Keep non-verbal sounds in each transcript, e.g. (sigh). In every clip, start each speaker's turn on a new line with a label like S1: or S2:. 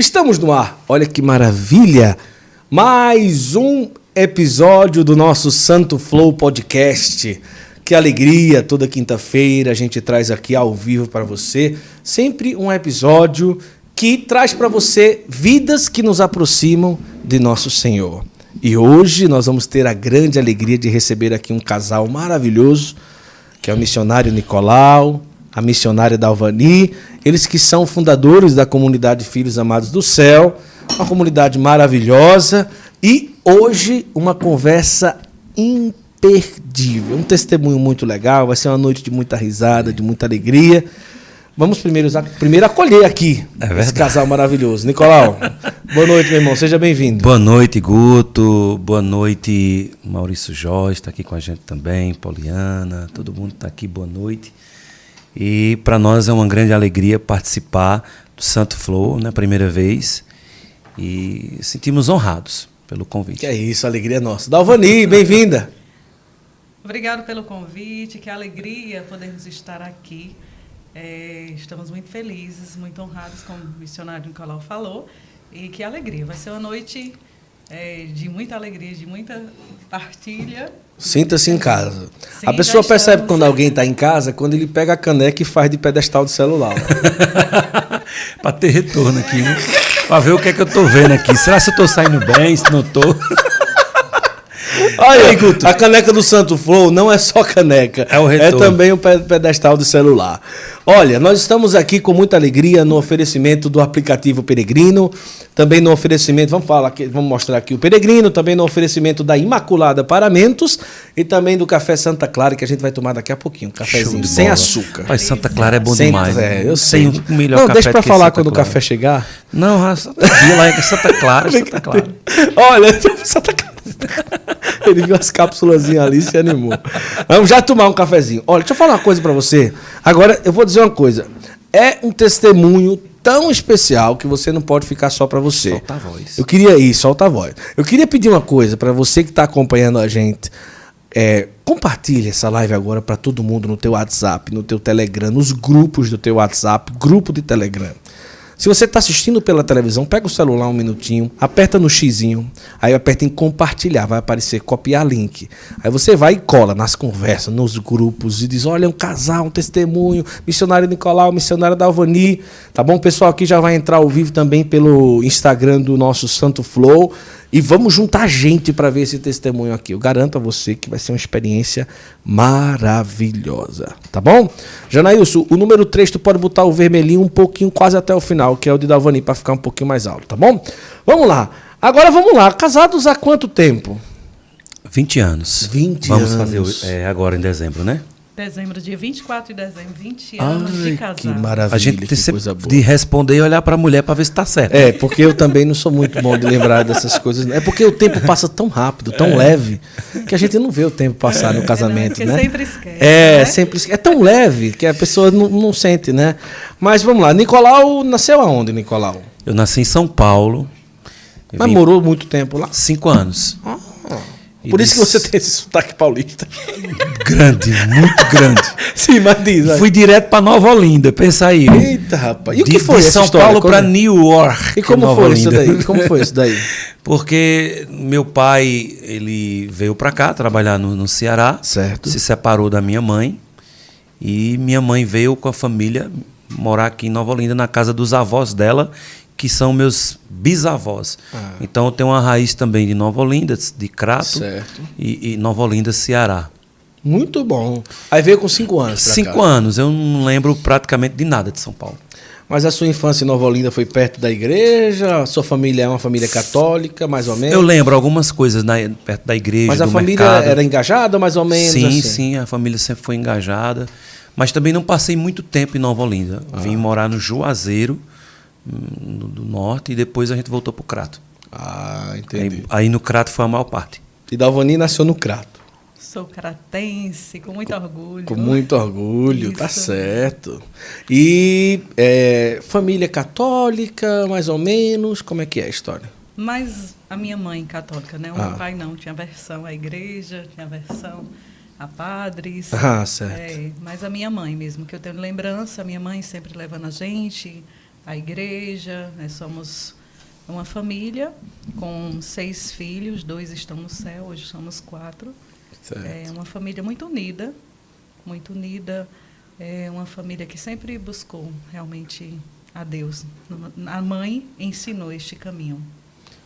S1: Estamos no ar. Olha que maravilha! Mais um episódio do nosso Santo Flow Podcast. Que alegria! Toda quinta-feira a gente traz aqui ao vivo para você sempre um episódio que traz para você vidas que nos aproximam de nosso Senhor. E hoje nós vamos ter a grande alegria de receber aqui um casal maravilhoso, que é o missionário Nicolau, a missionária Dalvani, eles que são fundadores da comunidade Filhos Amados do Céu, uma comunidade maravilhosa e hoje uma conversa imperdível, um testemunho muito legal, vai ser uma noite de muita risada, de muita alegria. Vamos primeiro, primeiro acolher aqui é esse casal maravilhoso. Nicolau, boa noite, meu irmão. Seja bem-vindo.
S2: Boa noite, Guto. Boa noite, Maurício Jorge está aqui com a gente também, Poliana. Todo mundo está aqui, boa noite. E para nós é uma grande alegria participar do Santo Flow, na né, primeira vez. E sentimos honrados pelo convite.
S1: Que é isso, a alegria é nossa. Dalvani, (laughs) bem-vinda.
S3: Obrigado pelo convite, que alegria podermos estar aqui. É, estamos muito felizes, muito honrados, como o missionário Nicolau falou. E que alegria, vai ser uma noite é, de muita alegria, de muita partilha.
S1: Sinta-se em casa. Sim, a pessoa percebe quando alguém está em casa quando ele pega a caneca e faz de pedestal de celular. (laughs)
S2: para ter retorno aqui, né? para ver o que é que eu estou vendo aqui. Será que eu estou saindo bem? Se não estou.
S1: Olha aí, Guto. A caneca do Santo Flow não é só caneca. É, o retorno. é também o pedestal de celular. Olha, nós estamos aqui com muita alegria no oferecimento do aplicativo Peregrino, também no oferecimento, vamos falar aqui, vamos mostrar aqui o Peregrino, também no oferecimento da Imaculada Paramentos e também do Café Santa Clara, que a gente vai tomar daqui a pouquinho. Um cafezinho sem bola. açúcar.
S2: Pai, Santa Clara é bom sem, demais.
S1: É, eu sei. o melhor não, deixa para falar quando Clara. o café chegar.
S2: Não, Santa lá é (laughs) Santa Clara, Santa Clara.
S1: Olha, (laughs) Santa Clara. (laughs) Ele viu as cápsulas ali e se animou. Vamos já tomar um cafezinho. Olha, deixa eu falar uma coisa para você. Agora, eu vou dizer uma coisa. É um testemunho tão especial que você não pode ficar só para você.
S2: Solta a voz.
S1: Eu queria ir, solta a voz. Eu queria pedir uma coisa para você que está acompanhando a gente. É, compartilhe essa live agora para todo mundo no teu WhatsApp, no teu Telegram, nos grupos do teu WhatsApp, grupo de Telegram. Se você está assistindo pela televisão, pega o celular um minutinho, aperta no xizinho, aí aperta em compartilhar, vai aparecer copiar link. Aí você vai e cola nas conversas, nos grupos e diz: olha, um casal, um testemunho, missionário Nicolau, missionário da Alvani. Tá bom? O pessoal aqui já vai entrar ao vivo também pelo Instagram do nosso Santo Flow. E vamos juntar gente para ver esse testemunho aqui. Eu garanto a você que vai ser uma experiência maravilhosa. Tá bom? Janailson, o número 3 tu pode botar o vermelhinho um pouquinho quase até o final, que é o de Davani, para ficar um pouquinho mais alto, tá bom? Vamos lá. Agora vamos lá. Casados há quanto tempo?
S2: 20 anos.
S1: 20
S2: vamos
S1: anos.
S2: Vamos fazer é, agora em dezembro, né?
S3: Dezembro, dia 24 de dezembro, 20 anos Ai, de casado.
S1: Que maravilha,
S2: a gente tem coisa boa. de responder e olhar para a mulher para ver se está certo.
S1: É, porque eu também não sou muito bom de lembrar dessas coisas. É porque o tempo passa tão rápido, tão é. leve, que a gente não vê o tempo passar no casamento, é, não, né?
S3: sempre esquece.
S1: É, né? sempre esquece. É tão leve que a pessoa não, não sente, né? Mas vamos lá. Nicolau nasceu aonde, Nicolau?
S2: Eu nasci em São Paulo.
S1: Mas vim... morou muito tempo lá?
S2: Cinco anos. Ah.
S1: Por isso que você tem esse sotaque paulista.
S2: Grande, muito grande. (laughs)
S1: Sim, mas diz. Vai.
S2: Fui direto para Nova Olinda, pensa aí.
S1: Eita, rapaz. E o que foi
S2: de São
S1: história?
S2: Paulo para New York.
S1: E como foi Olinda. isso daí? Como foi isso daí? (laughs)
S2: Porque meu pai, ele veio para cá trabalhar no, no Ceará.
S1: Certo.
S2: Se separou da minha mãe. E minha mãe veio com a família morar aqui em Nova Olinda, na casa dos avós dela, que são meus bisavós. Ah. Então eu tenho uma raiz também de Nova Olinda, de Crato e, e, Nova Olinda, Ceará.
S1: Muito bom. Aí veio com cinco anos.
S2: Cinco
S1: cá.
S2: anos. Eu não lembro praticamente de nada de São Paulo.
S1: Mas a sua infância em Nova Olinda foi perto da igreja? A sua família é uma família católica, mais ou menos?
S2: Eu lembro algumas coisas na, perto da igreja.
S1: Mas a família
S2: mercado.
S1: era engajada, mais ou menos?
S2: Sim,
S1: assim?
S2: sim, a família sempre foi engajada. Mas também não passei muito tempo em Nova Olinda. Ah. Vim morar no Juazeiro, no, do norte, e depois a gente voltou para o Crato.
S1: Ah, entendi.
S2: Aí, aí, no Crato foi a maior parte.
S1: E Dalvani nasceu no Crato.
S3: Sou cratense, com muito orgulho.
S1: Com muito orgulho, tá Isso. tá certo. E é, família católica, mais ou menos, como é que é a história?
S3: Mas a minha mãe católica, né? O ah. meu pai não, tinha versão à igreja, tinha versão a padres.
S1: Ah, certo.
S3: É, mas a minha mãe mesmo, que eu tenho lembrança, a minha mãe sempre levando a gente a igreja. Nós somos uma família com seis filhos, dois estão no céu, hoje somos quatro.
S1: Certo.
S3: É uma família muito unida, muito unida. É uma família que sempre buscou realmente a Deus. A mãe ensinou este caminho.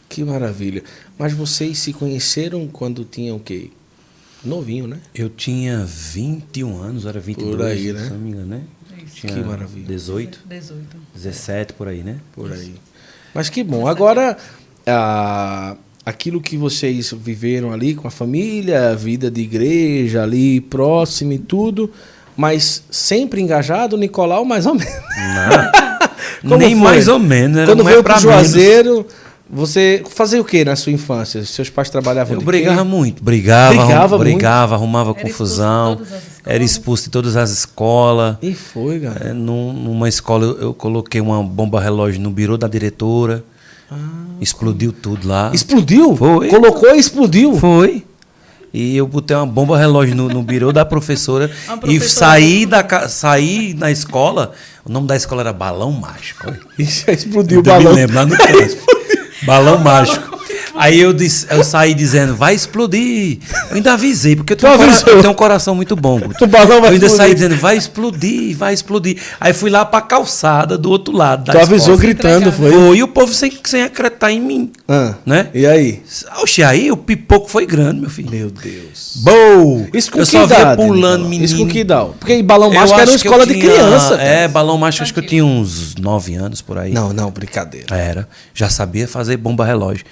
S1: Que maravilha. Mas vocês se conheceram quando tinham o quê? Novinho, né?
S2: Eu tinha 21 anos, era 22,
S1: Por aí, né?
S2: se não me engano, né?
S3: Isso.
S2: Tinha
S1: Que maravilha.
S2: 18,
S3: 18.
S2: 17 por aí, né?
S1: Por aí. Mas que bom. Agora, ah, aquilo que vocês viveram ali com a família, a vida de igreja ali próximo e tudo, mas sempre engajado, Nicolau, mais ou menos.
S2: Não. (laughs) Nem
S1: foi?
S2: mais ou menos. Era
S1: Quando veio
S2: menos.
S1: Juazeiro, você fazia o que na sua infância? Seus pais trabalhavam
S2: Eu
S1: de
S2: brigava
S1: quê?
S2: muito, brigava,
S1: Brigava
S2: brigava,
S1: muito?
S2: brigava arrumava
S3: Era
S2: confusão, era expulso de todas as escolas.
S1: E foi, cara.
S2: É, num- numa escola eu, eu coloquei uma bomba relógio no birô da diretora, explodiu tudo lá.
S1: Explodiu?
S2: Foi.
S1: Colocou e explodiu.
S2: Foi. E eu botei uma bomba relógio no, no birô da professora (laughs)
S3: A
S2: e
S3: professora-
S2: saí, da, saí na escola. O nome da escola era Balão Mágico. (laughs)
S1: E já explodiu o
S2: Eu me
S1: balão.
S2: lembro, lá no. (laughs) Balão mágico. Aí eu, disse, eu saí dizendo, vai explodir. Eu ainda avisei, porque eu tenho,
S1: Tu
S2: um, cora-
S1: avisou?
S2: eu tenho um coração muito bom. (laughs)
S1: O balão vai
S2: eu ainda
S1: explodir.
S2: saí dizendo, vai explodir, vai explodir. Aí fui lá pra calçada do outro lado da
S1: Tu avisou gritando, foi?
S2: Foi, e o povo sem, sem acreditar em mim.
S1: Ah,
S2: Né?
S1: E aí?
S2: Oxe, aí o pipoco foi grande, meu filho.
S1: Meu Deus.
S2: Boa!
S1: Isso com
S2: eu
S1: que
S2: só via
S1: idade,
S2: pulando menino.
S1: Isso com que idade? Porque balão
S2: Eu
S1: mágico era uma escola de
S2: tinha-
S1: criança.
S2: É, balão mágico, acho que eu tinha uns 9 anos por aí.
S1: Não, não, brincadeira.
S2: Era. Já sabia fazer bomba relógio.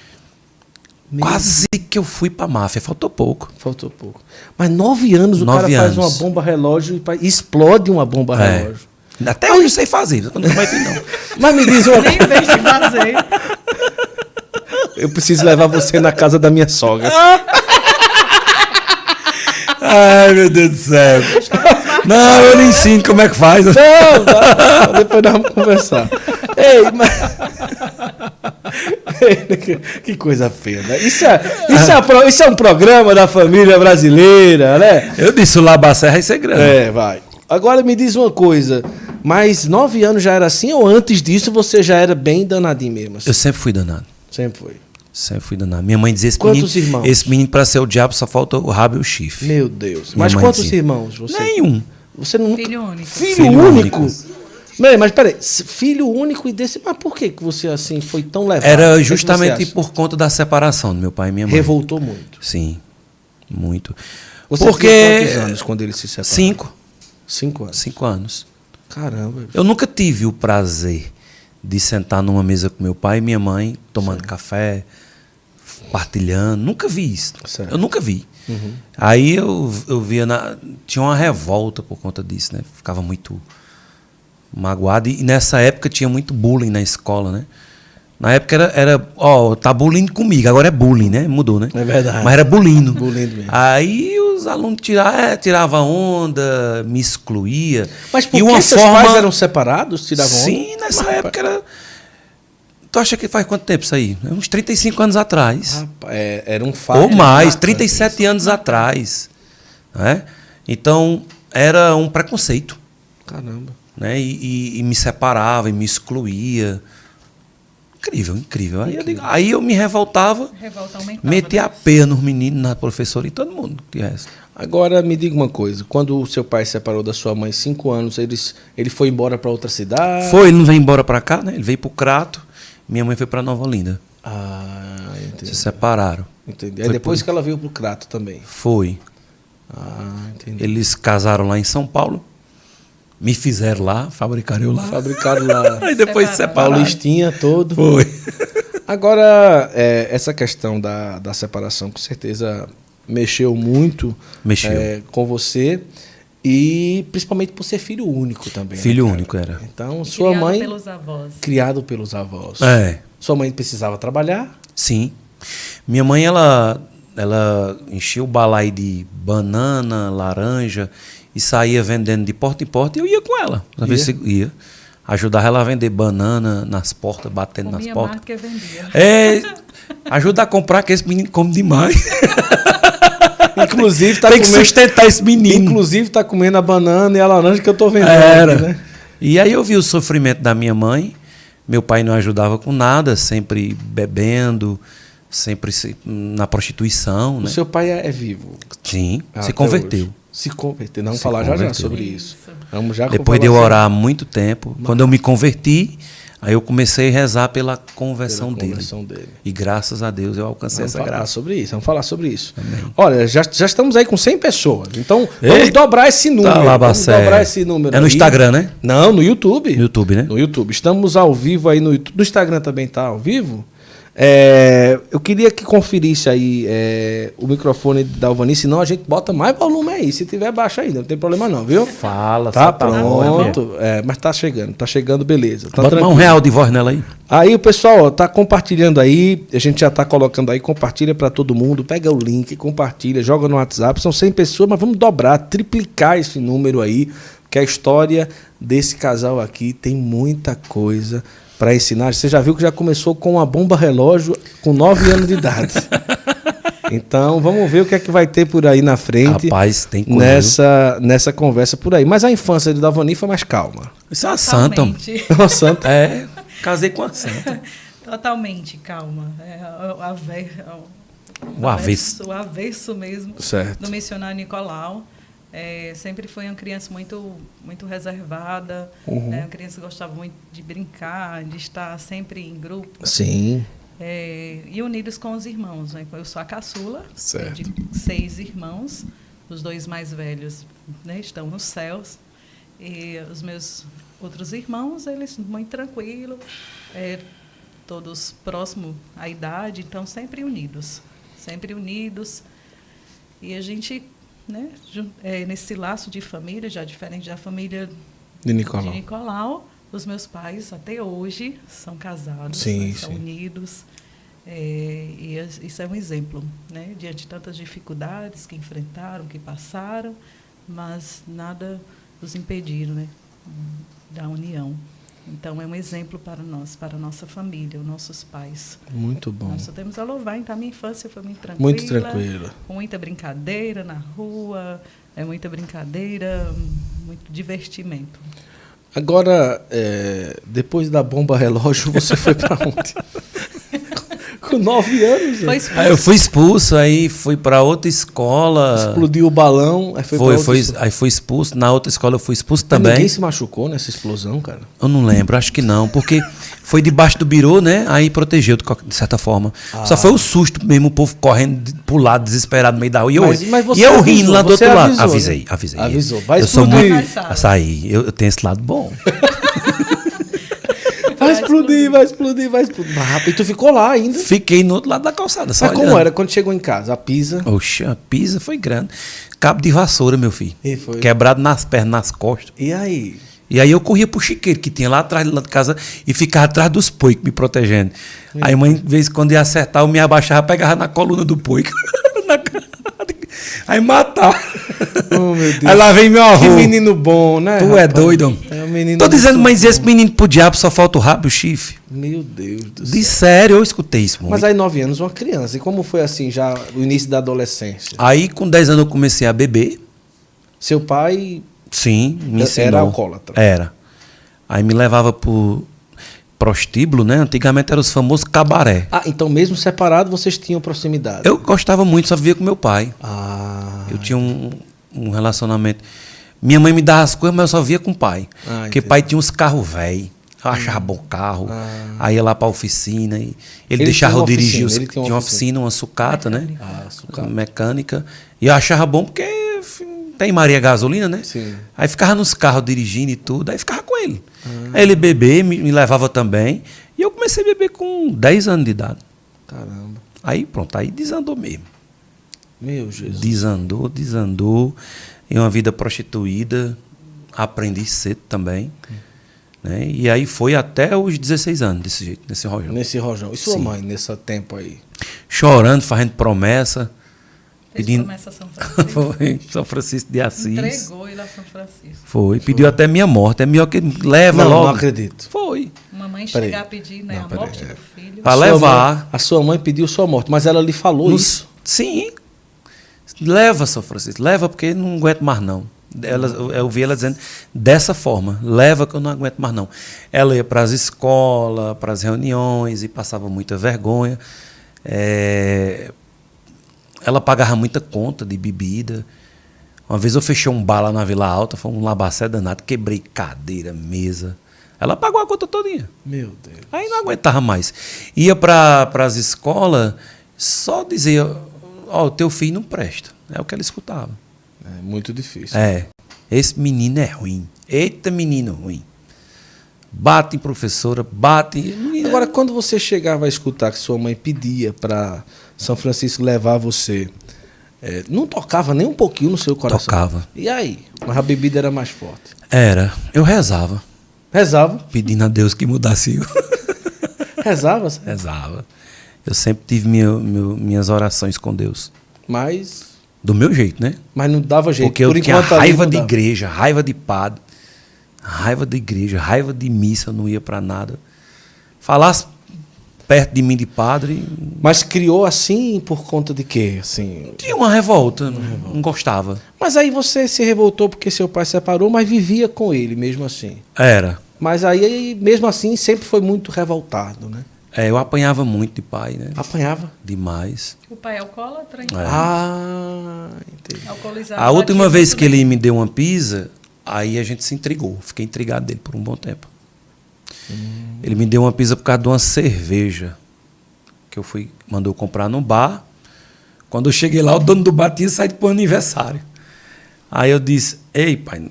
S1: Meu
S2: Quase que eu fui pra máfia, faltou pouco.
S1: Faltou pouco. Mas nove anos o
S2: Nove
S1: cara faz
S2: anos.
S1: uma bomba relógio e explode uma bomba
S2: É.
S1: relógio.
S2: Até hoje eu sei fazer, quando não vai vir não.
S1: Mas me diz uma
S3: Nem de fazer.
S1: Eu preciso levar você na casa da minha sogra. (laughs)
S2: Ai, meu Deus do céu. Não, eu lhe ensino como é que faz.
S1: Não, tá. depois nós vamos conversar. Ei, mas. (laughs) que, coisa feia, né? Isso é, isso, é, isso é um programa da família brasileira, né?
S2: Eu disse o Labacerra e ser grande.
S1: É, vai. Agora me diz uma coisa. Mas nove anos já era assim ou antes disso você já era bem danadinho mesmo? assim?
S2: Eu sempre fui danado.
S1: Sempre foi.
S2: Sempre fui danado. Minha mãe dizia esse
S1: Quantos
S2: menino,
S1: irmãos?
S2: Esse menino, pra ser o diabo, só falta o rabo e o chifre.
S1: Meu Deus.
S2: Minha
S1: mas quantos
S2: dizia.
S1: irmãos você
S2: Nenhum.
S1: Você nunca...
S3: Filho único.
S1: Filho,
S2: Filho
S1: único?
S2: único.
S1: Bem, mas peraí, filho único e desse. Mas por que que você assim foi tão levado?
S2: Era
S1: que
S2: justamente por conta da separação do meu pai e minha mãe.
S1: Revoltou muito.
S2: Sim. Muito.
S1: Você
S2: Porque.
S1: quantos anos quando ele se separou?
S2: Cinco.
S1: Cinco anos.
S2: Cinco anos.
S1: Caramba.
S2: Eu nunca tive o prazer de sentar numa mesa com meu pai e minha mãe, tomando café, partilhando. Nunca vi isso.
S1: Certo.
S2: Eu nunca vi.
S1: Uhum.
S2: Aí eu, eu via. Na, tinha uma revolta por conta disso, né? Ficava muito magoado. E nessa época tinha muito bullying na escola, né? Na época era, era ó, tá bullying comigo, agora é bullying, né? Mudou, né?
S1: É verdade.
S2: Mas era bullying. (laughs)
S1: Bullying mesmo.
S2: Aí os alunos tiravam, é, tirava onda, me excluía.
S1: Mas por
S2: e
S1: que
S2: uma
S1: seus
S2: forma...
S1: pais eram separados? Tiravam onda?
S2: Sim, nessa
S1: Mas,
S2: época era. Tu acha que faz quanto tempo isso aí? É Uns 35 anos atrás.
S1: Rapaz, é, era um fato.
S2: Ou mais,
S1: marcante.
S2: 37 anos atrás. Né? Então, era um preconceito.
S1: Caramba.
S2: Né? E, e- e me separava, e me excluía. Incrível, incrível. Aí, eu, digo- aí eu me revoltava,
S3: Revolta
S2: metia
S3: né?
S2: a peia nos meninos, na professora e todo mundo. Que.
S1: Agora me diga uma coisa. Quando o seu pai se separou da sua mãe, cinco anos, eles, ele foi embora para outra cidade?
S2: Foi, ele não veio embora pra cá, né? Ele veio pro Crato. Minha mãe foi pra Nova Olinda.
S1: Ah,
S2: Se
S1: entendi.
S2: separaram.
S1: entendi. Aí
S2: Foi
S1: depois
S2: por-
S1: que ela veio pro Crato também.
S2: Foi.
S1: Ah, entendi.
S2: Eles casaram lá em São Paulo. Me fizeram lá, fabricaram eu lá.
S1: Fabricaram lá. (laughs)
S2: Aí depois se
S3: Separaram.
S1: Paulistinha todo.
S2: Foi.
S1: Agora, é, essa questão da, da separação, com certeza mexeu muito
S2: Mexeu.
S1: é, com você. E principalmente por ser filho único também. né,
S2: Filho
S1: cara?
S2: único era.
S1: Então, sua
S3: Criado
S1: mãe,
S3: pelos avós.
S1: criado pelos avós.
S2: É,
S1: Sua mãe precisava trabalhar.
S2: sim. Minha mãe, ela, ela enchia o balai de banana, laranja e saía vendendo de porta em porta e eu ia com ela. Às vezes
S1: Ia?
S2: ia. Ajudava ela a vender banana nas portas, batendo nas portas.
S3: que vendia.
S2: É, ajuda a comprar que esse menino come demais. (laughs)
S1: Inclusive, tá
S2: Tem que
S1: comendo,
S2: sustentar esse menino.
S1: inclusive, tá comendo a banana e a laranja que eu tô vendendo.
S2: Era.
S1: aqui, né?
S2: E aí eu vi o sofrimento da minha mãe Meu pai não ajudava com nada, sempre bebendo, sempre se- na prostituição,
S1: O
S2: né?
S1: seu pai é, é vivo.
S2: Sim,
S1: Ah,
S2: se converteu.
S1: hoje. Se converteu. Vamos
S2: Se
S1: falar já já
S2: converteu.
S1: sobre isso. Vamos já
S2: Depois de eu orar há muito tempo, quando eu me converti, aí eu comecei a rezar pela conversão,
S1: pela
S2: dele.
S1: conversão dele.
S2: E graças a Deus eu alcancei
S1: Vamos
S2: essa
S1: falar
S2: graça.
S1: sobre isso, vamos falar sobre isso. Olha, já, já estamos aí com 100 pessoas. Então, vamos
S2: Eita,
S1: dobrar esse número.
S2: lá,
S1: vamos dobrar esse número.
S2: É no
S1: aí.
S2: Instagram, né?
S1: Não, no YouTube.
S2: No YouTube, né?
S1: No YouTube. Estamos ao vivo aí no YouTube. No Instagram também tá ao vivo. É, eu queria que conferisse aí é, o microfone da Alvani, senão a gente bota mais volume aí. Se tiver baixo ainda, não tem problema não, viu?
S2: Fala,
S1: Tá pronto. É, mas tá chegando, tá chegando, beleza. Tá
S2: Bota um real de voz nela aí.
S1: Aí o pessoal ó, tá compartilhando aí, a gente já tá colocando aí, compartilha para todo mundo, pega o link, compartilha, joga no WhatsApp, são 100 pessoas, mas vamos dobrar, triplicar esse número aí, porque a história desse casal aqui tem muita coisa para ensinar. Você já viu que já começou com uma bomba relógio com 9 anos de idade. (laughs) Então, vamos ver o que é que vai ter por aí na frente.
S2: Rapaz, tem coisa.
S1: Nessa, nessa conversa por aí. Mas a infância de Davani foi mais calma.
S2: Isso é uma santa.
S3: Totalmente.
S1: Nossa, santa.
S2: É, (laughs) casei com a santa.
S3: Totalmente, calma. É o, ave-
S2: O avesso.
S3: O avesso mesmo
S1: Certo.
S3: do missionário Nicolau. É, sempre foi uma criança muito, muito reservada,
S1: Uhum.
S3: né, uma criança que gostava muito de brincar, de estar sempre em grupo.
S1: Sim.
S3: É, e unidos com os irmãos. Né? Eu sou a caçula
S1: Certo.
S3: de seis irmãos. Os dois mais velhos né, estão nos céus. E os meus outros irmãos, eles muito tranquilos, é, todos próximos à idade, então sempre unidos. Sempre unidos. E a gente, né, é, nesse laço de família, já diferente da família
S1: De Nicolau.
S3: de Nicolau, os meus pais até hoje são casados,
S1: Sim,
S3: né, são
S1: sim.
S3: unidos. É, e es- isso é um exemplo, né? Diante de tantas dificuldades que enfrentaram, que passaram, mas nada os impediram, né? Da união. Então é um exemplo para nós, para a nossa família, os nossos pais.
S1: Muito bom.
S3: Nós só temos a louvar, então a minha infância foi muito tranquila.
S1: Muito tranquilo.
S3: Com muita brincadeira na rua, é muita brincadeira, muito divertimento.
S1: Agora, é, depois da bomba relógio, você foi pra onde? (laughs) Com nove anos,
S3: Foi
S1: gente.
S2: Aí eu fui expulso, aí fui pra outra escola.
S1: explodiu o balão, aí foi,
S2: Foi,
S1: pra
S2: foi,
S1: outra-
S2: aí fui expulso. Na outra escola eu fui expulso
S1: Mas
S2: também.
S1: Ninguém se machucou nessa explosão, cara.
S2: Eu não lembro, acho que não, porque foi debaixo do birô, né? Aí protegeu de, certa forma.
S1: Ah.
S2: Só foi o susto mesmo, o povo correndo pro lado, desesperado no meio da rua. E eu,
S1: Mas- mas você
S2: e eu
S1: avisou,
S2: rindo lá do outro lado.
S1: avisou, né?
S2: avisei, avisei.
S1: Avisou. Vai
S2: eu sou
S1: explodir.
S2: muito.
S3: Vai,
S2: Açaí, eu, eu tenho esse lado bom. (laughs)
S1: Vai explodir, vai explodir, vai explodir. Mas, rapaz, e tu ficou lá ainda.
S2: Fiquei no outro lado da calçada. Só
S1: Mas como era quando chegou em casa? A pisa.
S2: Oxe, a pisa foi grande. Cabo de vassoura, meu filho.
S1: E foi.
S2: Quebrado nas pernas, nas costas.
S1: E aí?
S2: E aí eu corria pro chiqueiro que tinha lá atrás lá de casa e ficava atrás dos poicos me protegendo. Aí mãe, de vez em quando ia acertar, eu me abaixava, pegava na coluna do poico. (laughs) Na. Aí matava.
S1: Oh, meu Deus.
S2: Aí lá vem meu avô.
S1: Que menino bom, né?
S2: Tu é
S1: rapaz?
S2: doido? homem.
S1: É um menino
S2: Tô dizendo, mas esse
S1: bom.
S2: menino pro diabo só falta o rabo e o chifre.
S1: Meu Deus do
S2: De
S1: céu.
S2: sério, eu escutei isso muito.
S1: Mas aí, nove anos, uma criança. E como foi assim, já o início da adolescência?
S2: Aí com 10 anos eu comecei a beber.
S1: Seu pai
S2: Sim, me
S1: Era
S2: ensinou.
S1: alcoólatra.
S2: Era. Aí me levava pro prostíbulo, né? Antigamente era os famosos cabaré.
S1: Ah, então mesmo separado vocês tinham proximidade?
S2: Eu gostava muito, só vivia com meu pai.
S1: Ah.
S2: Eu tinha um, um relacionamento. Minha mãe me dava as coisas, mas eu só via com o pai.
S1: Ah,
S2: Porque
S1: entendi.
S2: pai tinha uns carros velhos. Eu achava bom carro.
S1: Ah.
S2: Aí ia lá pra oficina. E ele,
S1: Ele
S2: deixava eu dirigir.
S1: oficina,
S2: Os,
S1: ele tinha uma oficina,
S2: uma sucata, né?
S1: Ah, sucata.
S2: Mecânica. E eu achava bom porque enfim, tem Maria Gasolina, né?
S1: Sim.
S2: Aí ficava nos carros dirigindo e tudo. Aí ficava com ele. Aí ele bebê, me, me levava também. E eu comecei a beber com 10 anos de idade.
S1: Caramba.
S2: Aí pronto, aí desandou mesmo.
S1: Meu Jesus.
S2: Desandou, desandou. Em uma vida prostituída, aprendi cedo também. Né? E aí foi até os 16 anos, desse jeito, nesse rojão.
S1: Nesse rojão. E sua
S2: Sim.
S1: mãe, nesse tempo aí?
S2: Chorando, fazendo promessa. Pedindo.
S3: a São (laughs) Francisco.
S2: Foi, São Francisco de Assis.
S3: Entregou ele a São Francisco.
S2: Foi, pediu até minha morte. É melhor que leva
S1: não,
S2: logo.
S1: não acredito.
S2: Foi.
S3: Uma mãe
S1: Peraí.
S3: chegar a pedir né,
S1: Não,
S3: a
S1: peraí,
S3: morte
S1: é.
S3: do filho.
S2: Pra
S1: Sua
S2: levar.
S1: mãe- a sua mãe pediu sua morte, mas ela lhe falou
S2: Nos-
S1: isso.
S2: Sim. Leva, São Francisco. Leva porque não aguento mais não. Ela, eu vi ela dizendo dessa forma: leva que eu não aguento mais, não. Ela ia para as escolas, para as reuniões e passava muita vergonha. É, ela pagava muita conta de bebida. Uma vez eu fechei um bala na Vila Alta, foi um labacé danado, quebrei cadeira, mesa. Ela pagou a conta todinha.
S1: Meu Deus.
S2: Aí não aguentava mais. Ia para as escolas, só dizia, ó, oh, o teu filho não presta. É o que ela escutava.
S1: É muito difícil.
S2: É. Esse menino é ruim. Eita, menino ruim. Bate em professora, bate.
S1: Agora, quando você chegava a escutar que sua mãe pedia para São Francisco levar você, é, não tocava nem um pouquinho no seu coração?
S2: Tocava.
S1: E aí? Mas a bebida era mais forte?
S2: Era. Eu rezava.
S1: Rezava?
S2: Pedindo a Deus que mudasse eu. (laughs)
S1: Rezava?
S2: Rezava. Eu sempre tive minha, minha, minhas orações com Deus.
S1: Mas.
S2: Do meu jeito, né?
S1: Mas não dava jeito.
S2: Porque eu tinha raiva de igreja, raiva de padre, raiva de igreja, raiva de missa, eu não ia para nada. Falasse perto de mim de padre.
S1: Mas criou assim por conta de quê? Assim,
S2: tinha uma revolta, uma não, revolta. não gostava.
S1: Mas aí você se revoltou porque seu pai separou, mas vivia com ele mesmo assim.
S2: Era.
S1: Mas aí, mesmo assim, sempre foi muito revoltado, né?
S2: É, eu apanhava muito de pai, né?
S1: Apanhava?
S2: Demais.
S3: O pai é alcoólatra, então.
S1: É. Ah, entendi.
S2: Alcoolizado. A última vez que ele me deu uma pizza, aí a gente se intrigou. Fiquei intrigado dele por um bom tempo. Hum. Ele me deu uma pizza por causa de uma cerveja que eu fui mandou comprar no bar. Quando eu cheguei lá, o dono do bar tinha saído para o aniversário. Aí eu disse: "Ei, pai,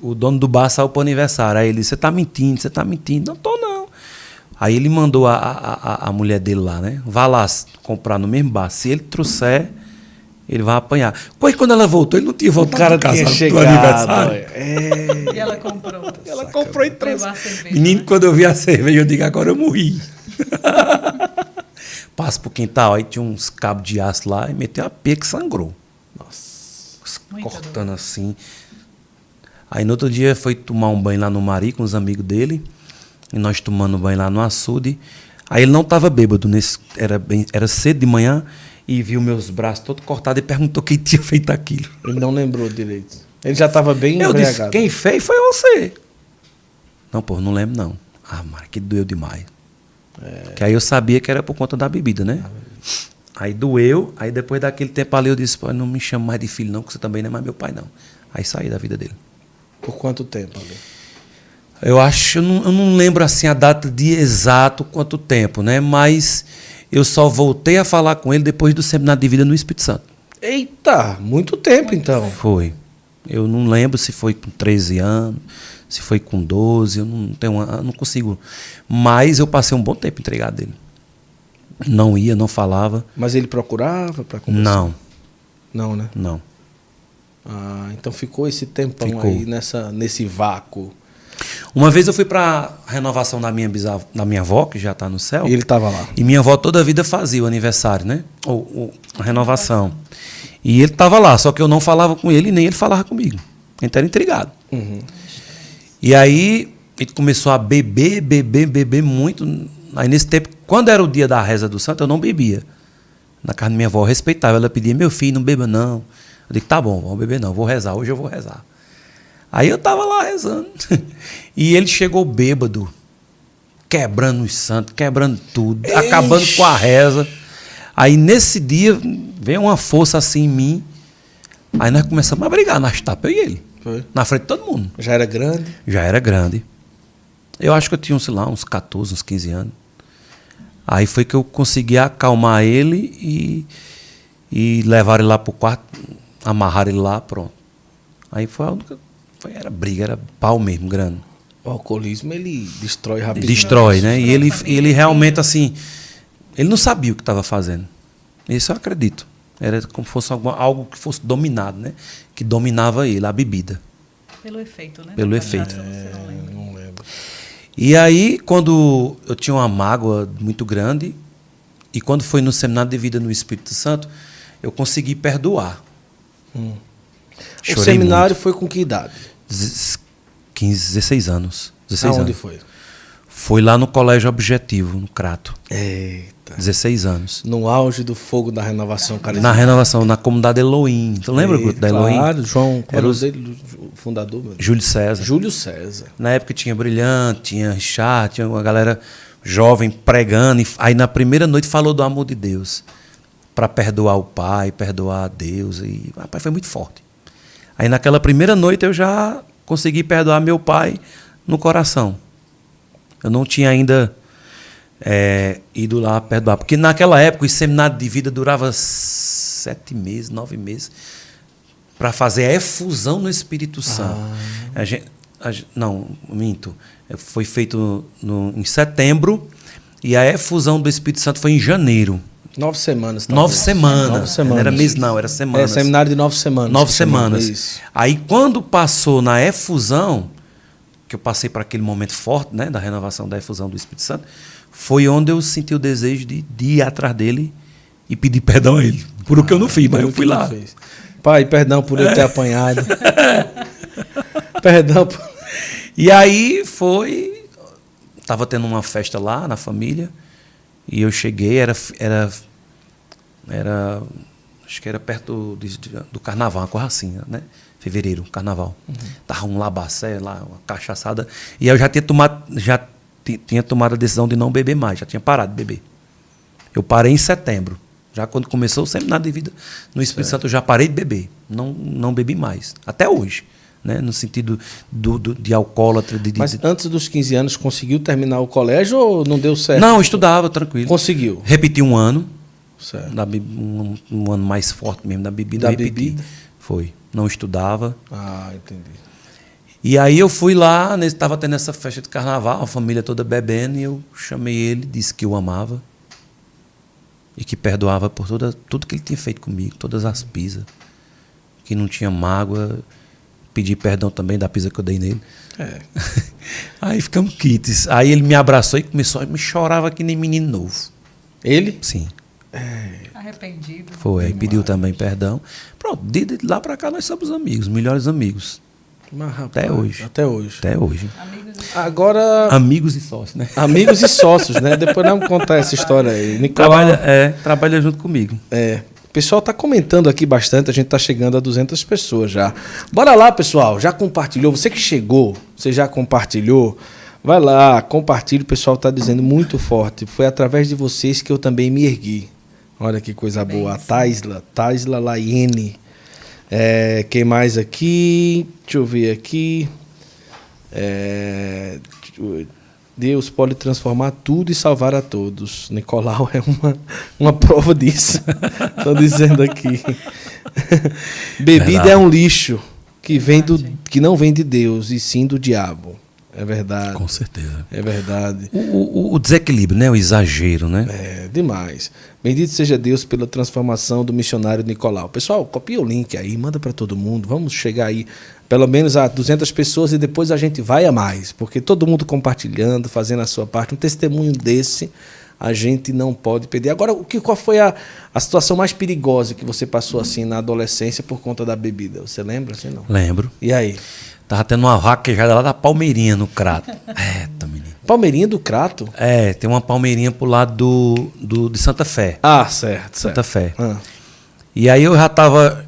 S2: o dono do bar saiu para o aniversário". Aí ele disse: "Você está mentindo, você está mentindo". Não tô não. Aí ele mandou a, a, a mulher dele lá, né? Vá lá comprar no mesmo bar. Se ele trouxer, ele vai apanhar. Pois quando ela voltou, ele não tinha voltado o
S1: cara casa tinha chegado, aniversário.
S3: É. E ela comprou.
S2: Ela comprou e trouxe. Menino, quando eu vi a cerveja, eu digo, agora eu morri. (laughs) Passa pro quintal, aí tinha uns cabos de aço lá e meteu a pia que sangrou. Nossa. Muito cortando dor. assim. Aí no outro dia foi tomar um banho lá no Mari com os amigos dele. E nós tomando banho lá no açude. Aí ele não estava bêbado, nesse, era, bem, era cedo de manhã, e viu meus braços todos cortados e perguntou quem tinha feito aquilo.
S1: Ele não lembrou direito. Ele já estava bem
S2: Eu disse, quem fez foi você. Não, pô, não lembro não. Ah, mas que doeu demais. É. Que aí eu sabia que era por conta da bebida, né? Aí doeu, aí depois daquele tempo ali eu disse, pô, não me chama mais de filho não, que você também não é mais meu pai não. Aí saí da vida dele.
S1: Por quanto tempo ali?
S2: Eu acho, eu não, eu não, lembro assim a data de exato quanto tempo, né? Mas eu só voltei a falar com ele depois do seminário de vida no Espírito Santo.
S1: Eita, muito tempo então.
S2: Foi. Eu não lembro se foi com 13 anos, se foi com 12, eu não tenho uma, não consigo. Mas eu passei um bom tempo entregado dele. Não ia, não falava.
S1: Mas ele procurava para conversar?
S2: Não.
S1: Não, né?
S2: Não.
S1: Ah, então ficou esse tempão ficou. aí nessa, nesse vácuo.
S2: Uma vez eu fui para renovação da minha bisavó, da minha avó, que já está no céu.
S1: E ele estava lá.
S2: E minha avó toda a vida fazia o aniversário, né? Ou, ou a renovação. E ele estava lá, só que eu não falava com ele nem ele falava comigo. Então era intrigado. Uhum. E aí ele começou a beber, beber, beber muito. Aí nesse tempo, quando era o dia da reza do santo, eu não bebia. Na casa da minha avó, eu respeitava. Ela pedia, meu filho, não beba não. Eu disse, tá bom, vamos beber não, vou rezar, hoje eu vou rezar. Aí eu estava lá rezando. (laughs) E ele chegou bêbado, quebrando os santos, quebrando tudo, Eixe. acabando com a reza. Aí nesse dia veio uma força assim em mim. Aí nós começamos a brigar nas tapas, eu e ele. Foi. Na frente de todo mundo.
S1: Já era grande?
S2: Já era grande. Eu acho que eu tinha, sei lá, uns 14, uns 15 anos. Aí foi que eu consegui acalmar ele e, e levar ele lá pro quarto, amarrar ele lá, pronto. Aí foi a única foi, era briga, era pau mesmo, grande.
S1: O alcoolismo, ele destrói rapidamente.
S2: Destrói, né? E ele, ele realmente, assim, ele não sabia o que estava fazendo. Isso eu acredito. Era como se fosse alguma, algo que fosse dominado, né? Que dominava ele, a bebida.
S3: Pelo efeito, né?
S2: Pelo efeito.
S1: É, não, não lembro.
S2: E aí, quando eu tinha uma mágoa muito grande, e quando foi no seminário de vida no Espírito Santo, eu consegui perdoar.
S1: Hum. o seminário muito. foi com que idade?
S2: 15, 16 anos. 16
S1: Aonde
S2: anos.
S1: foi?
S2: Foi lá no Colégio Objetivo, no Crato.
S1: Eita.
S2: 16 anos.
S1: No auge do fogo da renovação
S2: Na
S1: carismática.
S2: renovação, na comunidade Elohim. Tu lembra
S1: E,
S2: da Elohim?
S1: Claro, João, qual
S2: Era
S1: o dele, fundador, meu?
S2: Júlio César.
S1: Júlio César.
S2: Na época tinha Brilhante, tinha Richard, tinha uma galera jovem pregando. e Aí na primeira noite falou do amor de Deus. Para perdoar o pai, perdoar a Deus. E, rapaz, foi muito forte. Aí naquela primeira noite eu já consegui perdoar meu pai no coração. Eu não tinha ainda é, ido lá perdoar. Porque naquela época o seminário de vida durava sete meses, nove meses, para fazer a efusão no Espírito Santo. A gente, a não, minto. Foi feito no, em setembro e a efusão do Espírito Santo foi em janeiro.
S1: Nove semanas.
S2: Nove
S1: talvez.
S2: semanas.
S1: Nove semanas.
S2: Não era mês, não, era semanas.
S1: É, seminário de nove semanas.
S2: Nove
S1: que chama.
S2: semanas. Aí quando passou na efusão, que eu passei para aquele momento forte, né, da renovação da efusão do Espírito Santo, foi onde eu senti o desejo de, de ir atrás dele e pedir perdão a ele. Por o que eu não fiz, mas eu fui lá.
S1: Pai, perdão por eu ter apanhado. (laughs) perdão por...
S2: E aí foi. Tava tendo uma festa lá na família. E eu cheguei, era. Era. Era acho que era perto de- do carnaval, uma coisa assim, né? Fevereiro, carnaval. Tava um labacé lá, uma cachaçada. E eu já tinha tomado. Já ti- tinha tomado a decisão de não beber mais, já tinha parado de beber. Eu parei em setembro. Já quando começou o seminário de vida no Espírito Santo, eu já parei de beber. Não, não bebi mais. Até hoje. Né? No sentido do, do- de alcoólatra, de, de-
S1: Mas antes dos 15 anos, conseguiu terminar o colégio ou não deu certo?
S2: Não, estudava tranquilo.
S1: Conseguiu.
S2: Repeti um ano,
S1: Certo.
S2: da um, um ano mais forte mesmo da bebida.
S1: Da
S2: eu repeti.
S1: bebida?
S2: Foi. Não estudava.
S1: Ah, entendi.
S2: E aí eu fui lá, estava tendo essa festa de carnaval, a família toda bebendo, e eu chamei ele, disse que o amava. E que perdoava por toda, tudo que ele tinha feito comigo, todas as pisas. Que não tinha mágoa. Pedi perdão também da pisa que eu dei nele.
S1: É. (laughs)
S2: Aí ficamos quites. Aí ele me abraçou e começou, me chorava que nem menino novo.
S1: Ele?
S2: Sim.
S3: Arrependido.
S2: Foi, pediu também perdão. Pronto, de, de lá pra cá nós somos amigos, melhores amigos.
S1: Mas, rapaz,
S2: Até hoje.
S1: Até hoje.
S2: Até hoje.
S3: Amigos
S1: Agora,
S2: Amigos e sócios, né?
S1: amigos e (laughs) sócios, né? Depois vamos contar essa história aí. Nicolau,
S2: Trabalha, é, trabalha junto comigo.
S1: É. O pessoal tá comentando aqui bastante, a gente tá chegando a 200 pessoas já. Bora lá, pessoal. Já compartilhou? Você que chegou, você já compartilhou? Vai lá, compartilha. O pessoal tá dizendo muito forte. Foi através de vocês que eu também me ergui. Olha que coisa boa. A Taisla, Taisla Laiene. É, quem mais aqui? Deixa eu ver aqui. É, Deus pode transformar tudo e salvar a todos. Nicolau é uma, uma prova disso. (laughs) Estou dizendo aqui. (laughs) Bebida
S2: Verdade.
S1: é um lixo que, vem do, que não vem de Deus, e sim do diabo. É verdade.
S2: Com certeza.
S1: É verdade.
S2: O, o- o desequilíbrio, né? O exagero, né?
S1: É demais. Bendito seja Deus pela transformação do missionário Nicolau. Pessoal, copia o link aí, manda para todo mundo. Vamos chegar aí pelo menos a 200 pessoas e depois a gente vai a mais, porque todo mundo compartilhando, fazendo a sua parte. Um testemunho desse a gente não pode perder. Agora, o que qual foi a, a situação mais perigosa que você passou assim na adolescência por conta da bebida? Você lembra assim não?
S2: Lembro.
S1: E aí?
S2: Tava tendo uma vaquejada lá da Palmeirinha, no Crato. (laughs) Eita, menino.
S1: Palmeirinha do Crato?
S2: É, tem uma Palmeirinha pro lado do, do, de Santa Fé.
S1: Ah, certo, certo.
S2: Santa Fé.
S1: Ah.
S2: E aí eu já tava.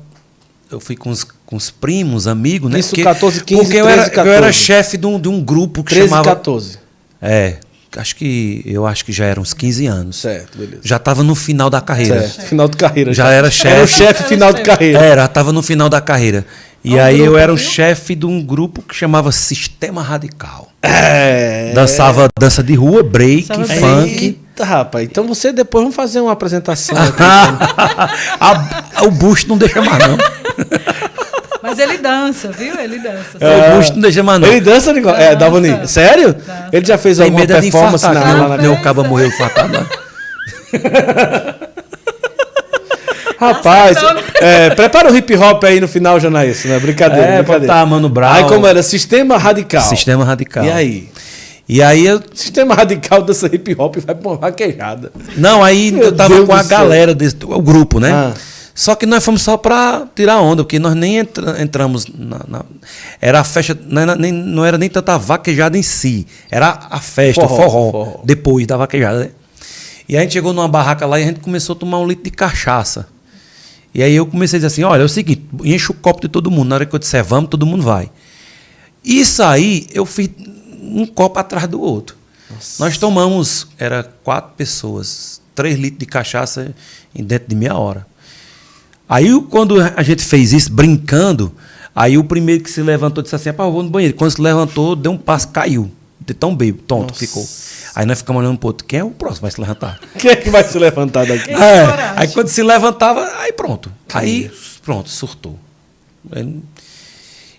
S2: Eu fui com os, com os primos, amigos, né?
S1: Isso, 14, 15,
S2: porque eu era,
S1: 13,
S2: eu era
S1: 14.
S2: chefe de um, de um grupo que
S1: 13 e
S2: chamava.
S1: 14.
S2: É, acho que. Eu acho que já eram uns 15 anos.
S1: Certo, beleza.
S2: Já tava no final da carreira.
S1: Certo. Final de carreira.
S2: Já era chefe.
S1: Era o chefe final de carreira.
S2: Era, tava no final da carreira. E
S3: Qual
S2: aí eu
S3: grupo,
S2: era o
S3: viu?
S2: chefe de um grupo que chamava Sistema Radical.
S1: É.
S2: Dançava dança de rua, break, funk.
S1: Eita, rapaz. Então você depois vamos fazer uma apresentação. aqui. (laughs)
S2: A- o busto não deixa mais, não. (laughs)
S3: Mas ele dança, viu? Ele dança.
S2: O busto não deixa mais, não.
S1: Ele dança, Nicole? É. Davoni. Sério?
S3: Dança.
S1: Ele já fez
S2: Tem
S1: alguma
S2: é
S1: performance na, lá
S2: nem
S1: na...
S2: o- cabo morreu infartado lá. (laughs)
S1: Rapaz, é, (laughs) prepara o hip hop aí no final, Janaíso, né? Brincadeira,
S2: É,
S1: brincadeira.
S2: botar Mano Brown.
S1: Aí como era? Sistema Radical.
S2: Sistema Radical.
S1: E aí?
S2: E aí eu.
S1: Sistema Radical dança hip hop vai pra uma vaquejada.
S2: Não, aí
S1: Meu
S2: eu tava
S1: Deus
S2: com a galera desse. O grupo, né?
S1: Ah.
S2: Só que nós fomos só para tirar onda, porque nós nem entra, entramos na, na, Era a festa, não era, nem, não era nem tanta vaquejada em si, era a festa, forró, forró, forró. depois da vaquejada. Né? E a gente chegou numa barraca lá e a gente começou a tomar um litro de cachaça. E aí eu comecei a dizer assim: olha, é o seguinte, enche o copo de todo mundo. Na hora que eu disser vamos, todo mundo vai. Isso aí eu fiz um copo atrás do outro. Nossa. Nós tomamos, era quatro pessoas, três litros de cachaça em dentro de meia hora. Aí quando a gente fez isso, brincando, aí o primeiro que se levantou disse assim: pá, vou no banheiro. Quando se levantou, deu um passo, caiu. De tão bebo, tonto Nossa. ficou. Aí nós ficamos olhando pro outro. Quem é o próximo vai se levantar? (laughs)
S1: Quem é que vai se levantar daqui?
S2: É, aí quando se levantava, aí pronto. Aí pronto, surtou.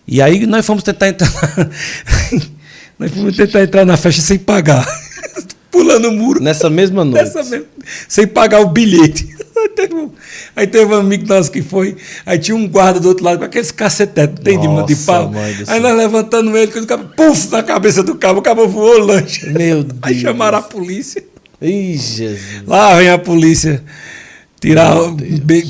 S2: E aí nós fomos tentar entrar. (laughs) nós fomos tentar entrar na festa sem pagar. Pulando o muro.
S1: Nessa mesma (laughs) noite. Nessa
S2: mesma, sem pagar o bilhete. (laughs) Aí teve um amigo nosso que foi, aí tinha um guarda do outro lado com aqueles cacetetes, tem Nossa, de, pau. Aí nós levantando ele, quando o cabo, puf, na cabeça do cabo, o cabo voou o lanche.
S1: Meu (laughs) Deus.
S2: Aí chamaram a polícia.
S1: Ih, Jesus.
S2: Lá vem a polícia tirar,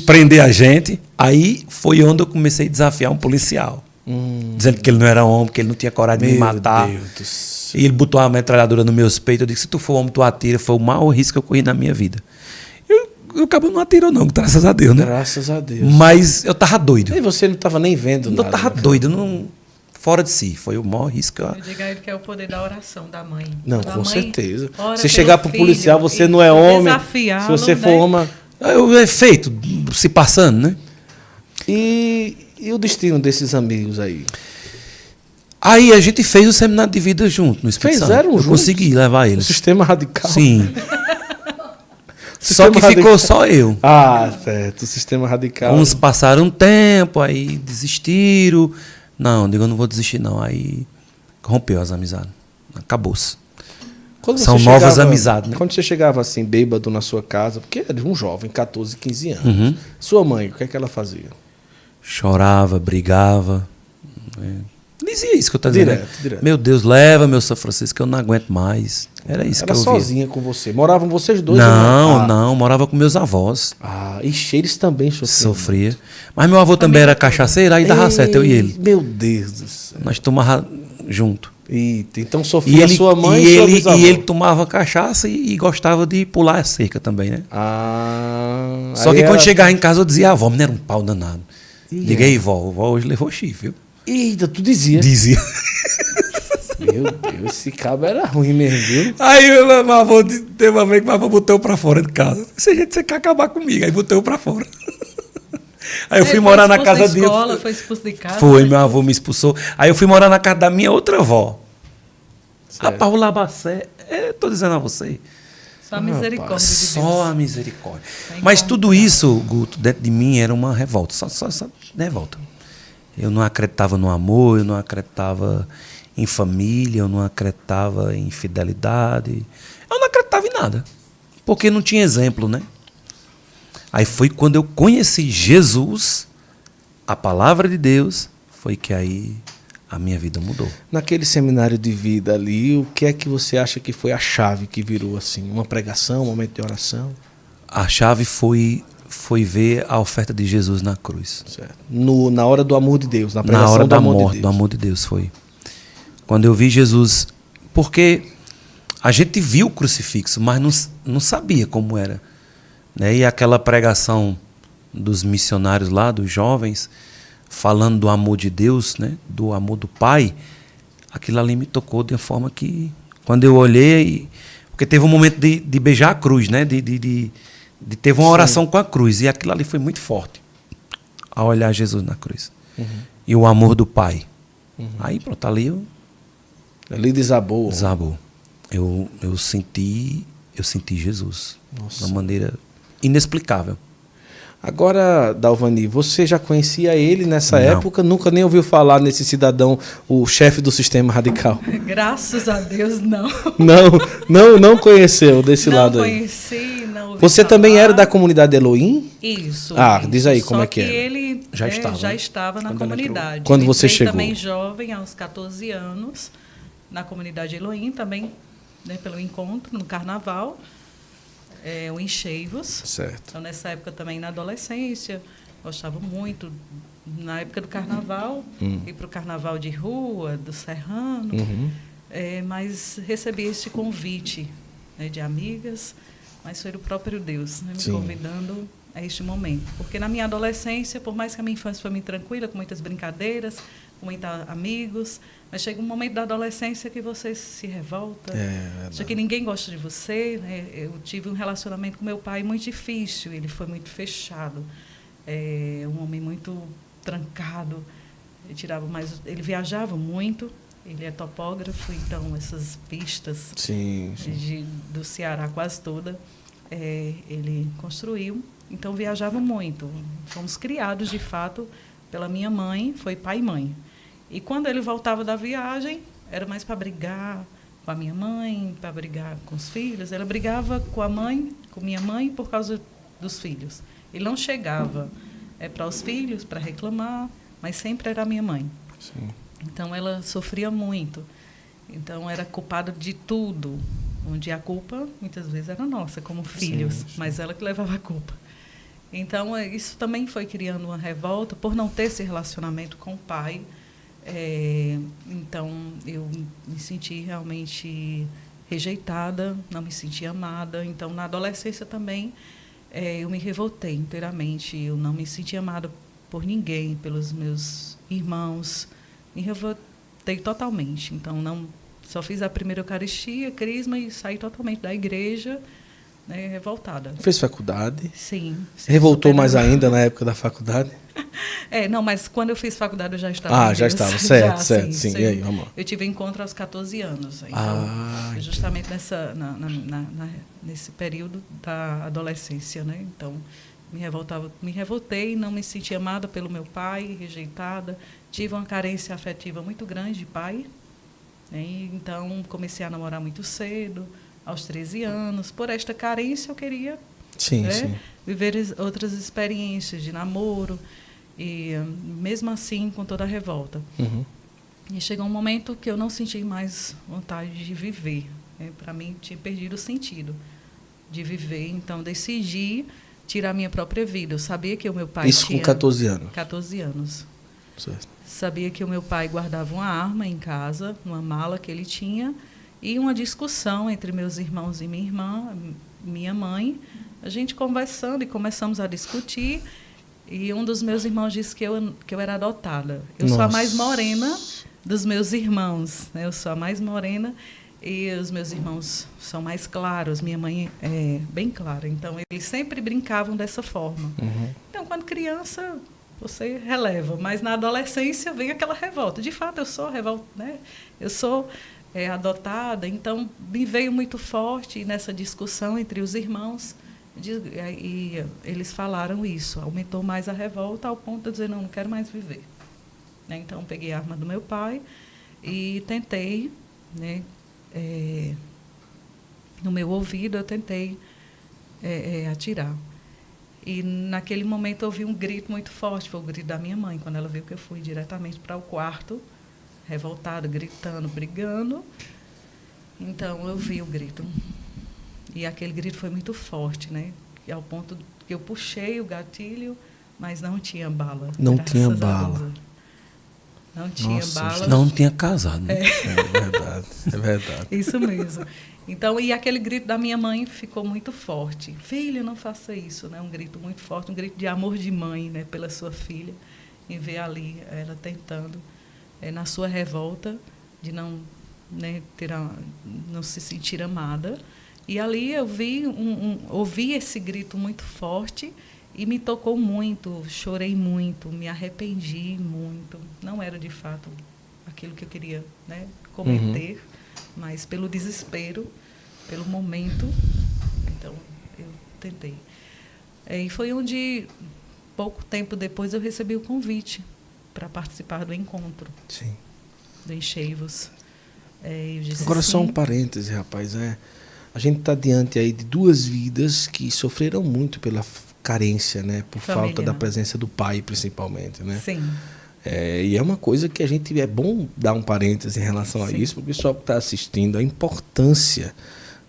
S2: prender a gente. Aí foi onde eu comecei a desafiar um policial. Hum. Dizendo que ele não era homem, que ele não tinha coragem Meu de me matar. E ele botou uma metralhadora no meus peitos. Eu disse: se tu for homem, tu atira. Foi o maior risco que eu corri na minha vida o cabo não atirou, não, graças a Deus, né?
S1: Graças a Deus.
S2: Mas eu tava doido.
S1: E você não tava nem vendo
S2: nada. Eu tava né? doido, não, fora de si. Foi o maior risco.
S3: Eu digo a ele que é o poder da oração da mãe.
S1: Não, da com mãe, certeza. Se chegar pro filho, policial, você não é homem. Se você for né? homem.
S2: É feito, se passando, né?
S1: E, e o destino desses amigos aí?
S2: Aí a gente fez o seminário de vida junto no Espírito
S1: Fizeram
S2: Santo. Eu
S1: juntos?
S2: consegui levar eles. O
S1: sistema radical.
S2: Sim. (laughs) Só que radical. ficou só eu.
S1: Ah, certo. O sistema radical.
S2: Uns passaram um tempo, aí desistiram. Não, digo, eu não vou desistir, não. Aí rompeu as amizades. Acabou-se. São novas amizades, né?
S1: Quando você chegava assim, bêbado na sua casa, porque era um jovem, 14, 15 anos. Uhum. Sua mãe, o que é que ela fazia?
S2: Chorava, brigava. Né? Dizia isso que eu estou dizendo. Direto, direto. Meu Deus, leva meu São Francisco, que eu não aguento mais. Era isso que eu
S1: sozinha
S2: via.
S1: com você. Moravam vocês dois?
S2: Não, ah. não. Morava com meus avós.
S1: Ah, e eles também sofriam.
S2: Sofria. Mas meu avô também era cachaceiro, aí dava Ei, certo, eu e ele.
S1: Meu Deus do céu.
S2: Nós tomava junto.
S1: Eita, então sofria e ele, sua mãe
S2: e, e ele, E ele tomava cachaça e, e, gostava de pular a cerca também, né?
S1: Ah.
S2: Só que era... quando chegava em casa eu dizia, a avó, não era um pau danado. Liguei, vó, vó hoje levou chifre, viu?
S1: Eita, tu dizia.
S2: Dizia.
S1: Meu Deus, esse cabo era ruim mesmo, viu?
S2: Aí meu avô teve uma vez que meu avô botou pra fora de casa. Se gente você quer acabar comigo, aí botou pra fora. Aí eu fui morar na casa dele.
S3: escola, foi expulso de casa.
S2: Foi, né? meu avô me expulsou. Aí eu fui morar na casa da minha outra avó. Certo. A Paula Bacé, é, tô dizendo a você.
S3: Só a misericórdia. de
S2: só a misericórdia. Mas tudo isso, Guto, dentro de mim era uma revolta. Só, só, só revolta. Eu não acreditava no amor, eu não acreditava em família, eu não acreditava em fidelidade. Eu não acreditava em nada. Porque não tinha exemplo, né? Aí foi quando eu conheci Jesus, a palavra de Deus, foi que aí a minha vida mudou.
S1: Naquele seminário de vida ali, o que é que você acha que foi a chave que virou assim? Uma pregação, um momento de oração?
S2: A chave foi foi ver a oferta de Jesus na cruz.
S1: No, na hora do amor de Deus, na pregação na hora do
S2: da
S1: amor
S2: morte,
S1: de
S2: do amor de Deus foi. Quando eu vi Jesus, porque a gente viu o crucifixo, mas não, não sabia como era. Né? E aquela pregação dos missionários lá, dos jovens, falando do amor de Deus, né? do amor do Pai, aquilo ali me tocou de uma forma que, quando eu olhei, porque teve um momento de, de beijar a cruz, né? de, de, de de teve uma oração Sim. com a cruz e aquilo ali foi muito forte ao olhar Jesus na cruz uhum. e o amor do Pai uhum. aí pronto ali eu
S1: ali desabou
S2: desabou eu eu senti eu senti Jesus Nossa. de uma maneira inexplicável
S1: Agora, Dalvani, você já conhecia ele nessa não. época? Nunca nem ouviu falar nesse cidadão, o chefe do sistema radical? (laughs)
S3: Graças a Deus, não.
S1: Não, não, não conheceu desse
S3: não
S1: lado
S3: aí. Não conheci, não
S1: Você
S3: falar.
S1: também era da comunidade Elohim?
S3: Isso.
S1: Ah,
S3: isso.
S1: diz aí como
S3: Só
S1: é que,
S3: que
S1: era.
S3: ele já, é, estava, já estava na Quando comunidade.
S1: Quando você chegou?
S3: também jovem, aos 14 anos, na comunidade Elohim, também né, pelo encontro, no carnaval é, o Encheivos.
S1: Certo.
S3: Então, nessa época também, na adolescência, gostava muito. Na época do carnaval,
S1: Hum.
S3: ir para o carnaval de rua, do Serrano,
S1: Uhum.
S3: é, mas recebi este convite né, de amigas, mas foi do próprio Deus né, me
S1: Sim.
S3: convidando a este momento. Porque na minha adolescência, por mais que a minha infância foi muito tranquila, com muitas brincadeiras, com muitos amigos, mas chega um momento da adolescência que você se revolta,
S1: É,
S3: acha que ninguém gosta de você. Né? Eu tive um relacionamento com meu pai muito difícil, ele foi muito fechado, é, um homem muito trancado. Ele tirava mais, ele viajava muito. Ele é topógrafo, então essas pistas
S1: Sim, sim.
S3: de, do Ceará quase toda é, ele construiu. Então viajava muito. Fomos criados de fato pela minha mãe, foi pai e mãe. E quando ele voltava da viagem, era mais para brigar com a minha mãe, para brigar com os filhos. Ela brigava com a mãe, com minha mãe, por causa dos filhos. Ele não chegava é, para os filhos para reclamar, mas sempre era a minha mãe.
S1: sim.
S3: Então ela sofria muito. Então era culpada de tudo. Onde a culpa muitas vezes era nossa, como filhos,
S1: sim.
S3: mas ela que levava a culpa. Então é, isso também foi criando uma revolta por não ter esse relacionamento com o pai. É, então eu me senti realmente rejeitada, não me senti amada. Então na adolescência também é, eu me revoltei inteiramente. Eu não me senti amada por ninguém, pelos meus irmãos. Me revoltei totalmente. Então não só fiz a primeira Eucaristia, Crisma e saí totalmente da igreja, né, revoltada.
S1: Fez faculdade.
S3: Sim. sim,
S1: Revoltou mais ainda na época da faculdade? (laughs)
S3: É, não, mas quando eu fiz faculdade eu já estava.
S1: Ah, já estava, (laughs) certo,
S3: Já,
S1: certo, sim. E aí, vamos.
S3: Eu tive encontro aos 14 anos. Então,
S1: Ah,
S3: justamente nessa, na, na- na- nesse período da adolescência, né? Então, me revoltava, me revoltei, não me senti amada pelo meu pai, rejeitada, tive uma carência afetiva muito grande de pai, né? Então comecei a namorar muito cedo, aos 13 anos. Por esta carência eu queria
S1: Sim,
S3: né?
S1: sim.
S3: viver outras experiências de namoro e mesmo assim com toda a revolta.
S1: Uhum.
S3: E chegou um momento que eu não senti mais vontade de viver. Né? Para mim, tinha perdido o sentido de viver. Então, decidi tirar minha própria vida. Eu sabia que o meu pai
S1: Isso
S3: tinha
S1: com 14 anos.
S3: 14 anos.
S1: Certo.
S3: Sabia que o meu pai guardava uma arma em casa, numa mala que ele tinha, e uma discussão entre meus irmãos e minha irmã, minha mãe. A gente conversando e começamos a discutir. E um dos meus irmãos disse que eu, que eu era adotada. Eu sou a mais
S1: Nossa.
S3: morena dos meus irmãos. Né? Eu sou a mais morena e os meus irmãos são mais claros. Minha mãe é bem clara. Então, eles sempre brincavam dessa forma.
S1: Uhum.
S3: Então, quando criança, você releva, mas na adolescência vem aquela revolta. De fato, eu sou revolta, né? Eu sou é, adotada, então me veio muito forte nessa discussão entre os irmãos. De- e eles falaram isso, aumentou mais a revolta ao ponto de dizer não, não quero mais viver. Né? Então peguei a arma do meu pai e tentei, né, é, no meu ouvido eu tentei é, é, atirar. E naquele momento eu ouvi um grito muito forte, foi o grito da minha mãe, quando ela viu que eu fui diretamente para o quarto, revoltada, gritando, brigando. Então eu vi o grito. E aquele grito foi muito forte, né? E ao ponto que eu puxei o gatilho, mas não tinha bala.
S1: Não tinha bala.
S3: Não tinha
S1: Nossa,
S3: bala.
S2: Não tinha casado. Né?
S1: É verdade. É verdade.
S3: Isso mesmo. Então, e aquele grito da minha mãe ficou muito forte. Filha, não faça isso, né? Um grito muito forte, um grito de amor de mãe, né, pela sua filha, e ver ali ela tentando, eh, na sua revolta de não, né, ter a, não se sentir amada. E ali eu vi, um, um, ouvi esse grito muito forte e me tocou muito, chorei muito, me arrependi muito. Não era de fato aquilo que eu queria, né, cometer mas pelo desespero, pelo momento, então eu tentei. É, E foi onde, pouco tempo depois, eu recebi o convite para participar do encontro,
S1: Sim.
S3: do Encheivos. É,
S1: Agora só um
S3: sim.
S1: parêntese, rapaz. É, a gente está diante aí de duas vidas que sofreram muito pela carência, né? Por falta
S3: Familiar.
S1: da presença do pai, principalmente, né?
S3: Sim,
S1: É, e é uma coisa que a gente é bom dar um parêntese em relação a
S3: Sim.
S1: isso, porque o pessoal que está assistindo, a importância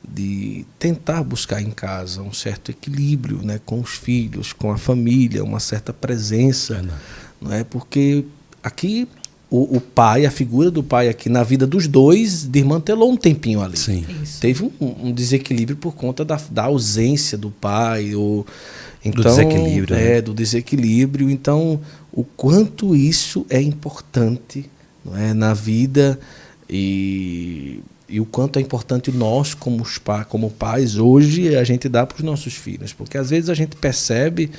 S1: de tentar buscar em casa um certo equilíbrio né, com os filhos, com a família, uma certa presença. Não é? Porque aqui o, o pai, a figura do pai aqui na vida dos dois, desmantelou um tempinho ali.
S2: Sim.
S3: Isso.
S1: Teve um, um desequilíbrio por conta da, da ausência do pai. Ou, então,
S2: desequilíbrio,
S1: É,
S2: né?
S1: do desequilíbrio. Então, o quanto isso é importante não é, na vida e, e o quanto é importante nós, como, os pa, como pais, hoje a gente dá para os nossos filhos. Porque às vezes a gente percebe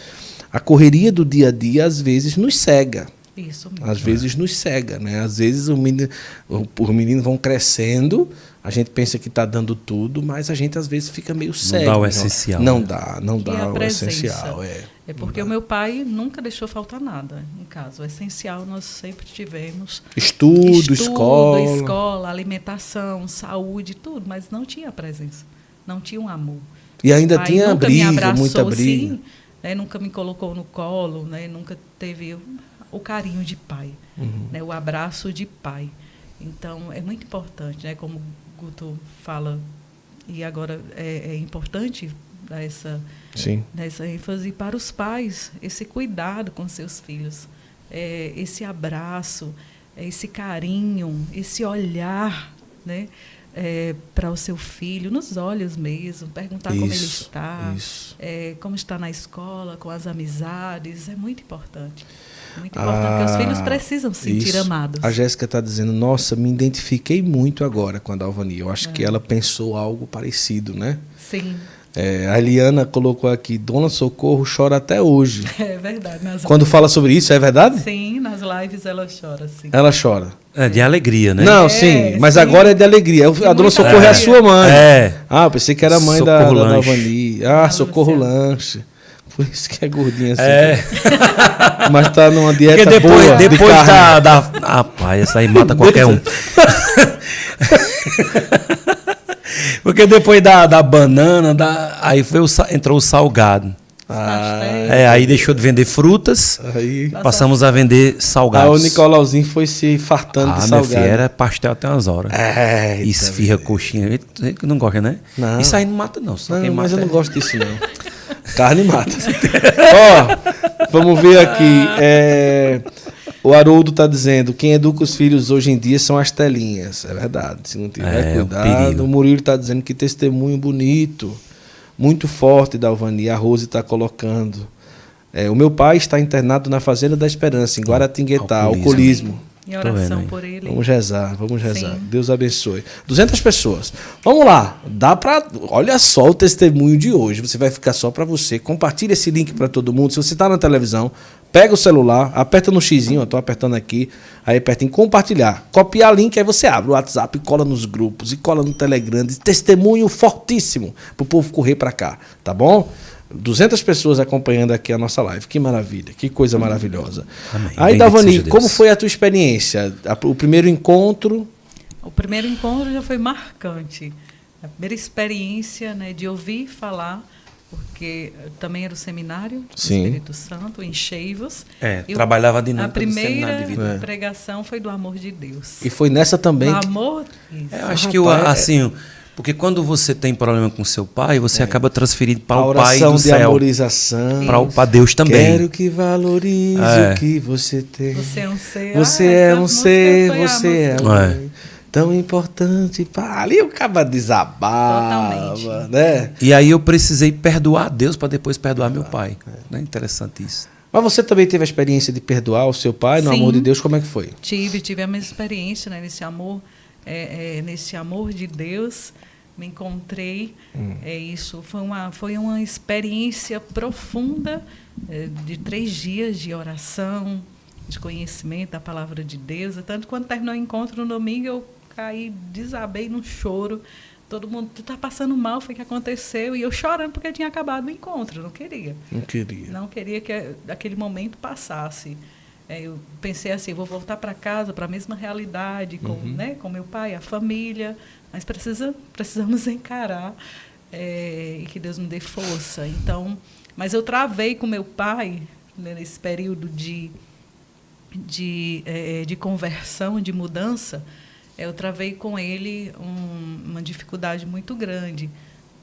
S1: a correria do dia a dia, às vezes nos cega.
S3: Isso mesmo.
S1: Às vezes nos cega, né? Às vezes o menino, o- os meninos vão crescendo, a gente pensa que está dando tudo, mas a gente às vezes fica meio cego.
S2: dá o
S1: Não-
S2: essencial,
S1: Não
S2: né?
S1: dá, não
S3: E
S1: dá
S3: a
S1: o
S3: presença.
S1: essencial. É,
S3: É porque o meu pai nunca deixou faltar nada em casa. O essencial nós sempre tivemos.
S1: Estudo, escola.
S3: escola, alimentação, saúde, tudo, mas não tinha presença. Não tinha um amor.
S1: E ainda
S3: Pai
S1: tinha
S3: nunca me
S1: briga,
S3: abraçou,
S1: muita briga.
S3: Sim, né, nunca me colocou no colo, né, nunca teve o, carinho de pai,
S1: Uhum.
S3: né, o abraço de pai. Então, é muito importante, né, como o Guto fala, e agora é, é importante dar essa,
S1: Sim.
S3: dar essa ênfase para os pais, esse cuidado com seus filhos, é, esse abraço, é, esse carinho, esse olhar, né? para o seu filho, nos olhos mesmo, perguntar como ele
S1: Isso,
S3: está,
S1: isso.
S3: é, como está na escola, com as amizades, é muito importante. Muito importante, porque os filhos precisam se sentir
S1: Ah, isso.
S3: amados.
S1: A Jéssica está dizendo, nossa, me identifiquei muito agora com a Dalvani. Eu acho
S3: É.
S1: que ela pensou algo parecido, né?
S3: Sim,
S1: É, a Eliana colocou aqui, Dona Socorro chora até hoje. (laughs)
S3: é verdade. Nas
S1: Quando fala sobre isso, é verdade?
S3: Sim, nas lives ela chora, sim.
S1: Ela chora.
S2: É, de alegria, né?
S1: Não,
S3: É,
S1: sim, mas
S3: sim.
S1: agora é de alegria. A Dona Socorro é a
S3: alegria.
S1: sua mãe.
S2: É.
S1: Ah, eu pensei que era a mãe da,
S2: Socorro
S1: da
S2: Lanche.
S1: Dalvani. Ah,
S3: Ah,
S1: Socorro. Lanche. Por isso que é gordinha assim.
S2: É. (laughs)
S1: Mas tá numa dieta
S2: Porque depois,
S1: boa de
S2: depois
S1: carne.
S2: da, da. Rapaz, essa aí mata qualquer um. (laughs) Porque depois da, da banana, da, aí foi o, entrou o salgado.
S1: Ah,
S2: É, aí deixou de vender frutas,
S1: aí...
S2: passamos a vender salgados.
S1: o Nicolauzinho foi se fartando
S2: Ah,
S1: de salgado.
S2: filho, era pastel até umas horas.
S1: É,
S2: Esfirra, coxinha. Não gosta, né?
S1: Não.
S2: Isso aí não mata, não.
S1: Não, mas
S2: mata
S1: eu não
S2: é-
S1: gosto disso, não. Carne mata. (laughs) Ó, vamos ver aqui. É, o Haroldo tá dizendo: quem educa os filhos hoje em dia são as telinhas. É verdade. Se não tiver
S2: É,
S1: cuidado.
S2: perigo.
S1: O Murilo tá dizendo que testemunho bonito. Muito forte da Alvani. A Rose está colocando. É, o meu pai está internado na Fazenda da Esperança, em Guaratinguetá,
S2: Alcoolismo.
S1: alcoolismo.
S3: Em
S2: vendo
S3: oração
S2: aí.
S3: por ele.
S1: Vamos rezar, vamos rezar.
S3: Sim.
S1: Deus abençoe. 200 pessoas. Vamos lá. Dá para, olha só o testemunho de hoje. Você vai ficar só para você. Compartilha esse link para todo mundo. Se você está na televisão, pega o celular, aperta no xizinho, eu tô apertando aqui, aí aperta em compartilhar. Copiar link, aí você abre o WhatsApp, e cola nos grupos e cola no Telegram. Testemunho fortíssimo pro povo correr para cá, tá bom? 200 pessoas acompanhando aqui a nossa live. Que maravilha, que coisa maravilhosa.
S2: Amém.
S1: Aí, Davani, como foi a tua experiência? A- O primeiro encontro.
S3: O primeiro encontro já foi marcante. A primeira experiência né, de ouvir falar, porque também era o seminário do
S1: Sim.
S3: Espírito Santo, em Cheivos.
S2: É,
S3: E o-
S2: trabalhava a
S3: A
S2: dinâmica do seminário
S3: primeira
S2: de vida.
S1: É.
S3: pregação foi do amor de Deus.
S1: E foi nessa também.
S3: Do
S1: que-
S3: amor isso.
S2: É, Eu acho que o,
S1: Rapaz, é-
S2: assim, porque quando você tem problema com seu pai, você acaba transferindo para
S1: a
S2: o pai do
S1: de
S2: céu,
S1: amorização.
S2: para o- para Deus também.
S1: Quero que valorize
S2: É.
S1: o que você tem.
S3: Você é um ser.
S1: Você
S3: Ah,
S1: é um ser,
S3: a
S1: você é, um
S2: É.
S1: tão importante. Pá, ali o caba desabava,
S3: Totalmente.
S1: né?
S2: E aí eu precisei perdoar Deus para depois perdoar meu pai. É interessante isso.
S1: Mas você também teve a experiência de perdoar o seu pai no
S3: Sim.
S1: amor de Deus? Como é que foi?
S3: Tive, tive a mesma experiência né, nesse amor, é, é, nesse amor de Deus. Me encontrei.
S1: Hum.
S3: É isso. Foi uma, foi uma experiência profunda é, de três dias de oração, de conhecimento da palavra de Deus. Tanto quando terminou o encontro no domingo, eu caí, desabei num choro. Todo mundo, tu tá passando mal, foi o que aconteceu. E eu chorando porque tinha acabado o encontro, não queria.
S1: Não queria.
S3: Não queria que aquele momento passasse. É, eu pensei assim, vou voltar para casa, para a mesma realidade, com,
S1: Uhum.
S3: né, com meu pai, a família, mas precisa, precisamos (laughs) encarar é, e que Deus me dê força. Então, mas eu travei com meu pai né, nesse período de, de, é, de conversão, de mudança. eu travei com ele um, uma dificuldade muito grande,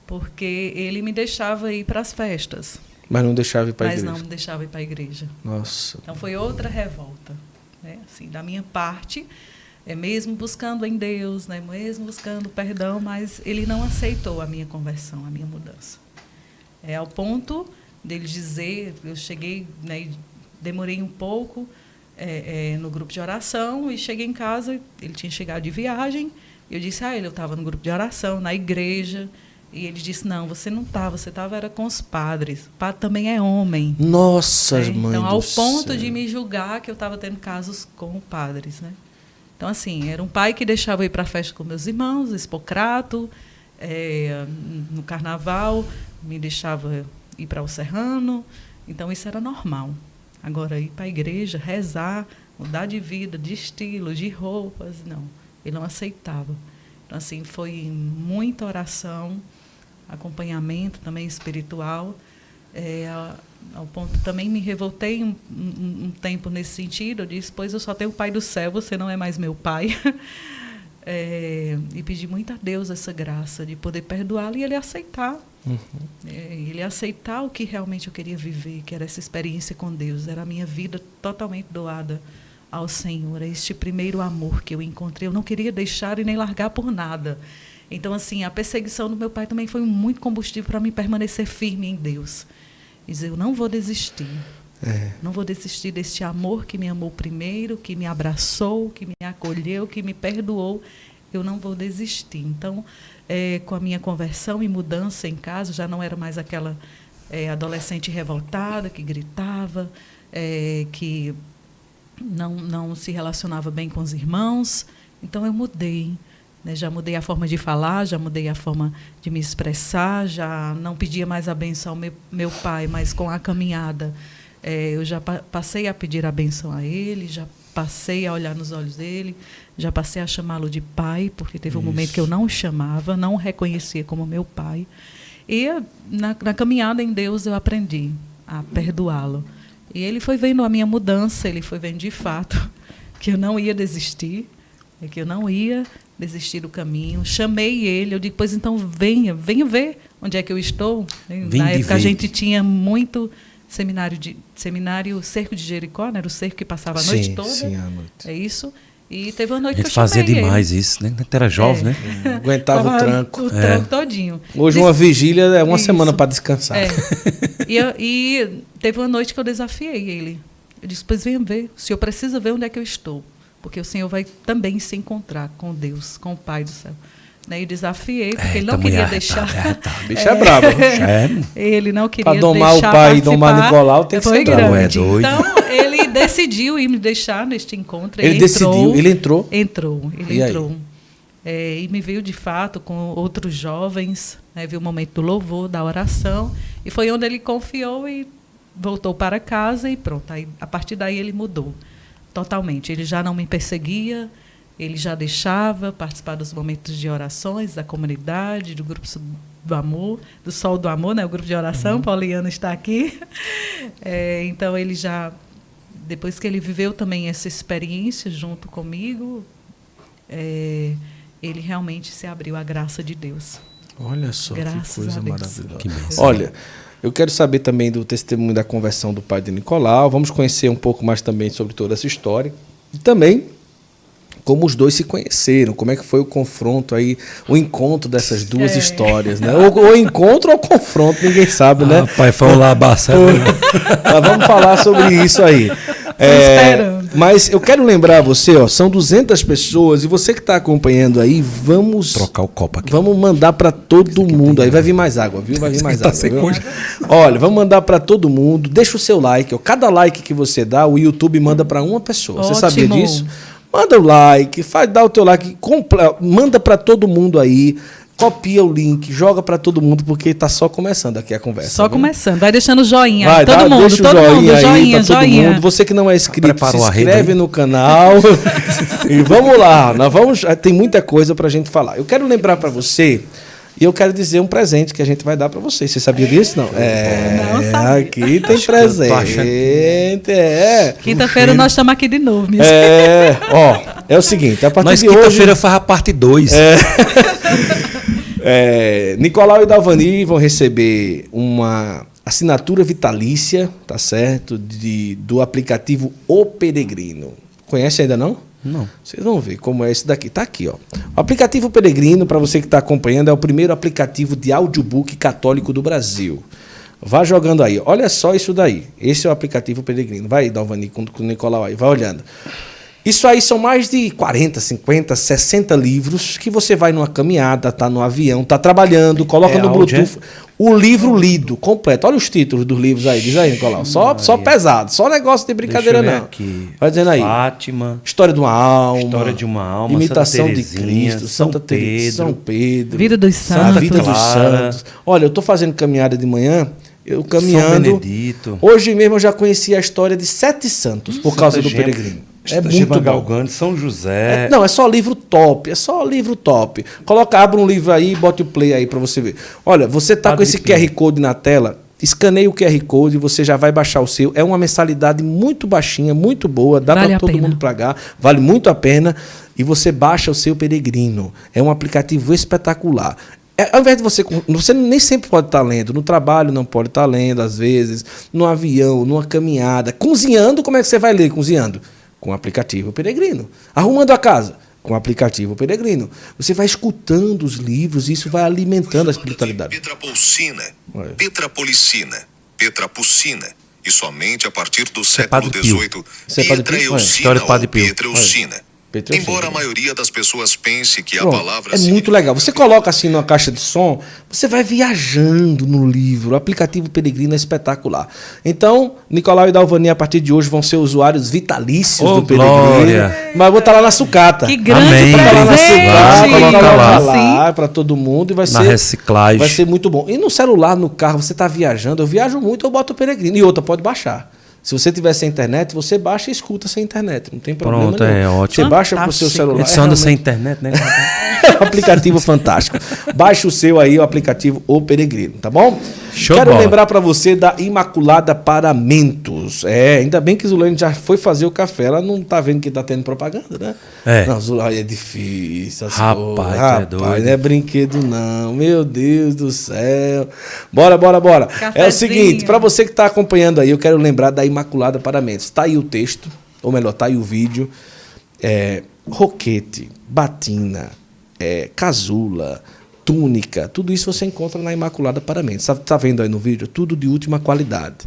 S3: porque ele me deixava ir para as festas.
S1: Mas não deixava ir para a
S3: igreja.
S1: Mas
S3: não deixava ir para a igreja.
S1: Nossa.
S3: Então foi outra revolta, né? Assim, da minha parte, é mesmo buscando em Deus, né? Mesmo buscando perdão, mas ele não aceitou a minha conversão, a minha mudança. É ao ponto dele dizer, eu cheguei, né, demorei um pouco é, é, no grupo de oração e cheguei em casa, ele tinha chegado de viagem, eu disse a ele, eu estava no grupo de oração, na igreja, e ele disse: Não, você não estava, você estava era com os padres. O padre também é homem.
S1: Nossa, né? mãe.
S3: Então, ao ponto céu. de me julgar que eu estava tendo casos com padres. Né? Então, assim, era um pai que deixava eu ir para a festa com meus irmãos, Espocrato, é, no carnaval, me deixava ir para o Serrano. Então, isso era normal. Agora, ir para a igreja, rezar, mudar de vida, de estilo, de roupas, não. Ele não aceitava. Então, assim, foi muita oração acompanhamento também espiritual. É, ao ponto também me revoltei um, um, um, tempo nesse sentido. Eu disse: Pois eu só tenho o Pai do céu, você não é mais meu Pai. (laughs) É, e pedi muito a Deus essa graça de poder perdoá-lo e ele aceitar. Uhum. É, ele aceitar o que realmente eu queria viver, que era essa experiência com Deus. Era a minha vida totalmente doada ao Senhor. É este primeiro amor que eu encontrei. Eu não queria deixar e nem largar por nada. Então, assim, a perseguição do meu pai também foi muito combustível para mim permanecer firme em Deus. E dizer, eu não vou desistir. É. Não vou desistir deste amor que me amou primeiro, que me abraçou, que me acolheu, que me perdoou. Eu não vou desistir. Então, é, com a minha conversão e mudança em casa, já não era mais aquela é, adolescente revoltada que gritava, é, que não, não se relacionava bem com os irmãos. Então, eu mudei. Né? Já mudei a forma de falar, já mudei a forma de me expressar, já não pedia mais a benção ao meu, meu pai, mas com a caminhada é, eu já pa passei a pedir a benção a ele, já passei a olhar nos olhos dele, já passei a chamá-lo de pai, porque teve um momento que eu não o chamava, não o reconhecia como meu pai. E na, na caminhada em Deus eu aprendi a perdoá-lo. E ele foi vendo a minha mudança, ele foi vendo de fato (laughs) que eu não ia desistir, que eu não ia desistir do caminho. Chamei ele, eu digo, pois então venha, venha ver onde é que eu estou. Vim Na época a gente tinha muito seminário de seminário Cerco de Jericó, né? Era o cerco que passava a noite sim, toda. Sim, a noite. É isso. E teve uma noite
S2: a
S3: gente
S2: que eu fazia demais
S3: ele.
S2: isso, né? Era jovem, é.
S1: né? (laughs) Aguentava o tranco.
S3: O tranco é. todinho.
S1: Hoje uma vigília é uma isso. semana para descansar. É. (laughs)
S3: e, e teve uma noite que eu desafiei ele. Eu disse, pois venha ver. O senhor precisa ver onde é que eu estou porque o Senhor vai também se encontrar com Deus, com o Pai do céu. Né, e desafiei, porque é, ele não queria deixar.
S1: É, tá, bicho é, bravo. É. (laughs)
S3: Ele não queria
S1: deixar. Para domar o pai e domar Nicolau tem que ser
S3: bravo. É doido. Então, ele (laughs) decidiu ir me deixar neste encontro.
S1: Ele, ele entrou, decidiu, ele entrou?
S3: Entrou, ele e entrou. É, e me veio de fato com outros jovens, né, viu o momento do louvor, da oração, e foi onde ele confiou e voltou para casa e pronto. Aí, a partir daí ele mudou totalmente. Ele já não me perseguia, ele já deixava participar dos momentos de orações da comunidade, do grupo do amor, do Sol do Amor, né? o grupo de oração, uhum. Pauliano está aqui. É, então ele já, depois que ele viveu também essa experiência junto comigo, é, ele realmente se abriu à graça de Deus.
S1: Olha só Graças que coisa maravilhosa. Que Olha, eu quero saber também do testemunho da conversão do pai de Nicolau. Vamos conhecer um pouco mais também sobre toda essa história. E também como os dois se conheceram, como é que foi o confronto aí, o encontro dessas duas é. histórias, né? Ou, ou encontro ou confronto, ninguém sabe, né?
S2: Pai, foi lá Mas
S1: vamos falar sobre isso aí. É, mas eu quero lembrar você, ó, são 200 pessoas e você que está acompanhando aí, vamos
S2: trocar o copo aqui.
S1: Vamos mandar para todo mundo. Aí vai vir mais água, viu? Vai vir mais tá água. Olha, vamos mandar para todo mundo. Deixa o seu like. Ó. Cada like que você dá, o YouTube manda para uma pessoa. Ótimo. Você sabia disso? Manda o like, faz, dá o teu like, compra, manda para todo mundo aí copia o link, joga para todo mundo, porque tá só começando aqui a conversa.
S3: Só viu? começando. Vai deixando joinha. Vai, todo dá, mundo, deixa todo
S1: joinha
S3: mundo, joinha,
S1: joinha. Mundo. Você que não é inscrito, se inscreve no canal. (laughs) e vamos lá, nós vamos, tem muita coisa pra gente falar. Eu quero lembrar para você e eu quero dizer um presente que a gente vai dar para vocês. Você sabia disso? Não. É, não sabia. aqui tem presente. É.
S3: Quinta-feira nós estamos aqui de novo.
S1: Mesmo. É, ó, É o seguinte, a partir
S2: Nós
S1: de hoje...
S2: quinta-feira faz a parte 2.
S1: É, (laughs) é, Nicolau e Dalvani vão receber uma assinatura vitalícia, tá certo? De, do aplicativo O Peregrino. Conhece ainda não?
S2: Não.
S1: Vocês vão ver como é esse daqui. Tá aqui, ó. O aplicativo Peregrino, para você que está acompanhando, é o primeiro aplicativo de audiobook católico do Brasil. Vá jogando aí. Olha só isso daí. Esse é o aplicativo Peregrino. Vai, Dalvani, com, com o Nicolau aí. Vai olhando. Isso aí são mais de 40, 50, 60 livros que você vai numa caminhada, tá no avião, tá trabalhando, coloca
S2: É
S1: no
S2: áudio,
S1: Bluetooth. O livro lido, completo. Olha os títulos dos livros aí. Diz aí, Nicolau. Só, só pesado. Só negócio de brincadeira,
S2: Deixa eu ver
S1: não.
S2: Aqui.
S1: Vai dizendo aí.
S2: Fátima.
S1: História de uma alma.
S2: História de uma alma,
S1: Imitação
S2: Santa
S1: de Cristo.
S2: São
S1: Santa Teresa,
S2: Pedro.
S1: São Pedro.
S3: Vida dos Santos.
S1: vida dos santos. Olha, eu tô fazendo caminhada de manhã. Eu
S2: São
S1: caminhando.
S2: Benedito.
S1: Hoje mesmo eu já conheci a história de sete santos por causa do
S2: Gema-
S1: peregrino. É muito.
S2: Galgante, São José.
S1: É, não, é só livro top, é só livro top. Coloca, abre um livro aí e bote o play aí para você ver. Olha, você tá com
S2: Padre
S1: esse
S2: Pio.
S1: QR Code na tela, escaneia o QR Code, você já vai baixar o seu. É uma mensalidade muito baixinha, muito boa, dá
S3: Vale
S1: para todo
S3: pena.
S1: mundo pagar, vale muito a pena. E você baixa o seu Peregrino. É um aplicativo espetacular. É, ao invés de você. Você nem sempre pode estar lendo. No trabalho não pode estar lendo, às vezes. No avião, numa caminhada. Cozinhando, como é que você vai ler cozinhando? Com o aplicativo Peregrino. Arrumando a casa. Com o aplicativo Peregrino. Você vai escutando os livros e isso vai alimentando a espiritualidade.
S4: Petrapolcina,
S1: Olha.
S4: Petrapolicina, Petrapucina. E somente a partir do
S2: é
S4: século. XVIII,
S1: é
S4: Pietreucina
S2: Padre
S4: ou. Pietreucina. Embora a maioria das pessoas pense que a
S1: Pronto,
S4: palavra
S1: é muito legal. Você coloca assim numa caixa de som, você vai viajando no livro. O aplicativo Peregrino é espetacular. Então, Nicolau e Dalvani, a partir de hoje, vão ser usuários vitalícios
S2: Ô,
S1: do Peregrino.
S2: glória.
S1: Mas vou estar lá na sucata.
S3: Que grande
S2: Amém.
S1: Botar lá na sucata,
S2: Vai
S1: colocar lá, lá para todo mundo e vai
S2: Na
S1: ser
S2: reciclagem.
S1: vai ser muito bom. E no celular, no carro, você está viajando. Eu viajo muito, eu boto o Peregrino. E outra, pode baixar. Se você tiver sem internet, você baixa e escuta sem internet. Não tem problema
S2: Pronto,
S1: nenhum.
S2: é ótimo.
S1: Você baixa pro seu celular.
S2: Edição
S1: é
S2: anda
S1: realmente-
S2: sem internet, né? (laughs)
S1: é um aplicativo fantástico. Baixe o seu aí, o aplicativo O Peregrino, tá bom?
S2: Show
S1: Quero
S2: bola.
S1: lembrar para você da Imaculada Paramentos. É, ainda bem que Zulane já foi fazer o café. Ela não tá vendo que tá tendo propaganda, né?
S2: É.
S1: Não, Zulane é difícil.
S2: Rapaz,
S1: coisas.
S2: é
S1: Rapaz,
S2: doido.
S1: não é brinquedo não. Meu Deus do céu. Bora, bora, bora. É o seguinte, para você que tá acompanhando aí, eu quero lembrar da Imaculada Paramentos. Tá aí o texto, ou melhor, tá aí o vídeo. É, roquete, batina, é, casula, túnica, tudo isso você encontra na Imaculada Paramentos. Tá, tá vendo aí no vídeo? Tudo de última qualidade.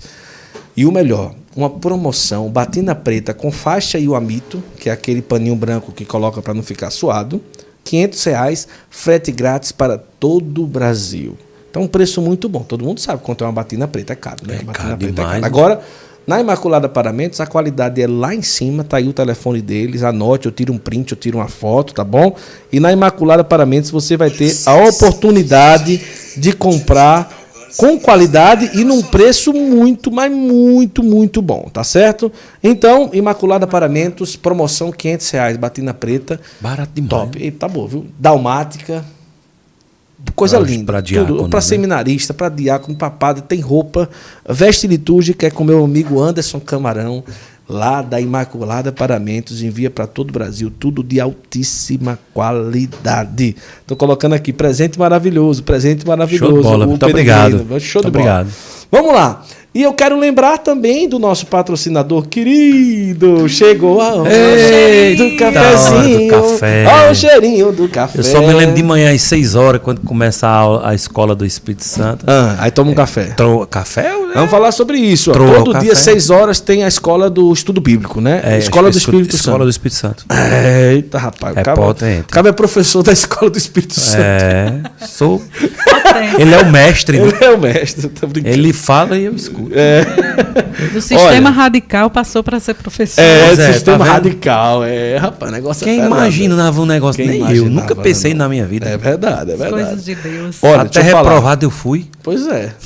S1: E o melhor, uma promoção, batina preta com faixa e o amito, que é aquele paninho branco que coloca para não ficar suado, 500 reais, frete grátis para todo o Brasil. Então, um preço muito bom. Todo mundo sabe quanto é uma batina preta, é caro, né?
S2: É caro
S1: preta
S2: demais, né?
S1: Agora, na Imaculada Paramentos, a qualidade é lá em cima, tá aí o telefone deles, anote, eu tiro um print, eu tiro uma foto, tá bom? E na Imaculada Paramentos você vai ter a oportunidade de comprar com qualidade e num preço muito, mas muito, muito bom, tá certo? Então, Imaculada Paramentos, promoção 500 reais, batina preta,
S2: Barato demais.
S1: top. E tá bom, viu? Dalmática, coisa
S2: Pra-
S1: linda.
S2: pra diácono,
S1: para
S2: né?
S1: seminarista, para diácono, para padre, tem roupa, veste litúrgica, é com meu amigo Anderson Camarão, lá da Imaculada Paramentos, envia para todo o Brasil, tudo de altíssima qualidade. Tô colocando aqui, presente maravilhoso, presente maravilhoso.
S2: Show de bola, muito obrigado.
S1: Show de
S2: Muito
S1: bola.
S2: obrigado.
S1: Vamos lá. E eu quero lembrar também do nosso patrocinador querido. Chegou a hora
S2: Eita,
S1: do cafezinho.
S2: hora do café.
S1: Ó o cheirinho do café.
S2: Eu só me lembro de manhã às 6 horas, quando começa a, aula- a escola do Espírito Santo.
S1: Ah, aí toma um café.
S2: Trou- café? né?
S1: Vamos falar sobre isso. ó.
S2: Troa o
S1: Todo dia,
S2: café.
S1: seis horas, tem a escola do estudo bíblico, né?
S2: É,
S1: escola do
S2: escola-
S1: Espírito
S2: Escola
S1: Santo.
S2: do Espírito Santo.
S1: Eita, rapaz.
S2: É
S1: o cara,
S2: potente.
S1: cara é professor da escola do Espírito Santo.
S2: É, sou.
S3: Potente.
S2: Ele é o mestre. né?
S1: Ele é o mestre, tô brincando.
S2: Ele fala e eu escuto.
S3: Do sistema
S1: Olha.
S3: radical passou para ser professor.
S1: É,
S2: é,
S1: sistema
S2: tá
S1: radical. É, rapaz, negócio
S2: Quem
S1: é
S2: imaginava um negócio
S1: Quem
S2: nem eu. Nunca pensei
S1: não.
S2: na minha vida.
S1: É verdade, é verdade.
S3: coisas de Deus.
S1: Olha,
S2: Até
S1: eu falar.
S2: reprovado eu fui.
S1: Pois é. (laughs)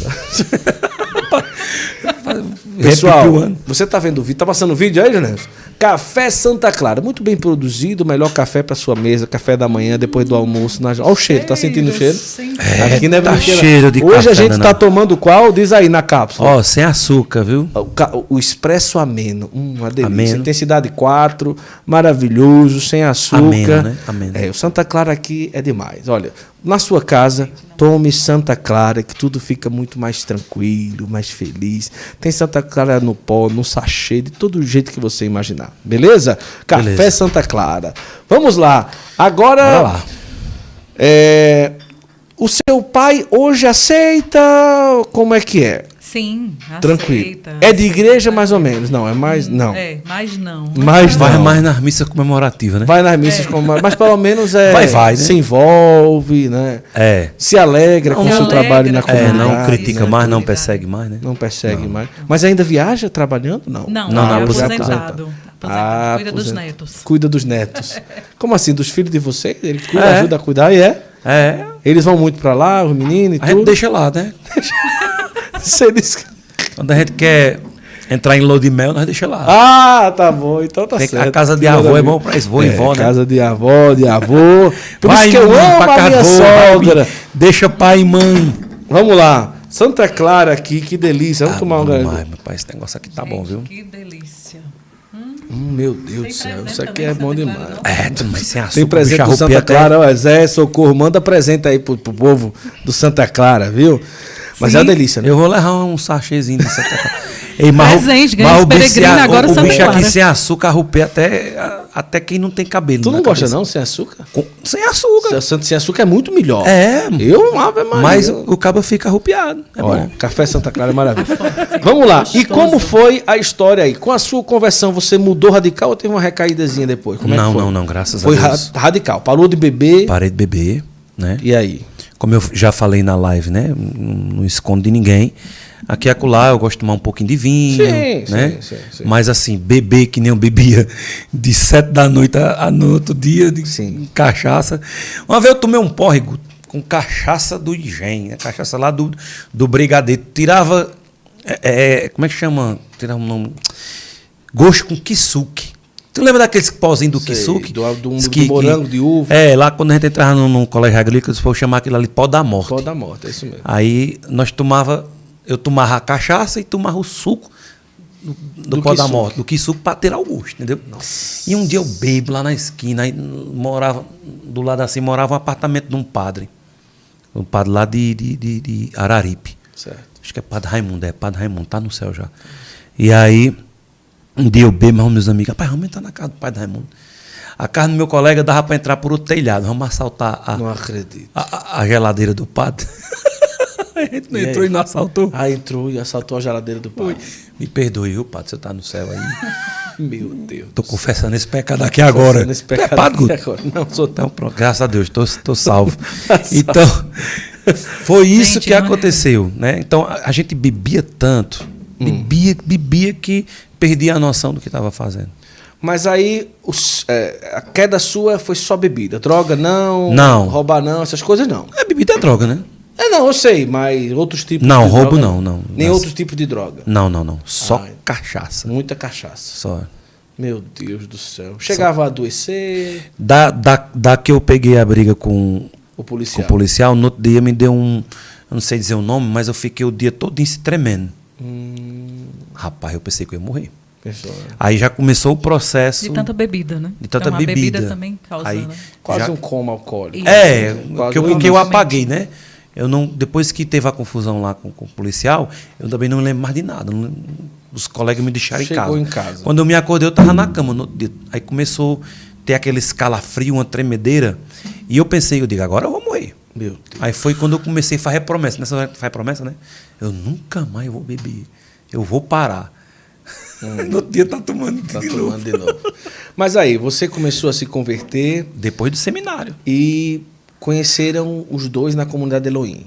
S1: Pessoal, você tá vendo o vídeo? Tá passando o vídeo aí, Janelson? Café Santa Clara, muito bem produzido, o melhor café para sua mesa, café da manhã, depois do almoço. Na... Olha o cheiro, tá sentindo o cheiro? Aqui não é
S2: tá
S1: brinquedo.
S2: cheiro de
S1: Hoje
S2: café
S1: a gente
S2: danado.
S1: tá tomando qual? Diz aí na cápsula.
S2: Ó, sem açúcar, viu?
S1: O, ca- o expresso ameno, hum, uma delícia.
S2: Ameno.
S1: Intensidade 4, maravilhoso, sem açúcar.
S2: Ameno, né? Ameno.
S1: É, o Santa Clara aqui é demais. Olha, na sua casa, tome Santa Clara, que tudo fica muito mais tranquilo, mais feliz. Tem Santa Clara no pó, no sachê, de todo jeito que você imaginar. Beleza? Café
S2: Beleza.
S1: Santa Clara. Vamos lá. Agora.
S2: Lá.
S1: é, o seu pai hoje aceita? Como é que é?
S3: Sim,
S1: Tranquilo.
S3: aceita.
S1: É de igreja mais ou menos? Não, é mais. Não.
S3: É, mas não.
S1: Mas
S2: Vai
S1: não.
S2: mais na missa comemorativa, né?
S1: Vai nas missas como. Mas pelo menos é.
S2: Vai, vai, né?
S1: Se envolve, né?
S2: É.
S1: Se alegra com o
S3: Se
S1: seu
S3: alegra
S1: trabalho na
S3: com
S2: É,
S1: comunidade.
S2: não
S3: Comunidade,
S2: critica
S3: né?
S2: mais, não
S3: Comunidade.
S2: persegue mais, né?
S1: Não persegue mais. Mas ainda viaja trabalhando? Não.
S3: Não,
S2: Não,
S3: não,
S2: não,
S3: é
S2: aposentado.
S1: Ah,
S3: Cuida dos netos.
S1: Cuida dos netos. (laughs) Como assim? Dos filhos de vocês? Ele cuida,
S2: É.
S1: ajuda a cuidar e é?
S2: É.
S1: Eles vão muito pra lá, os meninos e
S2: A gente
S1: tudo.
S2: deixa lá, né? (laughs)
S1: Você disse que-
S2: Quando a gente quer entrar em lua de mel, nós deixa lá.
S1: Ah, tá bom. Então tá
S2: Tem-
S1: certo.
S2: a casa de avô é bom pra isso, vô e vó, né?
S1: Casa de avó, de avô. Por
S2: Vai,
S1: isso que eu
S2: mãe,
S1: amo
S2: pra
S1: a minha
S2: do vô, vai,
S1: sogra.
S2: Deixa pai e mãe.
S1: Vamos lá. Santa Clara aqui, que delícia. Vamos
S2: Ah,
S1: tomar um
S2: bom
S1: grande.
S2: demais, meu pai, esse negócio aqui tá bom, viu?
S3: Que delícia.
S1: Hum, meu Deus do céu, isso aqui é bom demais.
S3: não?
S2: É, mas sem açúcar.
S1: Tem presente do Santa
S2: até-
S1: Clara, Zé, Socorro, manda presente aí pro, pro povo do Santa Clara, viu? Mas é uma
S3: Sim.
S1: delícia, né?
S2: Eu vou levar um sachêzinho Clara. Ei, mas o-
S3: Presente, ganha
S2: mas
S3: os
S2: o bicho
S3: peregrinos,
S2: sem a-
S3: agora
S2: o, o bicho aqui
S3: Clara.
S2: sem açúcar arrupia até, até quem não tem cabelo.
S1: Tu não gosta
S2: cabeça.
S1: não, sem açúcar?
S2: Com- sem açúcar.
S1: Santo sem açúcar é muito melhor.
S2: É,
S1: Eu, Ave Maria.
S2: mas o cabo fica arrupiado. É
S1: Olha,
S2: bom.
S1: café Santa Clara é maravilhoso. Vamos lá. E como foi a história aí? Com a sua conversão, você mudou radical ou teve uma recaídazinha depois? Como é
S2: não,
S1: que foi?
S2: não, não, graças
S1: Foi
S2: a
S1: ra-
S2: Deus.
S1: radical. Parou de beber.
S2: Parei de beber, né?
S1: E aí?
S2: Como eu já falei na live, né? Não, não escondo de ninguém. Aqui e acolá eu gosto de tomar um pouquinho de vinho,
S1: Sim,
S2: né?
S1: sim, sim.
S2: Mas assim, beber que nem eu bebia de sete da noite a, a no outro dia de cachaça. Uma vez eu tomei um pórrego com cachaça do engenho, né? cachaça lá do, do brigadeiro. Tirava, é, é, como é que chama? Tirava um nome... Gosto com kisuke. Tu lembra daqueles pozinhos do
S1: Sei,
S2: kisuke?
S1: do- do-
S2: Diz
S1: do morango, de uva.
S2: É, lá quando a gente entrava no, no colégio agrícola, eles foram chamar aquilo ali pó da morte.
S1: Pó da morte, é isso mesmo.
S2: Aí nós tomava, eu tomava a cachaça e tomava o suco do, do,
S1: Do
S2: pó da morte, do que suco para tirar o gosto, entendeu? E um dia eu bebo lá na esquina, aí morava, do lado assim, morava um apartamento de um padre. Um padre lá de, de, de, de Araripe.
S1: Certo.
S2: Acho que é Padre Raimundo, é Padre Raimundo, tá no céu já. E aí, um dia eu bebo, mas meus amigos, rapaz, vamos entrar na casa do Padre Raimundo. A casa do meu colega dava para entrar por outro telhado, vamos assaltar a,
S1: Não acredito.
S2: a, a- a geladeira do padre. (laughs) a gente não
S1: E aí?
S2: entrou e não assaltou.
S1: Ah, entrou e assaltou a geladeira do pai.
S2: Me perdoe, viu, padre, você tá no céu aí. (laughs)
S1: Meu Deus.
S2: Tô confessando esse pecado aqui agora.
S1: Nesse
S2: Tu é
S1: pecado
S2: padre,
S1: aqui agora. Não, sou
S2: Então, pronto, graças a Deus, tô, tô (laughs) salvo. então, foi isso
S3: Gente,
S2: que
S3: é-
S2: aconteceu, né? Então, a, a gente bebia tanto,
S1: Hum.
S2: bebia, bebia que perdia a noção do que estava fazendo.
S1: Mas aí os- é, a queda sua foi só bebida. Droga não.
S2: Não.
S1: Roubar não, essas coisas não.
S2: É, bebida é droga, né?
S1: É, não, eu sei, mas outros tipos
S2: Não,
S1: de
S2: roubo
S1: droga,
S2: não, não.
S1: Nem
S2: Mas-
S1: outros tipos de droga.
S2: Não, não, não. Só
S1: Ai.
S2: cachaça.
S1: Muita cachaça.
S2: Só.
S1: Meu Deus do céu. Chegava a adoecer
S2: Da, da, da que eu peguei a briga com,
S1: o
S2: com
S1: policial.
S2: o policial, no outro dia me deu um. Eu não sei dizer o nome, mas eu fiquei o dia todo se tremendo.
S1: Hum,
S2: Rapaz, eu pensei que eu ia morrer.
S1: pensou, né?
S2: Aí já começou o processo.
S3: De tanta bebida, né?
S2: De tanta
S3: Então, a
S2: bebida.
S3: também causa,
S2: Aí-
S3: né?
S1: Quase
S2: Já-
S1: um coma alcoólico.
S2: É,
S1: Quase
S2: que eu, porque eu apaguei, né? Eu não, depois que teve a confusão lá com, com o policial, eu também não lembro mais de nada. não os colegas me deixaram
S1: Chegou
S2: em
S1: em
S2: casa.
S1: casa.
S2: Quando eu me acordei, eu estava na cama. no. Aí começou a ter aquele escalafrio, uma tremedeira. E eu pensei, eu digo, agora eu vou morrer.
S1: Meu Deus.
S2: Aí foi quando eu comecei a fazer promessa. Nessa hora que faz promessa, né? Eu nunca mais vou beber. Eu vou parar. (laughs) no outro dia tá tomando
S1: Tá
S2: de
S1: tomando
S2: novo.
S1: de novo. Mas aí, você começou a se converter
S2: Depois do seminário.
S1: e conheceram os dois na comunidade de Elohim.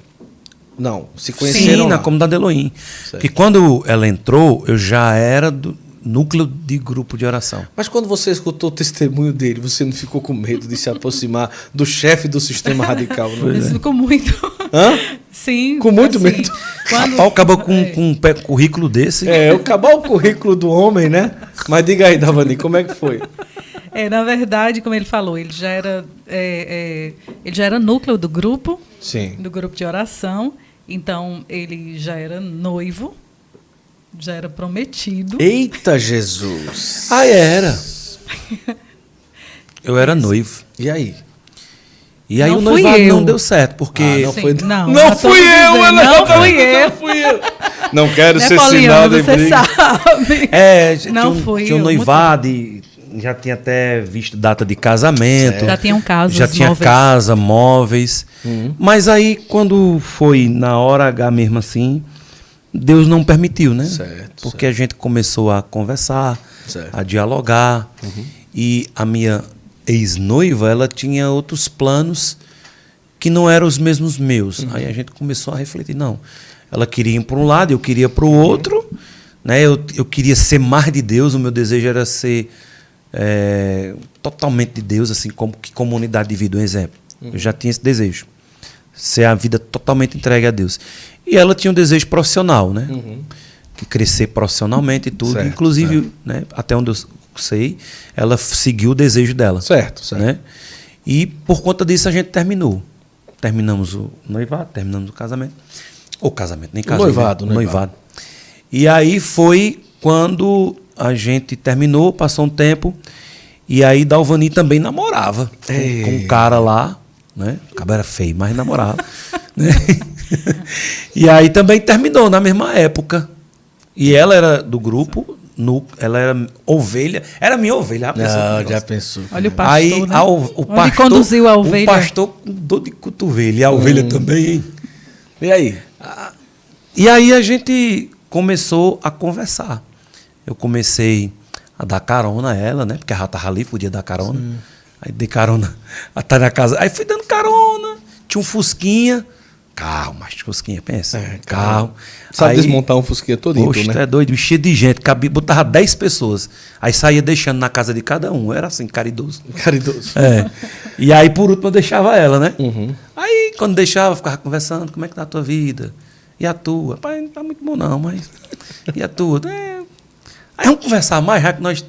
S1: Não, se conheceram
S2: Sim, na
S1: lá.
S2: comunidade Elohim.
S1: Certo.
S2: Porque quando ela entrou, eu já era do núcleo de grupo de oração.
S1: Mas quando você escutou o testemunho dele, você não ficou com medo de se aproximar do chefe do sistema radical, não?
S3: Isso ficou muito.
S1: Hã?
S3: Sim.
S1: Com muito
S3: assim,
S1: medo.
S3: Quando,
S2: Rapaz, acaba com, com um pé- currículo desse.
S1: É, acabar o currículo do homem, né? Mas diga aí, Davani, como é que foi?
S3: É, na verdade, como ele falou, ele já era, é, é, ele já era núcleo do grupo
S1: Sim.
S3: do grupo de oração. Então, ele já era noivo, já era prometido.
S1: Eita Jesus.
S2: Ah, era. Eu era noivo.
S1: E aí?
S2: E aí
S3: Não
S2: o noivado
S3: eu.
S2: não deu certo, porque
S1: Ah, não
S3: Sim,
S1: foi- (laughs)
S3: não,
S1: Não fui eu,
S3: dizendo,
S1: ela
S3: não fui eu.
S1: Não fui eu. Não quero
S3: Né,
S1: ser sinal de
S3: Você
S1: briga.
S3: sabe.
S2: É, (laughs) tinha
S3: Não
S2: um,
S3: fui
S2: tinha um
S3: eu,
S2: noivado e já tinha até visto data de casamento.
S3: Já tinham casas
S2: Já tinha
S3: móveis.
S2: casa, móveis. Mas aí, quando foi na hora H mesmo assim, Deus não permitiu, né?
S1: Certo,
S2: Porque a gente começou a conversar,
S1: Certo.
S2: a dialogar. E a minha ex-noiva, ela tinha outros planos que não eram os mesmos meus. Aí a gente começou a refletir, não. Ela queria ir para um lado, eu queria para o outro. Né? Eu, eu queria ser mais de Deus, o meu desejo era ser é, totalmente de Deus, assim como que comunidade de vida, um exemplo. Eu já tinha esse desejo. Ser a vida totalmente entregue a Deus. E ela tinha um desejo profissional, né? Que crescer profissionalmente e tudo.
S1: Certo,
S2: Inclusive, Né, até onde eu sei, ela seguiu o desejo dela.
S1: Certo, certo.
S2: Né? E por conta disso a gente terminou. Terminamos o noivado, terminamos o casamento. Ou casamento, nem
S1: O
S2: casamento.
S1: noivado,
S2: né?
S1: noivado.
S2: E aí foi quando a gente terminou, passou um tempo. E aí Dalvani também namorava com,
S1: Ei.
S2: com um cara lá, né? O cara era feio, mas namorava. (laughs) né? E aí também terminou na mesma época. E ela era do grupo, no, ela era ovelha. Era minha ovelha. já pensou
S1: Não, já pensou.
S3: Olha o pastor,
S2: Aí
S3: né?
S2: a o, o pastor,
S3: conduziu a ovelha.
S2: O pastor com dor de cotovelo. E a ovelha também, hein?
S1: E aí?
S2: E aí a gente começou a conversar. Eu comecei a dar carona a ela, né? Porque ela tava ali, podia dar carona. Aí dei carona (laughs) até na casa. Aí fui dando carona. Tinha um Fusquinha. Carro, mas Fusquinha, pensa.
S1: É,
S2: carro.
S1: Sabe
S2: Aí-
S1: desmontar um fusquinha todinho,
S2: Poxa,
S1: né?
S2: é doido, cheio de gente, cabia, botava 10 pessoas. Aí saía deixando na casa de cada um. Era assim, caridoso. (laughs)
S1: Caridoso.
S2: É. E aí, por último, eu deixava ela, né?
S1: Uhum.
S2: Aí, quando deixava, eu ficava conversando, como é que tá a tua vida? E a tua? Pai, não tá muito bom não, mas... E a tua? É... Aí vamos conversar mais, já que nós,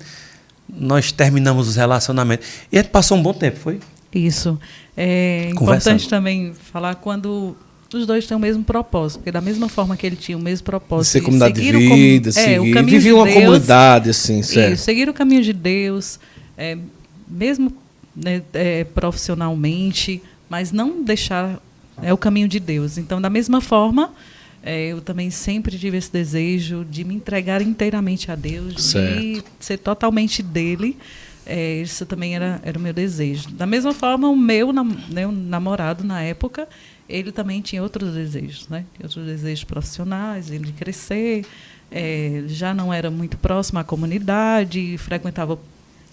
S2: nós terminamos os relacionamentos. E a gente passou um bom tempo, foi?
S3: Isso. É importante também falar quando os dois têm o mesmo propósito, porque da mesma forma que ele tinha o mesmo propósito,
S1: Ser
S3: de
S1: comunidade de
S3: seguir o com-
S1: vida,
S3: é, o caminho
S1: Viver
S3: de
S1: uma
S3: Deus,
S1: comunidade, assim, certo.
S3: Isso, seguir o caminho de Deus, é, mesmo né, é, profissionalmente, mas não deixar é o caminho de Deus. Então, da mesma forma, é, eu também sempre tive esse desejo de me entregar inteiramente a Deus, de
S1: Certo.
S3: ser totalmente dele. É, isso também era, era o meu desejo. Da mesma forma, o meu nam- né, o namorado na época, ele também tinha outros desejos, né? Outros desejos profissionais, ele de crescer, é, já não era muito próximo à comunidade, frequentava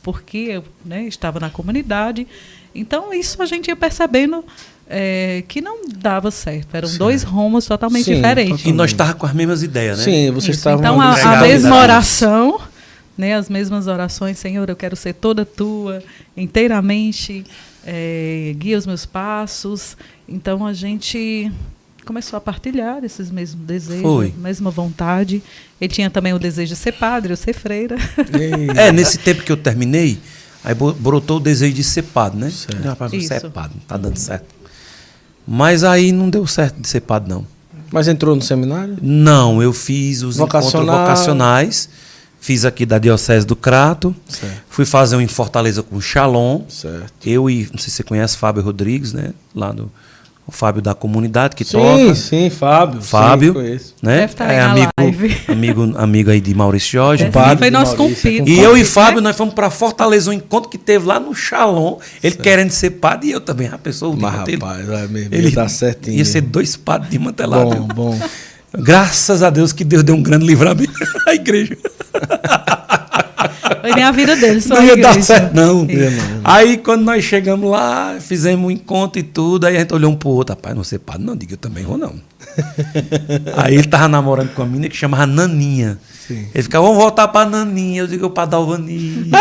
S3: porque eu né, estava na comunidade. Então, isso a gente ia percebendo é, que não dava certo. Eram dois rumos totalmente
S1: Sim,
S3: diferentes.
S2: E nós estávamos com as mesmas ideias, né?
S1: Sim, vocês
S3: Isso.
S1: estavam
S3: Então, a, a mesma oração, né, as mesmas orações, Senhor, eu quero ser toda tua, inteiramente, é, guia os meus passos. Então, a gente começou a partilhar esses mesmos desejos,
S2: Foi.
S3: mesma vontade. Ele tinha também o desejo de ser padre, eu ser freira.
S2: É, nesse tempo que eu terminei, aí brotou o desejo de ser padre, né?
S1: Certo.
S2: Rapaz, você é padre, não tá dando certo. Mas aí não deu certo de ser padre, não.
S1: Mas entrou no seminário?
S2: Não, eu fiz os
S1: Vocacional.
S2: encontros vocacionais, fiz aqui da Diocese do Crato,
S1: Certo.
S2: fui fazer um em Fortaleza com o Shalom.
S1: Certo.
S2: Eu e, não sei se você conhece Fábio Rodrigues, né? Lá do o Fábio da comunidade que
S1: Sim,
S2: toca.
S1: sim, Fábio.
S2: Fábio,
S1: Sim, conheço.
S2: né?
S3: Deve estar aí
S2: é amigo,
S3: live. (laughs)
S2: amigo, amigo aí de Maurício Jorge.
S3: É, sim, foi nosso
S1: é
S3: compito.
S2: E eu e
S3: né?
S2: Fábio, nós fomos para Fortaleza, um encontro que teve lá no Shalom. Ele querendo ser padre e eu também. A pessoa,
S1: Mas, rapaz, vai mesmo,
S2: ele
S1: ia dar certinho.
S2: Ia ser dois padres de mantelado.
S1: Bom, bom.
S2: Graças a Deus que Deus deu um grande livramento (laughs) à igreja. (laughs)
S3: Foi nem a vida deles,
S2: Não ia dar certo, não. Aí, quando nós chegamos lá, fizemos um encontro e tudo, aí a gente olhou um pro outro, rapaz, não ser padre, não, diga, eu também vou, não. (laughs) aí ele tava namorando com uma menina que chamava Naninha.
S1: Sim.
S2: Ele ficava, vamos voltar pra Naninha. Eu digo, pra Dalvani. (laughs)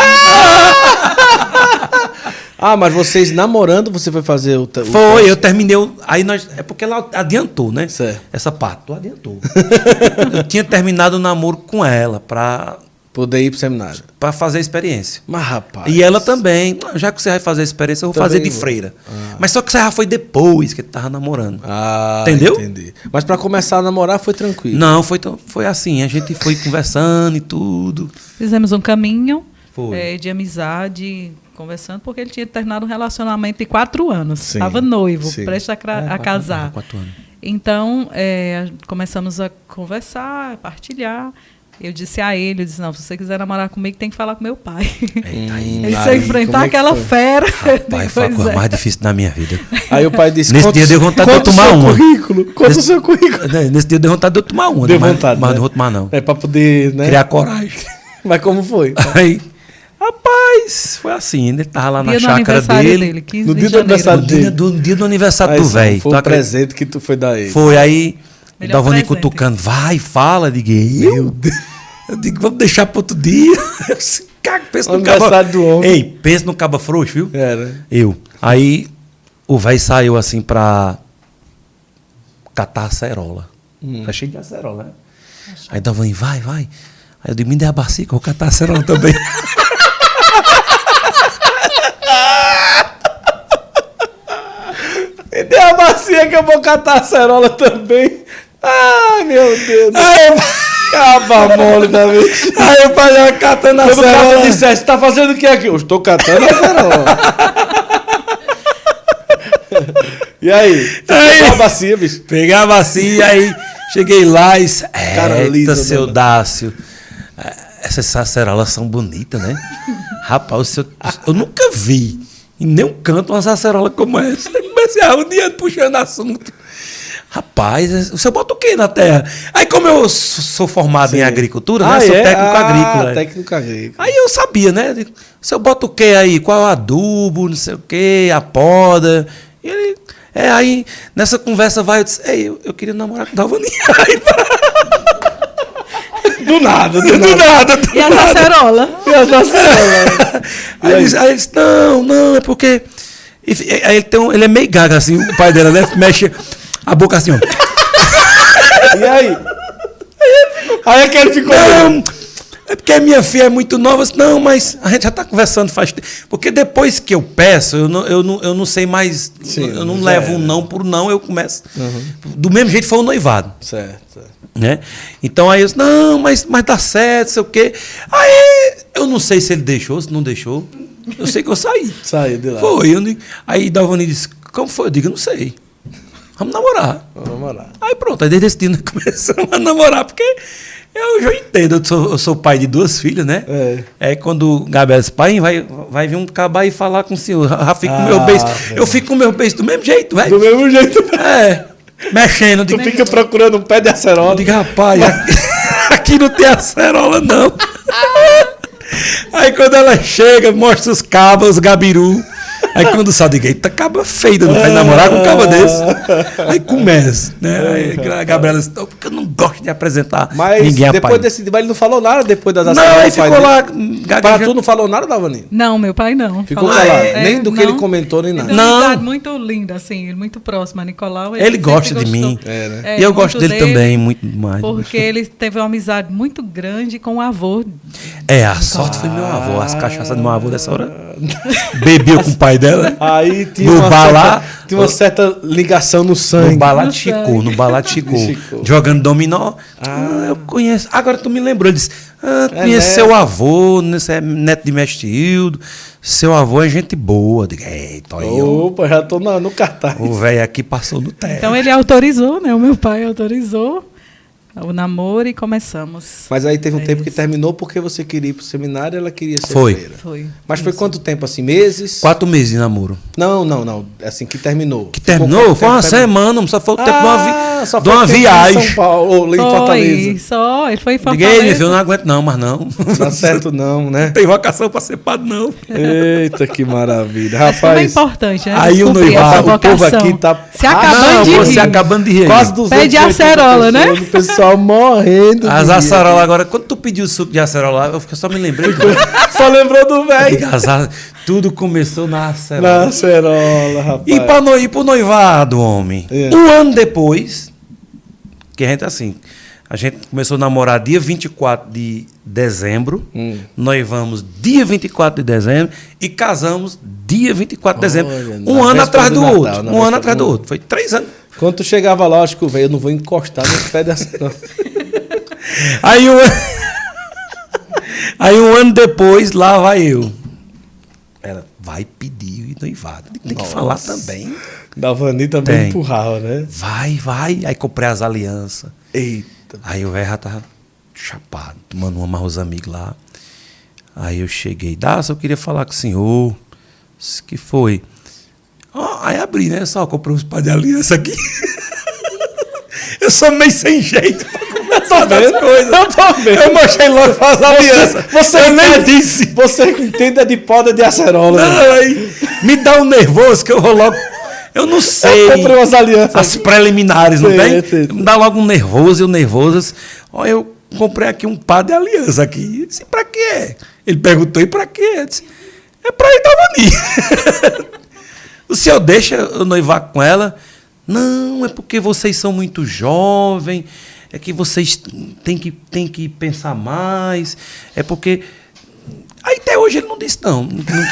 S1: Ah, mas vocês namorando, você foi fazer o. o
S2: Foi,
S1: teste?
S2: eu terminei. o- Aí nós. É porque ela adiantou, né?
S1: Certo.
S2: Essa parte, tu adiantou. (laughs) eu tinha terminado o namoro com ela pra
S1: Poder ir pro seminário.
S2: Pra fazer a experiência.
S1: Mas, rapaz.
S2: E ela também, "Ah, já que você vai fazer a experiência, eu vou
S1: Também
S2: fazer de
S1: vou."
S2: freira. Mas só que você já foi depois que tava namorando.
S1: Ah,
S2: Entendeu?
S1: Entendi. Mas pra começar a namorar foi tranquilo.
S2: Não, foi, tão- foi assim, a gente foi conversando e tudo.
S3: Fizemos um caminho
S2: Foi.
S3: eh, de amizade, conversando, porque ele tinha terminado um relacionamento de quatro anos.
S1: Sim,
S3: Estava noivo,
S1: sim.
S3: prestes a,
S2: É,
S3: a
S2: quatro-
S3: casar.
S2: é, quatro anos.
S3: Então, eh, começamos a conversar, a partilhar. Eu disse a ele, eu disse, não, se você quiser namorar comigo, tem que falar com meu pai.
S2: Eita, (laughs) aí.
S1: Hum,
S3: Ele se enfrentar
S1: é que
S3: aquela
S1: foi?
S3: fera.
S2: Pai, (laughs) foi a coisa
S3: é.
S2: mais difícil da minha vida.
S1: Aí o pai disse:
S2: Nesse
S1: "Conta
S2: dia
S1: o-
S2: deu vontade de eu tomar
S1: seu
S2: uma."
S1: currículo. Conta
S2: Nesse-
S1: o seu currículo. (laughs)
S2: Né, Nesse dia deu vontade de eu tomar uma.
S1: Deu
S2: mas-
S1: vontade.
S2: Mas
S1: né?
S2: não vou tomar, não.
S1: É pra poder, né?
S2: Criar coragem.
S1: Mas como foi?
S2: Aí, rapaz, foi assim. Ele tava lá na
S3: Dia do
S2: chácara dele.
S3: dele, 15
S1: No
S3: de
S1: dia do
S3: janeiro.
S1: aniversário
S2: No dia do, dia do aniversário do velho.
S1: Foi o presente que tu foi dar a ele.
S2: Foi, aí
S3: Melhor
S2: Dalvani
S3: presente.
S2: cutucando, vai, fala, eu digo, eu?
S1: Meu Deus.
S2: Eu digo, vamos deixar para outro dia. (laughs) Eu disse, Cara, pensa no caba...
S1: do homem.
S2: Ei, pensa no caba frouxo, viu?
S1: É, né?
S2: Eu. Aí o velho saiu assim pra catar acerola.
S1: Hum.
S2: Tá cheio de acerola, né? Aí Dalvani, vai, vai. Aí eu digo, me dê a bacia que eu vou catar acerola também.
S1: Me dê a bacia que eu vou catar a cerola também. Ai, meu Deus.
S2: Aí,
S1: Caba mole da vez.
S2: aí o pai já catando a
S1: Quando o cara dissesse, tá fazendo o que aqui? Eu estou catando a cerola. e aí?
S2: Aí.
S1: pegou a bacia, bicho?
S2: Peguei a bacia, aí cheguei lá e. disse,
S1: Cara
S2: Eita, seu
S1: dona."
S2: Dácio. Essas acerolas são bonitas, né? Rapaz, seu- eu nunca vi em nenhum canto uma sacerola como essa. Eu comecei a dia puxando assunto. Rapaz, o senhor bota o quê na terra? Aí, como eu sou formado em agricultura, né? Sou técnico
S1: Ah,
S2: agrícola.
S1: técnico agrícola.
S2: Aí eu sabia, né? O senhor bota o quê aí? Qual é o adubo, não sei o quê, a poda. E ele. É, aí nessa conversa vai, eu disse, Ei, eu, eu queria namorar com o Dalvani. (laughs) Aí,
S1: Do nada, do
S2: do nada, do
S3: E a
S2: nada.
S3: acerola?
S1: E as acerolas? (laughs)
S2: Aí, ele disse- aí ele disse, não, não, é porque. Aí ele, tem um- ele é meio gaga, assim, o pai dela, né? Mexe a boca assim, ó.
S1: E aí? Aí é que ele ficou.
S2: Não, é porque a minha filha é muito nova. Disse, Não, mas a gente já está conversando faz tempo. Porque depois que eu peço, eu não, eu não, eu não sei mais.
S1: Sim,
S2: eu não levo
S1: era.
S2: um não por não, eu começo. Do mesmo jeito foi o noivado.
S1: Certo, certo.
S2: Né? Então aí eu disse, não, mas, mas dá certo, sei o quê. Aí eu não sei se ele deixou, se não deixou. Eu sei que eu saí.
S1: Saiu de lá.
S2: Foi. Eu, aí Dalvani disse, como foi? Eu digo, eu não sei. Vamos namorar.
S1: Vamos namorar.
S2: Aí pronto, aí desde esse dia nós (laughs) começamos a namorar, porque eu já entendo, eu sou, eu sou pai de duas filhas, né?
S1: É.
S2: É quando o Gabriel disse, pai, vai, vai vir um cabá e falar com o senhor. Já fico com
S1: Ah,
S2: meu beijo. Eu fico com meu beijo do mesmo jeito,
S1: Do
S2: velho.
S1: mesmo jeito.
S2: É. Mexendo.
S1: Tu fica procurando um pé de
S2: eu
S1: acerola.
S2: digo, rapaz, aqui, (laughs) aqui não tem acerola, não. (laughs) Aí quando ela chega, mostra os cabos, os gabiru. Aí quando sai, digo, eita, caba feia, não vai namorar com um caba desse. Aí começa, né? Aí a Gabriela disse, "Não, porque eu não gosto de apresentar
S1: Mas
S2: ninguém a
S1: depois
S2: pai.
S1: desse. Mas ele não falou nada depois das
S2: Não, aí
S1: do pai
S2: ficou
S1: dele?
S2: lá, gaguejando.
S1: tu não falou nada, Dalvani?
S3: Não, meu pai não.
S1: Ficou
S3: Falou-
S1: calado.
S3: É,
S1: Nem do que
S3: não.
S1: ele comentou, nem nada.
S3: Ele
S2: Não.
S3: amizade muito linda, assim, muito próxima. Nicolau.
S2: Ele
S3: sempre
S2: gosta de mim.
S1: É, né?
S3: É,
S2: e eu gosto dele, também, muito mais.
S3: Porque ele teve uma amizade muito grande com o avô.
S2: É, a sorte foi meu avô. As cachaças do meu avô dessa hora. Bebia com o pai dela.
S1: Aí tinha,
S2: No
S1: uma,
S2: bar lá-
S1: certa, tinha uma certa ligação no sangue.
S2: No balate
S3: No
S2: no. Chico. Jogando dominó. Ah, eu conheço. Agora tu me lembrou. Ele disse: ah,
S1: É
S2: conheço
S1: neto.
S2: seu avô, né, é neto de mestre Hildo. Seu avô é gente boa. Eu digo, eita,
S1: Opa, já tô na- no cartaz.
S2: o velho aqui passou no teto.
S3: Então ele autorizou, né? O meu pai autorizou o namoro e começamos.
S1: Mas aí teve um
S3: É
S1: tempo que
S3: isso.
S1: terminou porque você queria ir pro seminário e ela queria ser
S2: Foi.
S1: freira.
S3: Foi.
S1: Mas foi quanto tempo, assim? Meses?
S2: Quatro meses de namoro.
S1: Não, não, não. Assim, que terminou.
S2: Que
S1: Ficou
S2: terminou? Foi uma semana, só foi o tempo de uma, vi-
S1: Ah, só
S2: de
S1: foi
S2: uma
S1: tempo em
S2: viagem.
S1: São Paulo, ou em
S3: Foi,
S1: Fortaleza.
S3: só. Ele foi em Fortaleza.
S2: filho, eu não aguento não, mas não.
S1: Não dá certo não, né?
S2: Não tem vocação pra ser padre, não.
S1: Eita, que maravilha.
S3: Mas é
S1: Rapaz,
S3: importante, né?
S2: aí o noivado,
S1: o povo aqui tá-
S3: Se
S1: Ah,
S3: acabando
S2: não,
S3: de rir.
S2: acabando de rir.
S1: quase 200
S3: Pede acerola, né?
S1: O morrendo.
S2: As
S1: rir.
S2: acerola agora, quando tu pediu o suco de acerola, eu só me lembrei. (laughs)
S1: Só lembrou do velho.
S2: Tudo começou na acerola.
S1: Na acerola, rapaz.
S2: E, pra no, e pro noivado, homem.
S1: É.
S2: Um ano depois, que a gente assim, A gente começou a namorar dia 24 de dezembro,
S1: Hum.
S2: noivamos dia 24 de dezembro e casamos dia 24 de dezembro.
S1: Olha,
S2: Um ano atrás
S1: do Natal,
S2: outro. Um ano atrás do- outro. Foi três anos.
S1: Quando tu chegava lá, acho que velho, eu não vou encostar nesse pé dessa. Não.
S2: Aí um, aí um ano depois, lá vai eu. Ela vai pedir o noivado. Tem que
S1: Nossa.
S2: falar também.
S1: Davani também
S2: Tem.
S1: empurrava, né?
S2: Vai, vai. Aí comprei as alianças.
S1: Eita.
S2: Aí o velho já tava chapado, tomando uma mais os amigos lá. Aí eu cheguei, Daça, eu queria falar com o senhor. Que foi? Ó, aí abri, né? Só comprei uns pás de aliança aqui. (laughs) eu sou meio sem jeito pra conversar das
S1: vendo?
S2: coisas.
S1: Eu tô vendo.
S2: Eu mostrei logo as alianças.
S1: Você
S2: eu nem
S1: entende-
S2: disse.
S1: Você entende de poda de acerola.
S2: Não,
S1: né?
S2: aí me dá um nervoso que eu vou logo. Eu não sei.
S1: Eu comprei umas alianças.
S2: As preliminares, não tem?
S1: sei.
S2: Me dá logo um nervoso e o nervoso. Olha, eu comprei aqui um par de aliança aqui. Eu disse, pra quê? Ele perguntou, e pra quê? Eu disse, é pra ir Davani. (laughs) o senhor deixa eu noivar com ela? Não, é porque vocês são muito jovens, é que vocês têm que, têm que pensar mais, é porque. Aí até hoje ele não disse não.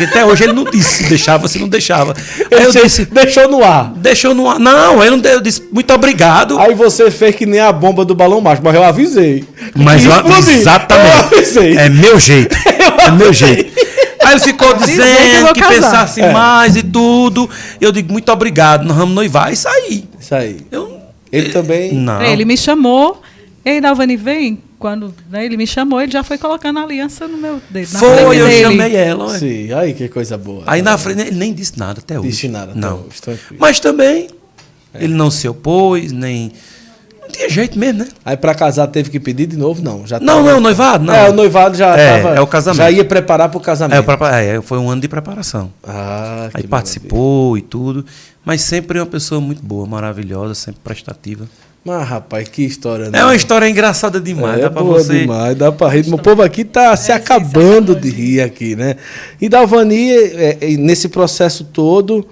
S2: Até hoje ele não disse se deixava, se não deixava. (laughs) Aí eu disse,
S1: deixou no ar.
S2: Deixou no ar. Não, ele não. Eu disse, muito obrigado.
S1: Aí você fez que nem a bomba do balão mágico, mas eu avisei.
S2: Mas eu,
S1: explodir. Eu
S2: exatamente.
S1: avisei.
S2: É meu jeito. (laughs) É meu jeito. Aí ele ficou
S3: que
S2: dizendo que
S3: casar.
S2: pensasse
S1: É.
S2: mais e tudo. Eu digo, muito obrigado, nós vamos noivar e sair.
S1: Isso aí.
S2: Eu,
S1: Ele também.
S2: não.
S3: Ele me chamou. Ei, Dalvani, vem. Quando né, ele me chamou, ele já foi colocando a aliança no meu dedo. na
S2: Foi, eu
S3: dele.
S2: chamei ela. ué.
S1: Sim, aí que coisa boa.
S2: Aí na frente ele nem disse nada até hoje.
S1: Disse nada até
S2: Não.
S1: hoje.
S2: Mas também ele não se opôs, nem. Não tinha jeito mesmo, né?
S1: Aí pra casar teve que pedir de novo? Não, já
S2: Não,
S1: tava-
S2: não, noivado, não.
S1: É, o noivado já
S2: É,
S1: tava.
S2: é o casamento.
S1: Já ia preparar pro
S2: É,
S1: casamento.
S2: o prepara- é, foi um ano de preparação.
S1: Ah, que
S2: Aí participou e tudo. Mas sempre uma pessoa muito boa, maravilhosa, sempre prestativa.
S1: maravilha. Mas, rapaz, que história, né?
S2: É uma história engraçada demais.
S1: É
S2: dá pra
S1: boa
S2: você.
S1: demais, dá pra rir. O povo aqui tá se
S3: sim,
S1: acabando
S3: se
S1: de rir aqui, né? E Dalvani, é, é, nesse processo todo,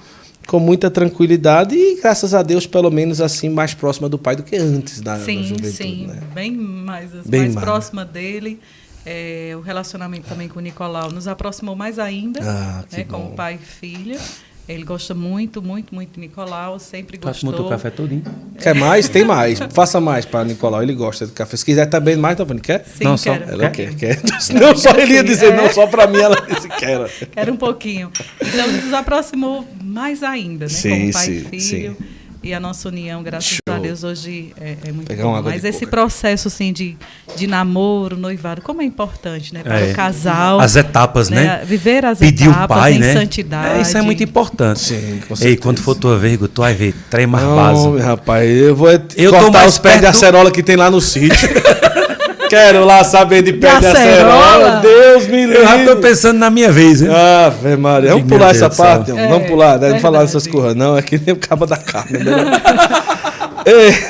S1: com muita tranquilidade e, graças a Deus, pelo menos assim, mais próxima do pai do que antes da, da
S3: Sim,
S1: juventude,
S3: sim.
S1: né?
S3: Bem mais,
S1: Bem
S3: mais
S1: mais.
S3: próxima dele. É, o relacionamento também com o Nicolau nos aproximou mais ainda,
S1: Ah,
S3: né, como pai e filha. Ele gosta muito, muito, muito de Nicolau, sempre gostou.
S2: tomou teu café todinho?
S1: Quer mais? Tem mais. Faça mais para Nicolau, ele gosta de café. Se quiser também mais, Dalvani, quer?
S3: Sim,
S2: Não, só-
S3: quero.
S1: Ela quer, quer. Não só ele ia dizer,
S3: É.
S1: não só pra mim, ela disse que era.
S3: Quero um pouquinho. Então, nos aproximou mais ainda, né?
S1: Sim,
S3: como pai
S1: sim,
S3: e filho. E a nossa união, graças
S1: Show.
S3: a Deus, hoje é, é muito
S1: Pegar
S3: Mas
S1: de
S3: esse
S1: coco.
S3: processo, assim, de, de namoro, noivado, como é importante, né? Para
S2: É.
S3: o casal.
S2: As etapas, né?
S3: Viver as
S2: Pedir o
S3: etapas
S2: pai,
S3: em
S2: né?
S3: santidade.
S2: É, isso é muito importante.
S1: Sim,
S2: Ei, quando for tua vez, tu vai ver trem mais
S1: Não,
S2: básico.
S1: meu rapaz, eu vou
S2: Eu tô
S1: cortar os pés de
S2: perto-
S1: acerola que tem lá no sítio. (laughs) Quero lá saber de pé de acerola.
S3: acerola?
S1: Deus me
S2: Eu já tô
S1: livre.
S2: pensando na minha vez, hein?
S1: Ave Maria. Vamos pular essa parte? não?
S3: É,
S1: Vamos pular, né? Não falar essas coisas, não. É que nem o cabo da carne. Né? (laughs)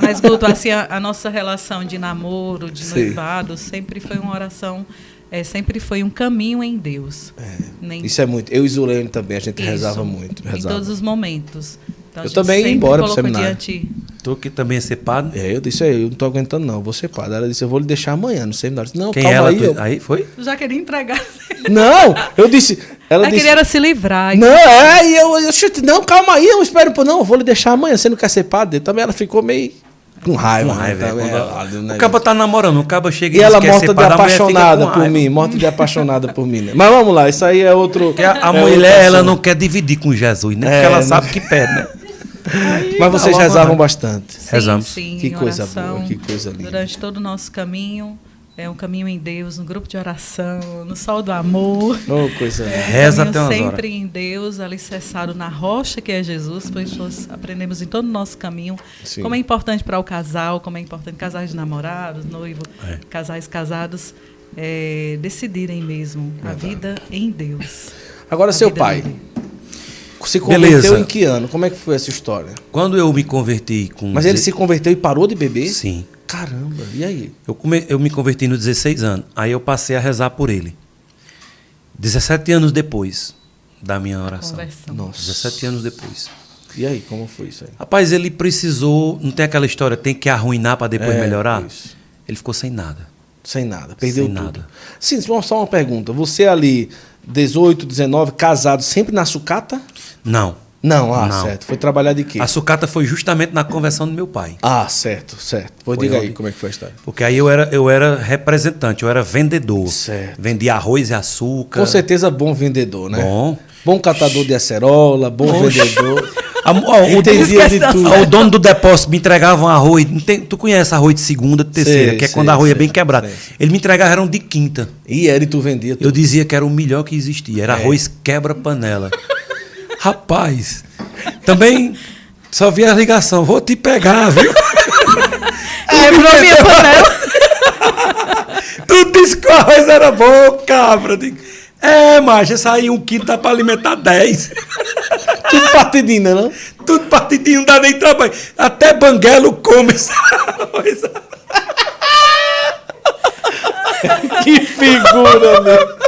S3: Mas, Guto, assim, a, a nossa relação de namoro, de
S1: Sim.
S3: noivado, sempre foi uma oração, é, sempre foi um caminho em Deus. Nem-
S1: Isso é muito. Eu e Zulene também, a gente
S3: Isso,
S1: rezava muito.
S3: Em
S1: Rezava.
S3: todos os momentos. Então,
S1: Eu também ia embora pro seminário.
S3: diante
S2: Tu que também é ser padre.
S1: É, eu disse, "É, eu não tô aguentando não, vou ser padre. Ela disse, eu vou lhe deixar amanhã no seminário. Eu disse, não,
S2: Quem
S1: calma
S2: ela?
S1: aí.
S2: tu-
S1: eu-
S2: Aí foi?
S3: Eu já queria entregar.
S1: Não, eu disse... Ela
S3: Ela
S1: disse,
S3: queria era se livrar.
S1: Não, é, e eu, eu chute, não, calma aí, eu espero, não, eu vou lhe deixar amanhã, você não quer ser padre? Também ela ficou meio com raiva.
S2: Com raiva,
S1: né,
S2: é, quando-
S1: né,
S2: O cabo tá namorando, o cabo chega
S1: E
S2: diz
S1: ela morta de apaixonada por mim, morta de apaixonada por mim. né? Mas vamos lá, isso aí é outro...
S2: Porque a, a
S1: é outro
S2: mulher, ela não quer dividir com Jesus, né?
S1: É,
S2: Porque ela
S1: não-
S2: sabe que perde, né?
S1: Mas vocês
S2: tá bom,
S1: rezavam
S2: né?
S1: bastante.
S3: Sim,
S2: Rezamos.
S3: sim,
S1: Que coisa
S3: oração,
S1: boa, que coisa linda.
S3: Durante todo o nosso caminho, é um caminho em Deus, no grupo de oração, no sol do amor.
S1: Oh, coisa linda.
S2: Reza até umas horas.
S3: sempre em Deus, alicerçado na rocha que é Jesus, pois nós aprendemos em todo o nosso caminho
S1: Sim.
S3: como é importante para o casal, como é importante casais de namorados, noivo,
S2: É.
S3: casais casados é, decidirem mesmo a vida em Deus.
S1: Agora,
S3: A
S1: seu pai. Se converteu
S2: Beleza.
S1: em que ano? Como é que foi essa história?
S2: Quando eu me converti com...
S1: Mas ele se converteu e parou de beber?
S2: Sim.
S1: Caramba, e aí?
S2: Eu, come- eu me converti nos 16 anos. Aí eu passei a rezar por ele. 17 anos depois da minha oração.
S3: Conversão.
S1: Nossa.
S2: 17 anos depois.
S1: E aí, como foi isso aí?
S2: Rapaz, ele precisou. Não tem aquela história, tem que arruinar para depois
S1: É,
S2: melhorar?
S1: isso.
S2: Ele ficou sem nada.
S1: Sem nada, perdeu
S2: Sem
S1: tudo.
S2: nada.
S1: Sim, só uma pergunta. Você ali, 18, 19, casado, sempre na sucata?
S2: Não.
S1: Não, ah,
S2: Não.
S1: certo. Foi trabalhar de quê?
S2: A sucata foi justamente na conversão do meu pai.
S1: Ah, certo, certo. Pô,
S2: Foi
S1: diga aí como é que foi a história.
S2: Porque aí eu era, eu era representante, eu era vendedor.
S1: Certo.
S2: Vendia arroz e açúcar.
S1: Com certeza bom vendedor, né?
S2: Bom.
S1: Bom catador de acerola, bom vendedor.
S2: A- o,
S1: de
S2: o dono do depósito me entregava um arroz. tem- tu conhece arroz de segunda, de terceira,
S1: Sei,
S2: que é
S1: sei,
S2: quando arroz é
S1: sei,
S2: bem quebrado. Ele me entregava eram de quinta.
S1: E era e tu vendia tudo.
S2: Eu dizia que era o melhor que existia.
S1: É.
S2: Era arroz quebra-panela. (laughs) Rapaz, também só vi a ligação. Vou te pegar, viu? (laughs)
S3: Quebrou minha (laughs) panela.
S2: tu disse que o arroz era bom, cabra. É, macho, essa aí um quilo dá pra alimentar 10. (laughs)
S1: Tudo partidinha, não?
S2: Tudo partidinho, não dá nem trabalho. Até banguelo come esse arroz. (laughs)
S1: Que figura, meu.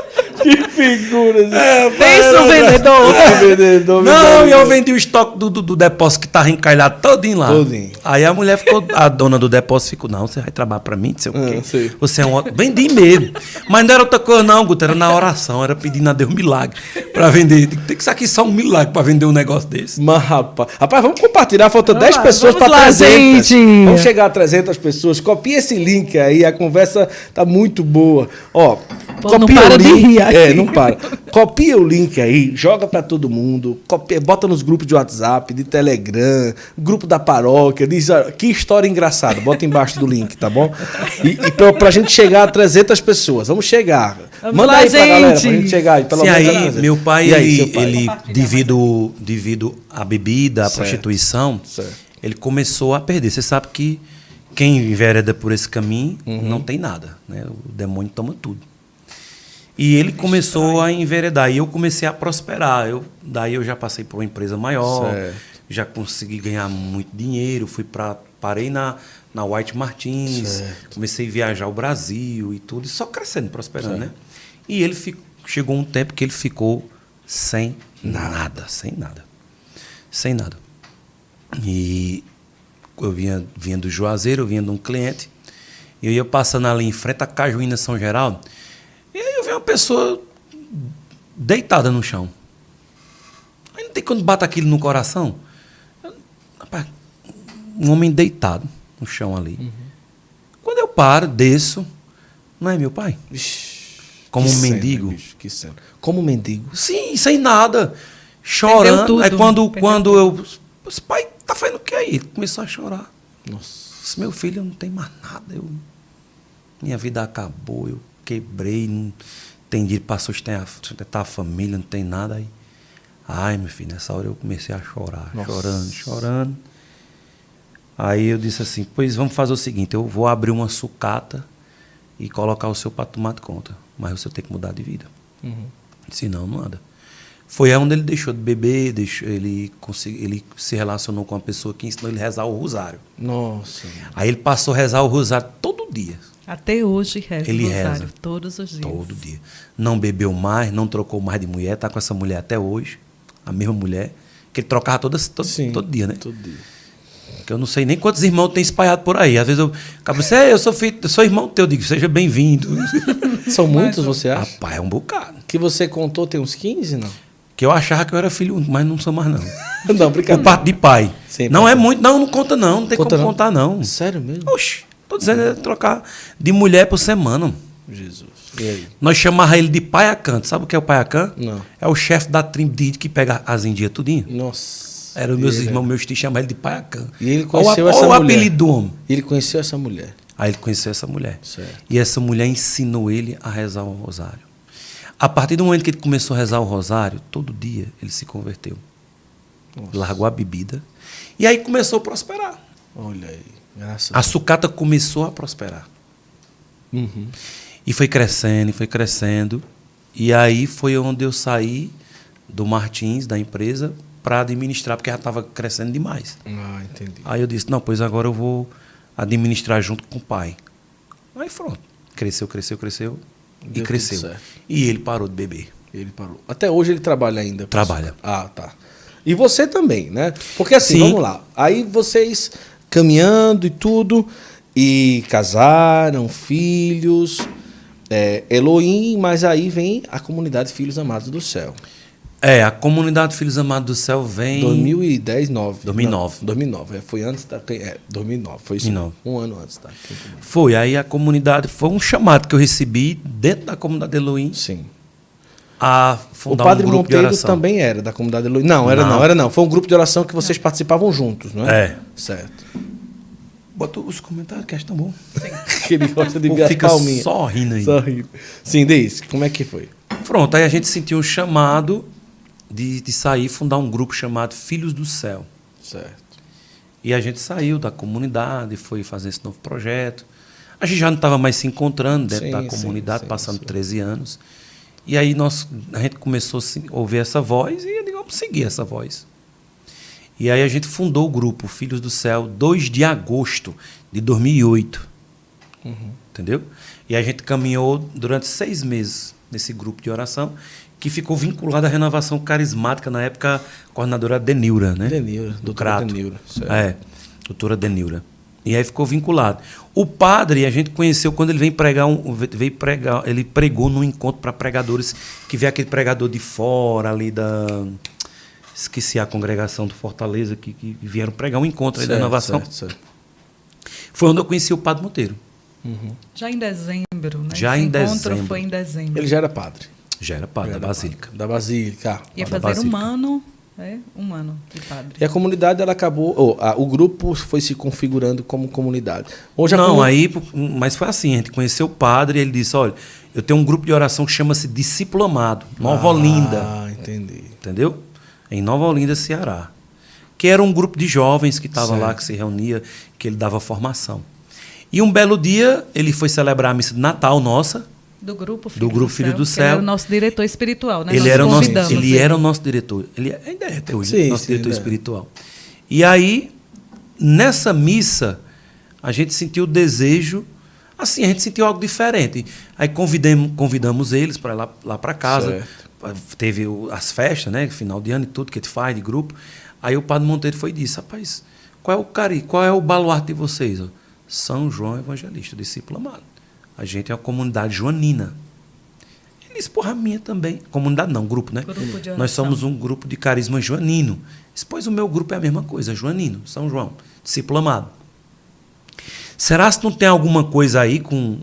S1: Que figura.
S2: É,
S3: Pensa
S2: vai, vai.
S3: vendedor.
S1: Que vendedor,
S2: Não,
S1: vendedor.
S2: e eu vendi o estoque do, do, do depósito que tava encalhado todinho lá.
S1: Todinho.
S2: Aí a mulher ficou, a dona do depósito ficou, não, você vai trabalhar pra mim, não sei o
S1: Ah,
S2: quê.
S1: sei.
S2: Você é um ótimo. Vendi mesmo. Mas não era outra coisa, não, Guto, era na oração, era pedindo a Deus um milagre pra vender. Tem que ser aqui só um milagre pra vender um negócio desse.
S1: Mas, rapaz, rapaz, vamos compartilhar. Falta
S3: Vamos
S1: 10
S3: lá,
S1: pessoas para
S3: lá,
S1: 300.
S3: gente.
S1: Vamos chegar a 300 pessoas. Copia esse link aí, a conversa tá muito boa. Ó,
S3: Pô, não
S1: copia
S3: para
S1: o
S3: de
S1: link.
S3: rir aqui.
S1: É, não para. Copia o link aí, joga para todo mundo, copia, bota nos grupos de WhatsApp, de Telegram, grupo da paróquia, diz ó, que história engraçada, bota embaixo do link, tá bom? E, e pra, pra gente chegar a 300 pessoas, vamos chegar.
S3: Vamos
S1: Manda
S3: lá,
S1: aí pra galera, pra
S3: gente.
S1: gente chegar aí, pelo
S2: Sim,
S1: menos
S2: aí,
S1: 300.
S2: meu pai,
S1: E aí,
S2: ele,
S1: pai?
S2: ele devido, devido à bebida, à
S1: Certo.
S2: prostituição,
S1: Certo.
S2: ele começou a perder. Você sabe que quem envereda por esse caminho
S1: Uhum.
S2: não tem nada. Né? O demônio toma tudo. E ele começou a enveredar. E eu comecei a prosperar. Eu, daí eu já passei por uma empresa maior,
S1: Certo.
S2: já consegui ganhar muito dinheiro. Fui para parei na, na White Martins,
S1: Certo.
S2: comecei a viajar o Brasil e tudo, e só crescendo, prosperando, né? E ele fi- chegou um tempo que ele ficou sem nada, sem nada. Sem nada. E eu vinha, vinha do Juazeiro, eu vinha de um cliente, e eu ia passando ali em frente à Cajuína São Geraldo, e aí eu vi uma pessoa deitada no chão. Aí não tem quando bate aquilo no coração. Rapaz, um homem deitado no chão ali. Quando eu paro, desço, não é meu pai? Como
S1: que
S2: um
S1: cena,
S2: mendigo?
S1: bicho, que cena. Como um mendigo.
S2: Sim, sem nada. Chorando. Aí quando,
S3: Perdeu
S2: quando eu. Esse pai tá fazendo o que aí? Ele começou a chorar.
S1: Nossa.
S2: Disse, meu filho, eu não tenho mais nada. Eu, minha vida acabou, eu quebrei, não tem dinheiro para sustentar, sustentar a família, não tem nada aí. Ai, meu filho, nessa hora eu comecei a chorar,
S1: Nossa.
S2: chorando, chorando. Aí eu disse assim, pois vamos fazer o seguinte, eu vou abrir uma sucata e colocar o seu para tomar de conta. Mas o senhor tem que mudar de vida.
S1: Uhum.
S2: Senão, não anda. Foi aí onde ele deixou de beber, deixou, ele, ele se relacionou com uma pessoa que ensinou ele a rezar o rosário.
S1: Nossa.
S2: Aí ele passou a rezar o rosário todo dia.
S3: Até hoje reza
S2: Ele
S3: o rosário,
S2: reza.
S3: todos os dias.
S2: Todo dia. Não bebeu mais, não trocou mais de mulher, tá com essa mulher até hoje. A mesma mulher. Que ele trocava toda, todo,
S1: Sim,
S2: todo dia, né?
S1: Todo dia.
S2: Que eu não sei nem quantos irmãos tem espalhado por aí. Às vezes eu acabo assim, "É, eu sou, filho, eu sou irmão teu, eu digo, seja bem-vindo. (laughs)
S1: São muitos, você acha?
S2: Rapaz, é um bocado.
S1: Que você contou tem uns 15, não?
S2: Que eu achava que eu era filho único, mas não sou mais, não. (laughs)
S1: Não,
S2: Por
S1: brincadeira.
S2: parte de pai.
S1: Sim,
S2: não é muito, não, não conta não, não tem
S1: Conta
S2: como
S1: não?
S2: contar não.
S1: Sério mesmo?
S2: Oxi, tô dizendo é trocar de mulher por semana.
S1: Jesus. E aí?
S2: Nós chamava ele de paiacã. Tu Sabe o que é o paiacã?
S1: Não.
S2: É o chefe da tribo de que pega as indias tudinho.
S1: Nossa.
S2: Era os meus
S1: ele-
S2: irmãos, meus tios chamavam ele de paiacã.
S1: E ele conheceu essa
S2: qual o
S1: mulher?
S2: apelido do homem?
S1: Ele conheceu essa mulher.
S2: Aí ele conheceu essa mulher.
S1: Certo.
S2: E essa mulher ensinou ele a rezar o rosário. A partir do momento que ele começou a rezar o rosário, todo dia ele se converteu.
S1: Nossa.
S2: Largou a bebida. E aí começou a prosperar.
S1: Olha aí. Graças
S2: A sucata começou a prosperar.
S1: Uhum.
S2: E foi crescendo, e foi crescendo. E aí foi onde eu saí do Martins, da empresa, para administrar, porque já estava crescendo demais.
S1: Ah, entendi.
S2: Aí eu disse, não, pois agora eu vou administrar junto com o pai. Aí pronto. Cresceu, cresceu, cresceu.
S1: Deu
S2: e cresceu. E ele parou de beber.
S1: Ele parou. Até hoje ele trabalha ainda.
S2: Trabalha.
S1: Ah, tá. E você também, né? Porque assim,
S2: Sim.
S1: vamos lá. Aí vocês caminhando e tudo, e casaram, filhos, é, Elohim, mas aí vem a comunidade Filhos Amados do Céu.
S2: É, a comunidade Filhos Amados do Céu vem.
S1: 2010, 9.
S2: 2009.
S1: Não, 2009. é, Foi antes da. É, 2009. Foi isso.
S2: 2009.
S1: Um ano antes da.
S2: Foi, aí a comunidade. Foi um chamado que eu recebi dentro da comunidade Elohim
S1: Sim.
S2: A
S1: O
S2: fundar
S1: Padre
S2: um grupo de
S1: Monteiro
S2: oração.
S1: também era da comunidade Elohim. Não, era não.
S2: Não.
S1: era não. Foi um grupo de oração que vocês participavam juntos, não é?
S2: É.
S1: Certo.
S2: Bota os comentários que acho tão bom. (laughs)
S1: que ele gosta de ver
S2: fica
S1: palminhas.
S2: só rindo aí.
S1: Só rindo. Sim, Deis, como é que foi?
S2: Pronto, aí a gente sentiu um chamado de, de sair fundar um grupo chamado Filhos do Céu.
S1: Certo.
S2: E a gente saiu da comunidade, foi fazer esse novo projeto. A gente já não estava mais se encontrando dentro
S1: Sim,
S2: da
S1: sim,
S2: comunidade,
S1: sim,
S2: passando
S1: sim.
S2: 13 anos. E aí nós, a gente começou a ouvir essa voz e eu digo, vamos seguir essa voz. E aí a gente fundou o grupo Filhos do Céu 2 de agosto de 2008. Entendeu? E a gente caminhou durante seis meses nesse grupo de oração, que ficou vinculado à renovação carismática, na época, a coordenadora Denilra, né?
S1: Denilra,
S2: do
S1: doutora
S2: Crato.
S1: Denilra, certo.
S2: É, doutora Denilra. E aí ficou vinculado. O padre, a gente conheceu quando ele veio pregar, um, veio pregar ele pregou num encontro para pregadores, que veio aquele pregador de fora, ali da. Esqueci a congregação do Fortaleza, que, que vieram pregar um encontro aí da
S1: Certo,
S2: renovação.
S1: certo, certo.
S2: Foi onde eu conheci o padre Monteiro.
S3: Já em dezembro, né?
S2: Já
S3: Esse
S2: em
S3: encontro
S2: dezembro.
S3: foi em dezembro.
S1: Ele já era padre.
S2: Já era padre
S1: Já
S2: da
S1: era
S2: Basílica.
S1: padre. Da Basílica.
S3: Ia fazer um
S2: Basílica.
S3: ano, é, um ano de padre.
S1: E a comunidade, ela acabou. ou, a- o grupo foi se configurando como comunidade. Hoje a
S2: Não,
S1: comu-
S2: aí, mas foi assim, a gente conheceu o padre e ele disse, olha, eu tenho um grupo de oração que chama-se Discípulo Amado, Nova Olinda,
S1: Ah, entendi.
S2: entendeu? Em Nova Olinda, Ceará. Que era um grupo de jovens que estava lá, que se reunia, que ele dava formação. E um belo dia, ele foi celebrar a missa de Natal nossa,
S3: Do grupo Filho
S2: Do grupo Filho do
S3: que Ele
S2: Céu.
S3: era o nosso diretor espiritual, né?
S2: ele
S3: Nós
S2: era o nosso,
S3: convidamos
S2: ele era o nosso diretor. Ele ainda é até hoje,
S1: Sim,
S2: nosso
S1: sim,
S2: diretor
S1: é.
S2: espiritual. E aí, nessa missa, a gente sentiu o desejo, assim, a gente sentiu algo diferente. Aí convidamos, convidamos eles para lá, lá para casa. Teve o- as festas, né? Final de ano e tudo que a gente faz de grupo. Aí o padre Monteiro foi e disse: rapaz, qual é o cari, qual é o baluarte de vocês? São João Evangelista, discípulo amado. A gente é uma comunidade joanina. Ele disse, porra, minha também. Comunidade não, grupo, né?
S3: Grupo de
S2: Nós somos um grupo de carisma joanino. Pois o meu grupo é a mesma coisa, joanino, São João, discípulo amado. Será se não tem alguma coisa aí com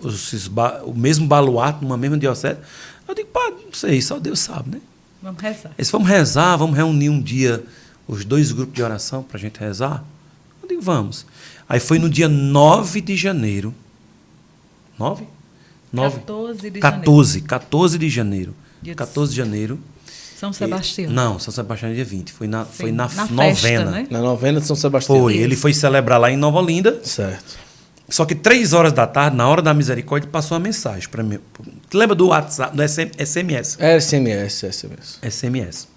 S2: os- o mesmo baluarte numa mesma diocese? Eu digo, pá, não sei, só Deus sabe, né?
S3: Vamos rezar.
S2: Eles vamos rezar, vamos reunir um dia os dois grupos de oração para a gente rezar? Eu digo, vamos. Aí foi no dia 9 de janeiro. 9? 9?
S3: 14 de
S2: 14, 14 de janeiro.
S3: Dia de
S2: 14 de janeiro.
S3: São Sebastião.
S2: E- não, São Sebastião é dia 20. Foi na, foi na,
S3: na
S2: novena.
S3: festa, né?
S1: Na novena de São Sebastião.
S2: Foi. Ele foi celebrar lá em Nova Olinda.
S1: Certo.
S2: Só que três horas da tarde, na hora da misericórdia, ele passou uma mensagem para mim. Tu lembra do WhatsApp, do SM SMS?
S1: É SMS, SMS.
S2: SMS.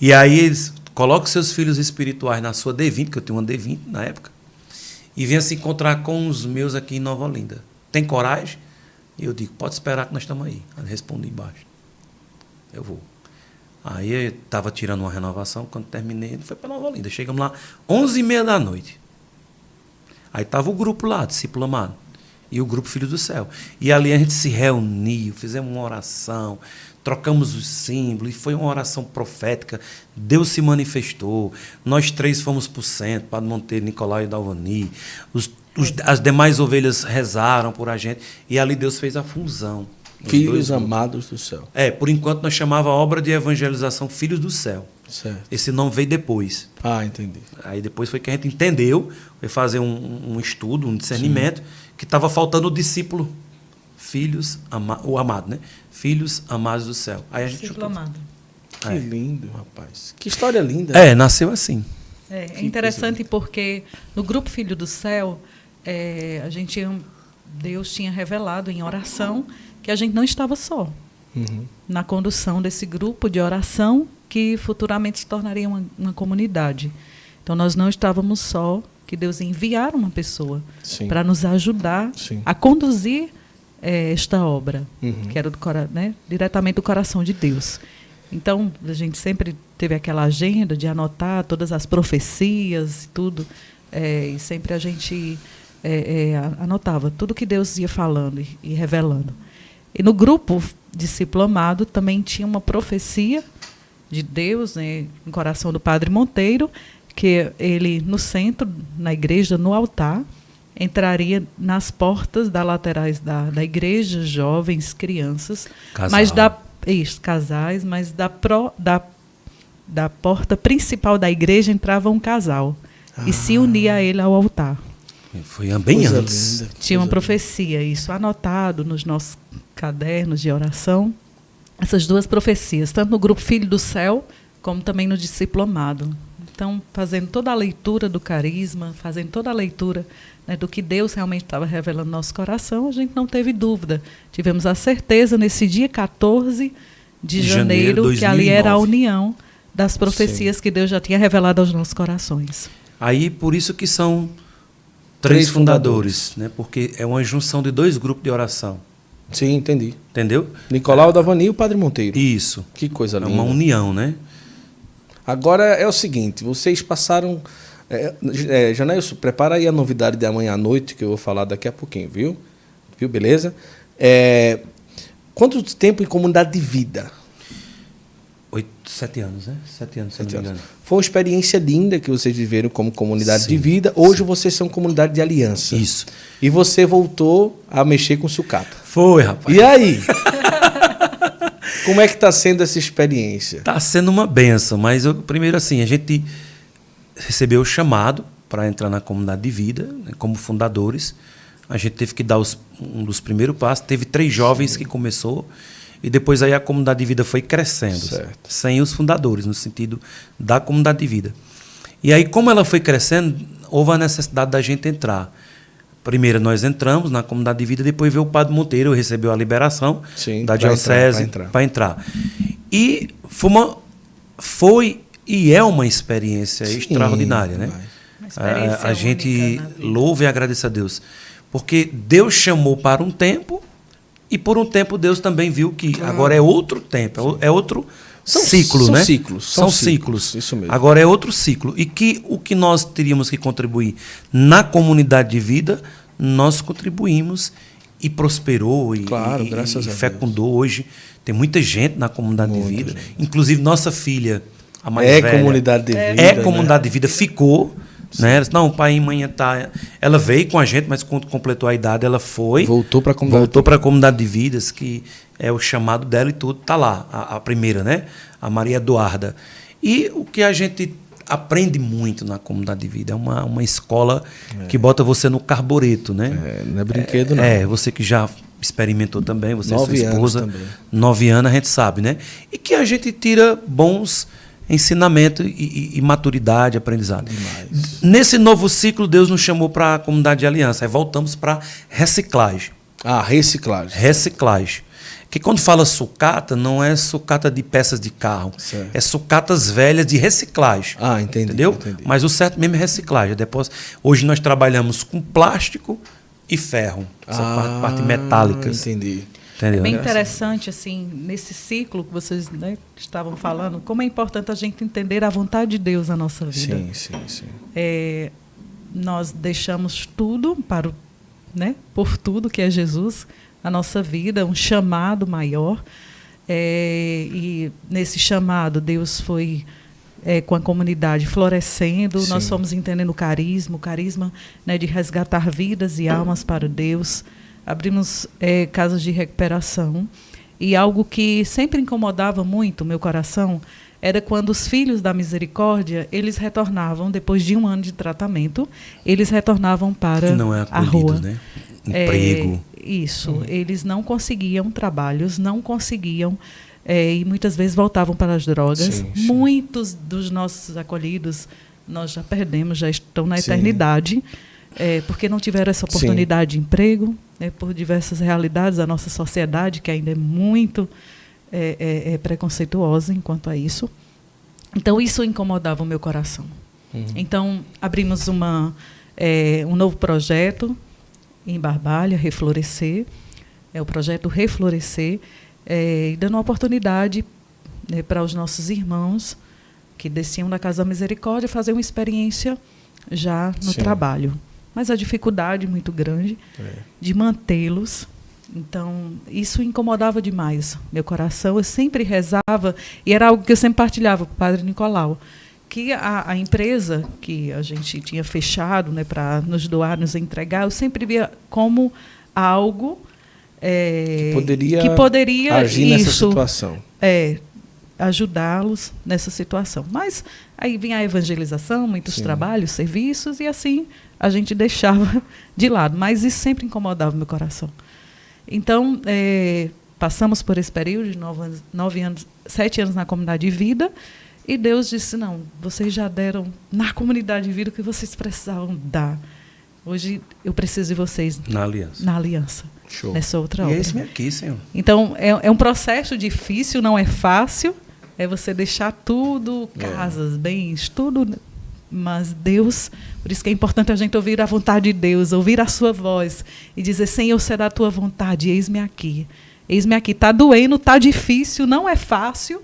S2: E aí eles colocam seus filhos espirituais na sua D20, que eu tinha uma D20 na época, e venha se encontrar com os meus aqui em Nova Olinda. Tem coragem? E eu digo, pode esperar que nós estamos aí. Aí respondi embaixo. Eu vou. Aí eu estava tirando uma renovação, quando terminei, ele foi para Nova Olinda. Chegamos lá 11h30 da noite. Aí estava o grupo lá, discípulo amado. E o grupo Filho do Céu. E ali a gente se reuniu, fizemos uma oração, trocamos os símbolos, e foi uma oração profética. Deus se manifestou. Nós três fomos para o centro, Padre Monteiro, Nicolau e Dalvani. Os, os- as demais ovelhas rezaram por a gente. E ali Deus fez a fusão. Os
S1: Filhos amados do céu.
S2: É, por enquanto nós chamava a obra de evangelização Filhos do Céu.
S1: Certo.
S2: Esse nome veio depois.
S1: Ah, entendi.
S2: Aí depois foi que a gente entendeu, foi fazer um, um estudo, um discernimento, que estava faltando o discípulo, filhos, ama o amado, né? Filhos amados do céu. Aí a gente
S3: Discípulo amado.
S1: Que
S2: É.
S1: lindo, rapaz. Que história linda.
S2: É, nasceu assim.
S3: É, é interessante porque no grupo Filho do Céu, é, a gente Deus tinha revelado em oração que a gente não estava só
S1: Uhum.
S3: na condução desse grupo de oração que futuramente se tornaria uma, uma comunidade. Então nós não estávamos só, que Deus enviar uma pessoa para nos ajudar
S1: Sim.
S3: a conduzir eh, esta obra,
S1: Uhum.
S3: que era do, né, diretamente do coração de Deus. Então, a gente sempre teve aquela agenda de anotar todas as profecias e tudo. É, e sempre a gente é, é, anotava tudo que Deus ia falando e, e revelando. E no grupo discipulado também tinha uma profecia de Deus, né, no coração do Padre Monteiro, que ele, no centro, na igreja, no altar, entraria nas portas das laterais da, da igreja, jovens, crianças,
S2: Casal.
S3: mas da isso, casais, mas da, pro, da, da porta principal da igreja entrava um casal e se unia a ele ao altar.
S2: Foi bem
S1: Coisa
S2: antes.
S1: linda,
S3: Tinha uma profecia, isso anotado nos nossos cadernos de oração. Essas duas profecias, tanto no grupo Filho do Céu, como também no Disciplomado. Então, fazendo toda a leitura do carisma, fazendo toda a leitura né, do que Deus realmente estava revelando no nosso coração, a gente não teve dúvida. Tivemos a certeza nesse dia 14 de
S2: De
S3: janeiro,
S2: janeiro,
S3: que ali era a
S2: 2009.
S3: união das profecias que Deus já tinha revelado aos nossos corações.
S2: Aí por isso que são
S1: Três
S2: três fundadores, né? Porque é uma junção de dois grupos de oração,
S1: Sim, entendi.
S2: entendeu?
S1: Nicolau Davani e o Padre Monteiro.
S2: Isso.
S1: Que coisa
S2: É
S1: linda.
S2: uma união, né?
S1: Agora é o seguinte, vocês passaram. É, é, Janailson, prepara aí a novidade de amanhã à noite, que eu vou falar daqui a pouquinho, viu? Viu, beleza? É, quanto tempo em comunidade de vida?
S2: Oito, sete anos, né? Sete anos, se
S1: Sete
S2: não me
S1: anos. Foi uma experiência linda que vocês viveram como comunidade
S2: Sim,
S1: de vida. Hoje vocês são comunidade de aliança.
S2: Isso.
S1: E você voltou a mexer com sucata.
S2: Foi, rapaz.
S1: E aí? (laughs) Como é que está sendo essa experiência?
S2: Tá sendo uma benção, mas eu, primeiro assim, a gente recebeu o chamado para entrar na comunidade de vida, né, como fundadores. A gente teve que dar os- um dos primeiros passos. Teve três jovens que começou e depois aí a comunidade de vida foi crescendo,
S1: Certo.
S2: sem os fundadores, no sentido da comunidade de vida. E aí, como ela foi crescendo, houve a necessidade da gente entrar. Primeiro nós entramos na comunidade de vida, depois veio o Padre Monteiro, recebeu a liberação
S1: Sim,
S2: da diocese
S1: pra entrar.
S2: para entrar. E foi, uma, foi e é uma experiência
S1: Sim,
S2: extraordinária, né?
S3: experiência
S2: a, a gente
S3: única
S2: louva e agradece a Deus. Porque Deus chamou para um tempo e por um tempo Deus também viu que agora é outro tempo, é é outro
S1: São-
S2: ciclo,
S1: são
S2: né?
S1: ciclos,
S2: São,
S1: são
S2: ciclos.
S1: ciclos, isso mesmo.
S2: Agora é outro ciclo. E que o que nós teríamos que contribuir na comunidade de vida, nós contribuímos e prosperou e,
S1: Claro,
S2: e-
S1: graças
S2: e
S1: a Deus.
S2: fecundou hoje. Tem muita gente na comunidade
S1: Muita
S2: de vida.
S1: gente.
S2: Inclusive nossa filha, a mais
S1: é
S2: velha,
S1: comunidade de vida.
S2: é
S1: né?
S2: comunidade de vida, ficou. Né? Não, o pai e mãe tá. Ela veio com a gente, mas quando completou a idade, ela foi.
S1: Voltou para a comunidade.
S2: Voltou para a comunidade de vidas, que é o chamado dela e tudo, tá lá, a, a primeira, né? A Maria Eduarda. E o que a gente aprende muito na comunidade de vida é uma, uma escola que bota você no carbureto, né?
S1: É, não é brinquedo, não.
S2: É, você que já experimentou também, você e sua
S1: anos
S2: esposa.
S1: também.
S2: Nove anos, a gente sabe, né? E que a gente tira bons ensinamentos e, e- e maturidade, aprendizado.
S1: Demais.
S2: Nesse novo ciclo, Deus nos chamou para a comunidade de aliança. Aí voltamos para reciclagem.
S1: Ah, reciclagem.
S2: Reciclagem. Que quando fala sucata, não é sucata de peças de carro.
S1: Certo.
S2: É sucatas velhas de reciclagem.
S1: Ah, entendi.
S2: Entendeu?
S1: entendi.
S2: Mas o certo mesmo é reciclagem. é depósito. Hoje nós trabalhamos com plástico e ferro. Essa
S1: Ah,
S2: parte, parte metálica.
S1: Entendi.
S2: Entendeu?
S3: Bem
S2: né?
S3: interessante, assim, nesse ciclo que vocês né, estavam falando, como é importante a gente entender a vontade de Deus na nossa vida.
S1: Sim, sim, sim.
S3: É, nós deixamos tudo para o, né, por tudo que é Jesus na nossa vida, um chamado maior. É, e nesse chamado, Deus foi é, com a comunidade florescendo, nós
S1: Sim.
S3: fomos entendendo o carisma, o carisma né, de resgatar vidas e almas para Deus. Abrimos é, casas de recuperação. E algo que sempre incomodava muito o meu coração era quando os filhos da misericórdia, eles retornavam, depois de um ano de tratamento, eles retornavam para
S2: não é
S3: a rua.
S2: acolhido, né? Emprego.
S3: É, isso. Eles não conseguiam trabalhos, não conseguiam. é, e muitas vezes voltavam para as drogas.
S1: Sim, sim.
S3: Muitos dos nossos acolhidos nós já perdemos, já estão na
S1: Sim.
S3: eternidade, é, porque não tiveram essa
S1: Sim.
S3: oportunidade de emprego, né, por diversas realidades da nossa sociedade, que ainda é muito é, é, é preconceituosa enquanto a isso. Então, isso incomodava o meu coração.
S1: Uhum.
S3: Então, abrimos uma, é, um novo projeto em Barbalha, Reflorescer, é o projeto Reflorescer, é, dando uma oportunidade né, para os nossos irmãos que desciam da Casa da Misericórdia fazer uma experiência já no
S1: Sim.
S3: trabalho. Mas a dificuldade muito grande
S1: É.
S3: de mantê-los. Então, isso incomodava demais meu coração. Eu sempre rezava, e era algo que eu sempre partilhava com o Padre Nicolau, que a, a empresa que a gente tinha fechado né, para nos doar, nos entregar, eu sempre via como algo é,
S1: Poderia,
S3: que poderia
S1: agir nessa
S3: isso,
S1: situação.
S3: é, ajudá-los nessa situação. Mas aí vinha a evangelização, muitos
S1: Sim.
S3: trabalhos, serviços, e assim a gente (laughs) deixava de lado. Mas isso sempre incomodava meu coração. Então, é, passamos por esse período de nove anos, nove anos, sete anos na comunidade de vida, e Deus disse: não, vocês já deram na comunidade de vida o que vocês precisavam dar. Hoje eu preciso de vocês
S2: Na aliança.
S3: na aliança,
S1: Show.
S3: nessa outra
S2: E
S3: obra.
S2: é esse aqui, Senhor.
S3: Então, é, é um processo difícil, não é fácil. É você deixar tudo, casas, bens, tudo. Mas Deus, por isso que é importante a gente ouvir a vontade de Deus, ouvir a sua voz e dizer: Senhor, será a tua vontade, eis-me aqui. Eis-me aqui. Está doendo, está difícil, não é fácil,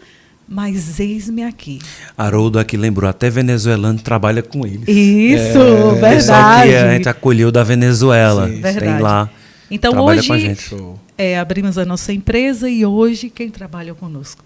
S3: mas eis-me aqui.
S2: Haroldo aqui lembrou, até venezuelano trabalha com ele.
S3: Isso,
S2: Pessoal
S3: verdade.
S2: que a gente acolheu da Venezuela.
S1: Sim,
S2: Tem
S3: verdade.
S2: lá.
S3: Então, hoje, é, abrimos a nossa empresa e hoje quem trabalha conosco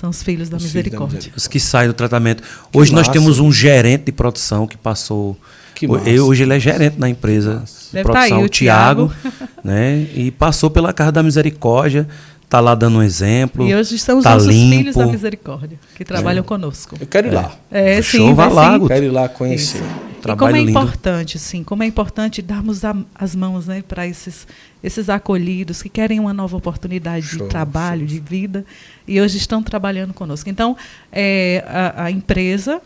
S3: são os filhos da
S1: Os filhos da
S3: misericórdia.
S1: misericórdia.
S2: Os que saem do tratamento. Hoje nós
S1: massa.
S2: temos um gerente de produção que passou.
S1: Que
S2: eu- hoje ele é gerente na empresa de
S3: Deve tá
S2: produção,
S3: aí, o
S2: o Tiago,
S3: Thiago.
S2: né? E passou pela Casa da Misericórdia, tá lá dando um exemplo.
S3: E hoje são os
S2: tá
S3: nossos
S2: limpo.
S3: filhos da misericórdia que trabalham conosco.
S1: Eu quero ir lá.
S3: É,
S2: Show,
S3: sim,
S2: vá
S3: vai
S2: lá,
S3: sim.
S2: Guto.
S1: Quero ir lá conhecer.
S3: E como é
S2: lindo.
S3: importante, sim, como é importante darmos a- as mãos né, para esses, esses acolhidos que querem uma nova oportunidade
S1: Show,
S3: de trabalho, de vida, e hoje estão trabalhando conosco. Então, é, a, a empresa,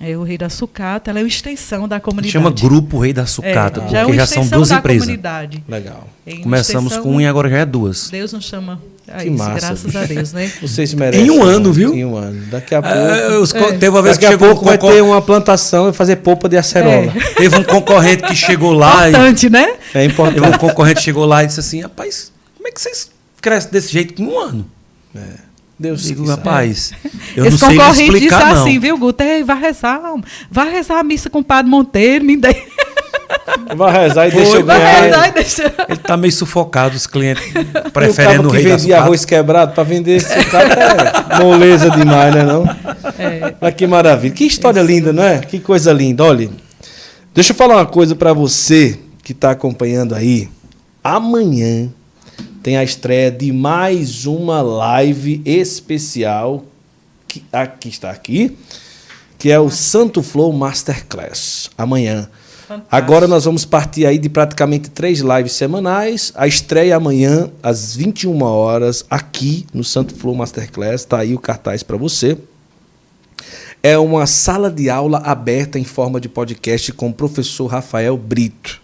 S3: é, o Rei da Sucata, ela é uma extensão da comunidade.
S2: Chama Grupo Rei da
S3: É,
S2: Sucata,
S3: já é
S2: porque
S3: uma
S2: já são duas
S3: da
S2: empresas.
S3: comunidade.
S1: Legal.
S3: É
S2: Começamos
S3: extensão-
S2: com uma e agora já é duas.
S3: Deus nos chama a
S1: Que
S3: isso,
S1: massa,
S3: graças a Deus, né? (laughs)
S1: Vocês merecem.
S2: Em um ano, viu?
S1: Em um ano. Daqui a pouco.
S2: Ah, os co-
S3: É.
S2: Teve uma vez
S1: Daqui
S2: que
S1: a
S2: chegou
S1: pouco
S2: um
S1: vai ter uma plantação e fazer polpa de acerola. (laughs)
S2: Teve um concorrente que chegou lá e
S3: Importante, né?
S1: É
S2: Teve um
S1: importante.
S2: concorrente que chegou lá e disse assim: rapaz, como é que vocês crescem desse jeito em um ano?
S1: Deus
S2: Digo,
S1: sabe.
S2: rapaz, eu
S3: Esse
S2: não sei
S3: concorrente disse
S2: explicar, não.
S3: assim, viu, Guto? Ei, vai rezar, vai rezar a missa com o Padre Monteiro, me dê. (laughs)
S1: Vai rezar e deixa eu
S3: Vai
S1: ganhar.
S3: rezar e deixa.
S2: Ele tá meio sufocado, os clientes (laughs)
S1: o
S2: preferendo
S1: cabo
S2: o
S1: que vendia arroz quebrado para vender esse cara é (laughs) moleza demais, né não?
S3: É.
S1: Mas que maravilha. Que história linda, não é? Que coisa linda. Olha, deixa eu falar uma coisa para você que está acompanhando aí. Amanhã tem a estreia de mais uma live especial que aqui está aqui, que é o Santo Flow Masterclass. Amanhã.
S3: Fantástico.
S1: Agora nós vamos partir aí de praticamente três lives semanais. A estreia amanhã às 21 horas aqui no Santo Flow Masterclass. Tá aí o cartaz para você. É uma sala de aula aberta em forma de podcast com o professor Rafael Brito.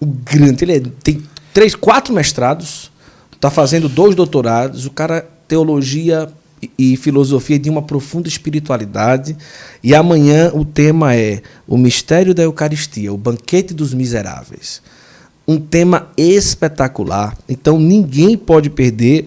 S1: O grande, ele é- tem três, quatro mestrados, está fazendo dois doutorados. O cara teologia e, filosofia de uma profunda espiritualidade. E amanhã o tema é o mistério da Eucaristia, o banquete dos miseráveis. Um tema espetacular. Então ninguém pode perder.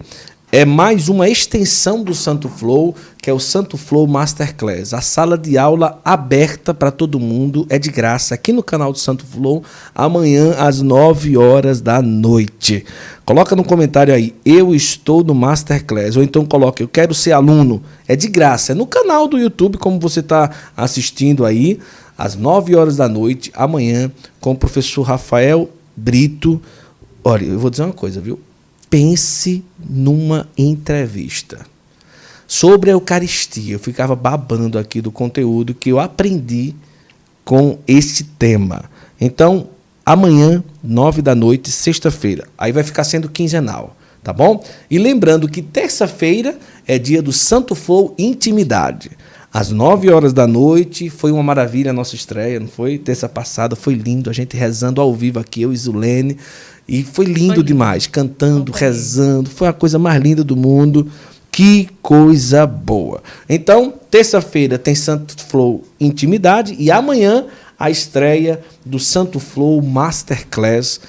S1: É mais uma extensão do Santo Flow, que é o Santo Flow Masterclass. A sala de aula aberta para todo mundo, é de graça, aqui no canal do Santo Flow, amanhã às 9 horas da noite. Coloca no comentário aí, eu estou no Masterclass, ou então coloca, eu quero ser aluno. É de graça, é no canal do YouTube, como você está assistindo aí, às 9 horas da noite, amanhã, com o professor Rafael Brito. Olha, eu vou dizer uma coisa, viu? Pense numa entrevista sobre a Eucaristia. Eu ficava babando aqui do conteúdo que eu aprendi com esse tema. Então, amanhã, nove da noite, sexta-feira. Aí vai ficar sendo quinzenal, tá bom? E lembrando que terça-feira é dia do Santo Flow Intimidade. Às nove horas da noite, foi uma maravilha a nossa estreia, não foi? Terça passada, foi lindo, a gente rezando ao vivo aqui, eu e Zulene. E foi lindo
S3: lindo.
S1: demais, cantando,
S3: Foi
S1: rezando, foi a coisa mais linda do mundo. Que coisa boa. Então, terça-feira tem Santo Flow Intimidade e amanhã a estreia do Santo Flow Masterclass.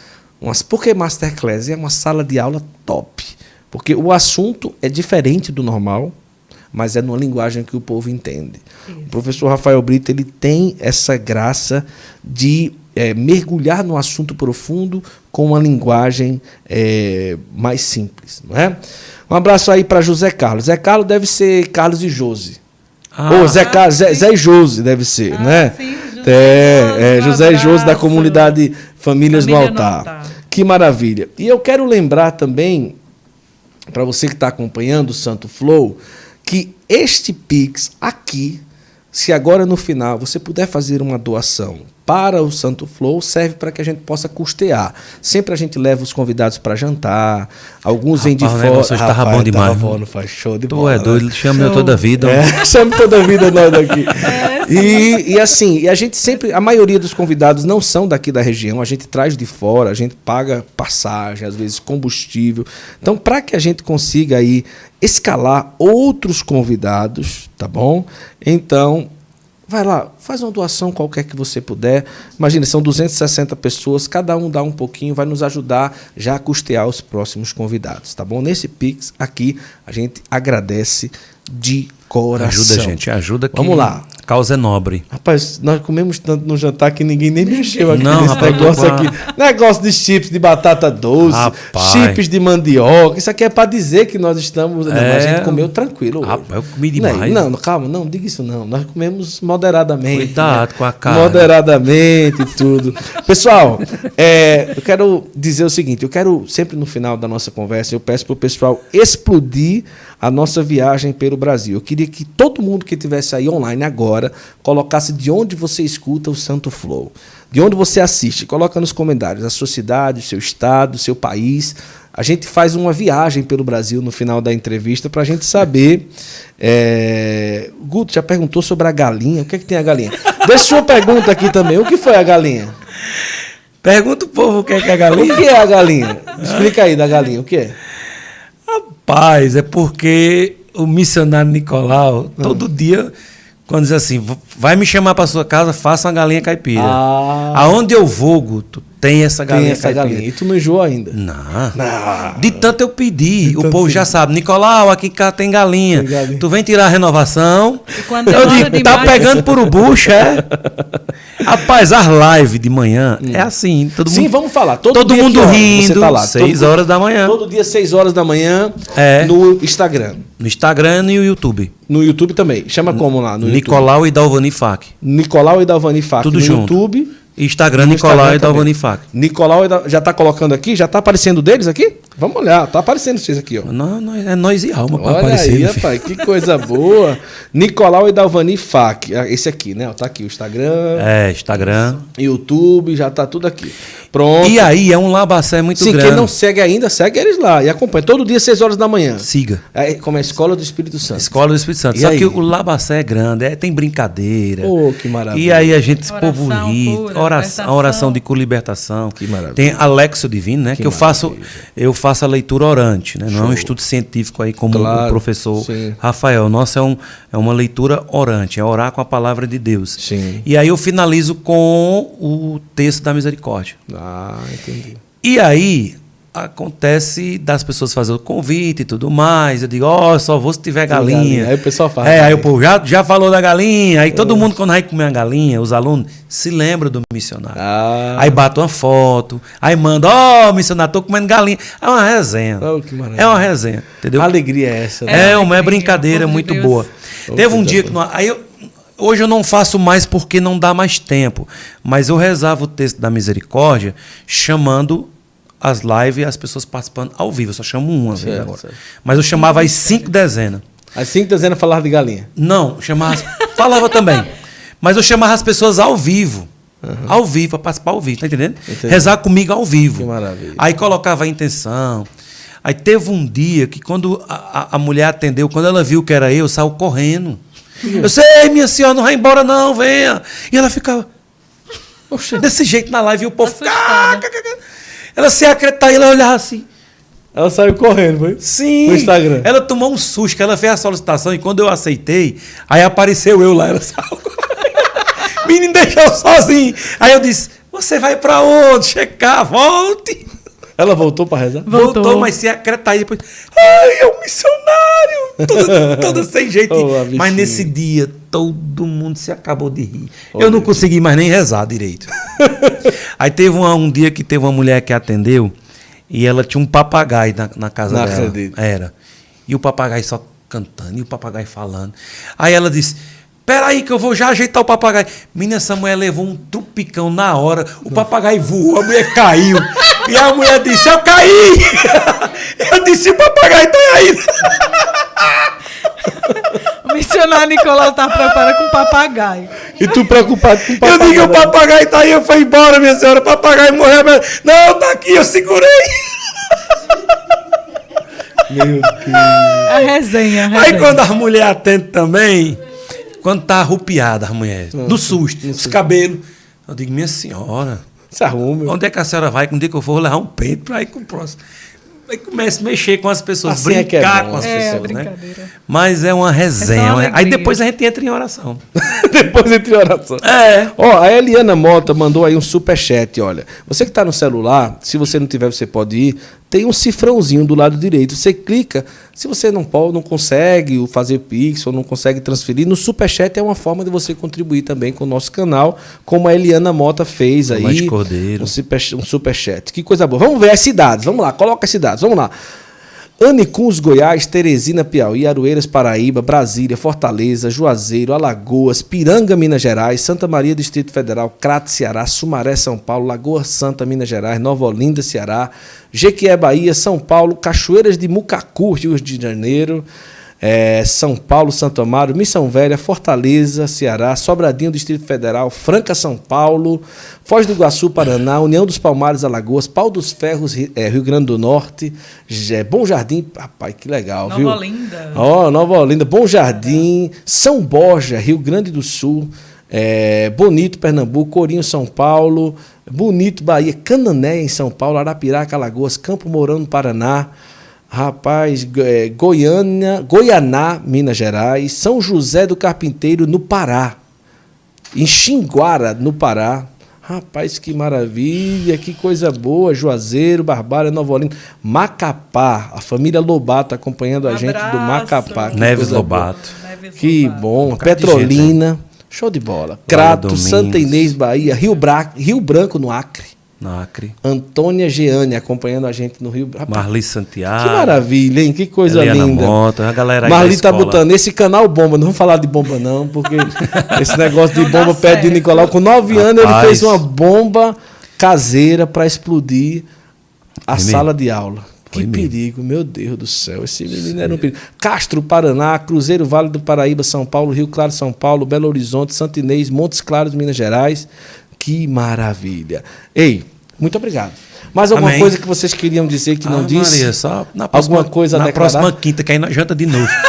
S1: Umas, por que Masterclass? É uma sala de aula top. Porque o assunto é diferente do normal. Mas é numa linguagem que o povo entende. O professor Rafael Brito ele tem essa graça de é, mergulhar no assunto profundo com uma linguagem é, mais simples, não é? Um abraço aí para José Carlos. Zé Carlos deve ser Carlos e Josi.
S2: Ah,
S1: Ou Zé,
S3: Ah,
S1: Carlos, Zé,
S3: sim.
S1: Zé e Josi deve ser,
S3: Ah,
S1: né?
S3: sim, José
S1: é, é,
S3: um
S1: José e Josi da comunidade Famílias no
S3: Família no
S1: Altar.
S3: Altar.
S1: Que maravilha. E eu quero lembrar também, para você que está acompanhando o Santo Flow, que este Pix aqui, se agora no final você puder fazer uma doação para o Santo Flow, serve para que a gente possa custear. Sempre a gente leva os convidados para jantar, alguns vêm de
S2: Rapaz, o
S1: fora.
S2: negócio bom demais,
S1: Tava faz show de
S2: Tu
S1: bola.
S2: é
S1: né?
S2: doido, chama eu toda a vida.
S1: É, (laughs) chame toda a vida nós daqui. e, e assim, e a gente sempre, a maioria dos convidados não são daqui da região, a gente traz de fora, a gente paga passagem, às vezes combustível. Então, para que a gente consiga aí escalar outros convidados, tá bom? Então, vai lá, faz uma doação qualquer que você puder. Imagina, são 260 pessoas, cada um dá um pouquinho, vai nos ajudar já a custear os próximos convidados, tá bom? Nesse Pix aqui, a gente agradece de coração.
S2: Ajuda, gente, ajuda que
S1: Vamos lá.
S2: Causa é nobre.
S1: Rapaz, nós comemos tanto no jantar que ninguém nem mexeu aqui
S2: Não,
S1: nesse
S2: rapaz,
S1: negócio aqui. Negócio de chips de batata doce,
S2: Rapaz.
S1: chips de mandioca. Isso aqui é para dizer que nós estamos. Não,
S2: É.
S1: a gente comeu tranquilo. hoje.
S2: Rapaz, eu comi
S1: Não,
S2: demais.
S1: Não, calma, não diga isso não. Nós comemos moderadamente.
S2: Cuidado
S1: né?
S2: com a cara.
S1: Moderadamente e tudo. Pessoal, é, eu quero dizer o seguinte: eu quero sempre no final da nossa conversa, eu peço para o pessoal explodir a nossa viagem pelo Brasil. Eu queria que todo mundo que estivesse aí online agora colocasse de onde você escuta o Santo Flow. De onde você assiste. Coloca nos comentários a sua cidade, o seu estado, o seu país. A gente faz uma viagem pelo Brasil no final da entrevista para a gente saber. É... Guto já perguntou sobre a galinha. O que é que tem a galinha? Deixa sua pergunta aqui também. O que foi a galinha?
S2: Pergunta o povo o que é que é a
S1: O
S2: galinha.
S1: que é a galinha? Explica aí da galinha. O que é?
S2: Rapaz, é porque o missionário Nicolau, todo dia, quando diz assim, "V- vai me chamar para sua casa, faça uma galinha caipira.
S1: Ah.
S2: Aonde eu vou, Guto, tem essa galinha
S1: Tem essa
S2: caipira.
S1: galinha. E tu não enjoou ainda?
S2: Não.
S1: Não.
S2: De tanto eu pedi, o povo já sabe. Nicolau, aqui em casa tem galinha.
S1: Tem galinha.
S2: Tu vem tirar a renovação.
S3: E quando
S2: eu
S3: demora
S2: digo, tá pegando por bucho, é? (laughs) Rapaz, as lives de manhã é assim. Todo
S1: Hum. Sim,
S2: mundo,
S1: vamos falar. Todo,
S2: todo
S1: dia
S2: mundo rindo.
S1: Você tá lá.
S2: Seis
S1: Todo-
S2: horas da manhã.
S1: Todo dia, 6 horas da manhã,
S2: É.
S1: no Instagram.
S2: No Instagram e no YouTube.
S1: No YouTube também. Chama como lá? No YouTube?
S2: Nicolau e Dalvani Fac.
S1: Nicolau e Dalvani Fac
S2: Tudo
S1: no
S2: junto.
S1: YouTube.
S2: Instagram,
S1: No
S2: Nicolau
S1: Instagram
S2: e Dalvani. Fac.
S1: Nicolau e já tá colocando aqui? Já tá aparecendo deles aqui? Vamos olhar. Tá aparecendo vocês aqui, ó.
S2: Não, não, é nós e alma
S1: Olha
S2: aparecer.
S1: aí,
S2: meu filho.
S1: rapaz, que coisa boa. (laughs) Nicolau e Dalvani Fac. Ah, Esse aqui, né? ó, Tá aqui o Instagram,
S2: É, Instagram.
S1: YouTube, já tá tudo aqui. Pronto.
S2: E aí é um labacé muito
S1: Sim,
S2: grande.
S1: quem não segue ainda, segue eles lá. E acompanha. Todo dia, 6 horas da manhã.
S2: Siga.
S1: É, como é a Escola do Espírito Santo.
S2: Escola do Espírito Santo.
S1: E
S2: Só
S1: aí?
S2: que o Labacé é grande, é, tem brincadeira.
S1: Oh, que maravilha.
S2: E aí a gente, povo ri,
S3: pura,
S2: oração, oração de libertação.
S1: Que maravilha.
S2: Tem Alexo Divino, né? Que,
S1: Que
S2: eu faço, eu faço a leitura orante, né? Não é um
S1: Show.
S2: estudo científico aí como
S1: Claro,
S2: o professor
S1: sim.
S2: Rafael. Nosso é, um, é uma leitura orante, é orar com a palavra de Deus.
S1: Sim.
S2: E aí eu finalizo com o texto da misericórdia.
S1: Ah, entendi.
S2: E aí acontece das pessoas fazerem o convite e tudo mais. Eu digo, ó, só vou se tiver galinha.
S1: galinha. Aí o pessoal fala,
S2: É, aí o povo já, já falou da galinha. Aí todo mundo, quando vai comer a galinha, os alunos, se lembram do missionário.
S1: Ah.
S2: Aí bate uma foto, aí manda, ó, missionário, tô comendo galinha. É uma resenha.
S1: Oh, que maravilha.
S2: é uma resenha, entendeu?
S1: A alegria é essa. né?
S2: É,
S3: É,
S2: uma é brincadeira muito
S3: Deus.
S2: boa.
S1: Oh,
S2: Teve um dia que. não- aí eu, hoje eu não faço mais porque não dá mais tempo. Mas eu rezava o texto da misericórdia chamando as lives e as pessoas participando ao vivo. Eu só chamo uma vez
S1: Certo,
S2: agora.
S1: certo.
S2: Mas eu chamava as cinco dezenas.
S1: As cinco dezenas falaram de galinha.
S2: Não, chamava. falava também. Mas eu chamava as pessoas ao vivo. Ao vivo, para participar ao vivo, tá entendendo?
S1: Entendi.
S2: Rezar comigo ao vivo.
S1: Que maravilha.
S2: Aí colocava a intenção. Aí teve um dia que quando a, a- a mulher atendeu, quando ela viu que era eu, saiu correndo. Eu sei, minha senhora, não vai embora não, venha. E ela ficava desse jeito na live e o povo
S3: Assustada.
S2: "Ah, cá, cá, cá." Ela se acreditar e ela olhava assim.
S1: Ela saiu correndo, foi?
S2: Sim.
S1: No Instagram.
S2: Ela tomou um susto, que ela fez a solicitação e quando eu aceitei, aí apareceu eu lá, ela saiu. (laughs) Menino deixou sozinho. Aí eu disse: Você vai pra onde? Checar, volte.
S1: Ela voltou pra rezar?
S2: Voltou,
S3: Voltou.
S2: mas se acreditar aí depois. Ai, é um missionário. tudo sem jeito.
S1: Oh,
S2: Mas nesse dia, todo mundo se acabou de rir. Eu não consegui mais nem rezar direito. (laughs) Aí teve uma- um dia que teve uma mulher que atendeu e ela tinha um papagaio na, na casa
S1: Não
S2: dela.
S1: acredito.
S2: Era. E o papagaio só cantando, e o papagaio falando. Aí ela disse: Peraí, que eu vou já ajeitar o papagaio. Menina, essa mulher levou um trupicão na hora, o papagaio voou, a mulher caiu. (laughs) e a mulher disse: Eu caí! eu disse: O papagaio tá aí. (laughs)
S3: O missionário Nicolau tá preparado com papagaio.
S1: E tu preocupado com o
S2: Eu
S1: papagaio.
S2: digo: O papagaio tá aí, eu fui embora, minha senhora. O papagaio morreu. mas- Não, tá aqui, eu segurei. (laughs)
S1: Meu Deus.
S3: A resenha, a resenha.
S2: Aí quando as mulheres atendem também, quando tá arrupiada as mulheres, do susto, os cabelos. Eu digo, minha senhora,
S1: Se arrume.
S2: onde é que a senhora vai? Um dia que eu for, vou levar um peito pra ir com o próximo. Aí começa a mexer com as pessoas,
S1: Assim é que é
S2: brincar
S1: bom.
S2: com as
S3: É,
S2: pessoas, né? Mas é uma resenha.
S3: É uma
S2: Aí depois a gente entra em oração. (laughs)
S1: Depois entre oração.
S2: É.
S1: Ó, a Eliana Mota mandou aí um superchat, olha. Você que está no celular, se você não tiver, você pode ir. Tem um cifrãozinho do lado direito. Você clica. Se você não pode, não consegue fazer Pix ou não consegue transferir, no superchat é uma forma de você contribuir também com o nosso canal, como a Eliana Mota fez aí.
S2: Tomate Cordeiro.
S1: Um super, um superchat. Que coisa boa. Vamos ver as cidades. Vamos lá, coloca as cidades. Vamos lá. Anicuns, Goiás, Teresina, Piauí, Aroeiras, Paraíba, Brasília, Fortaleza, Juazeiro, Alagoas, Piranga, Minas Gerais, Santa Maria, Distrito Federal, Crato, Ceará, Sumaré, São Paulo, Lagoa Santa, Minas Gerais, Nova Olinda, Ceará, Jequié, Bahia, São Paulo, Cachoeiras de Mucacu, Rio de Janeiro, eh, São Paulo, Santo Amaro, Missão Velha, Fortaleza, Ceará, Sobradinho, Distrito Federal, Franca, São Paulo, Foz do Iguaçu, Paraná, União dos Palmares, Alagoas, Pau dos Ferros, eh, Rio Grande do Norte, Jé- Bom Jardim, rapaz, que legal,
S3: Nova
S1: viu?
S3: Olinda.
S1: Ó, Nova Olinda, Bom Jardim, São Borja, Rio Grande do Sul, eh, Bonito, Pernambuco, Corinho, São Paulo, Bonito, Bahia, Canané, em São Paulo, Arapiraca, Alagoas, Campo Mourão, no Paraná, rapaz, eh, Goiânia, Goianá, Minas Gerais, São José do Carpinteiro, no Pará, em Xinguara, no Pará. Rapaz, que maravilha, que coisa boa. Juazeiro, Barbária, Nova Olinda, Macapá. A família Lobato acompanhando a gente do. Macapá.
S2: Neves. Lobato.
S3: Neves
S1: Que
S3: Lobato.
S1: bom.
S2: Um de
S1: Petrolina. Show de bola. Crato. Santa Inês, Bahia, Rio, Bra... Rio Branco, no Acre.
S2: Na Acre.
S1: Antônia Geane acompanhando a gente no Rio.
S2: Marli Santiago.
S1: Que maravilha, hein? Que coisa
S2: Eliana
S1: linda.
S2: Mota, a galera aí
S1: Marli
S2: da
S1: tá botando esse canal bomba. Não vamos falar de bomba, não, porque (laughs) esse negócio de bomba perto de
S3: certo.
S1: Nicolau. Com nove anos, ele fez uma bomba caseira para explodir a
S2: Foi
S1: sala de aula. Que
S2: Foi mesmo.
S1: perigo, meu Deus do céu. Esse menino era um perigo. Castro, Paraná, Cruzeiro, Vale do Paraíba, São Paulo, Rio Claro, São Paulo, Belo Horizonte, Santo Inês, Montes Claros, Minas Gerais. Que maravilha. Ei, muito obrigado. Mais alguma
S2: Amém.
S1: coisa que vocês queriam dizer que não
S2: Ah,
S1: disse?
S2: Maria, só na
S1: Alguma coisa
S2: Na
S1: declarar?
S2: próxima quinta, que aí nós janta de novo. (laughs)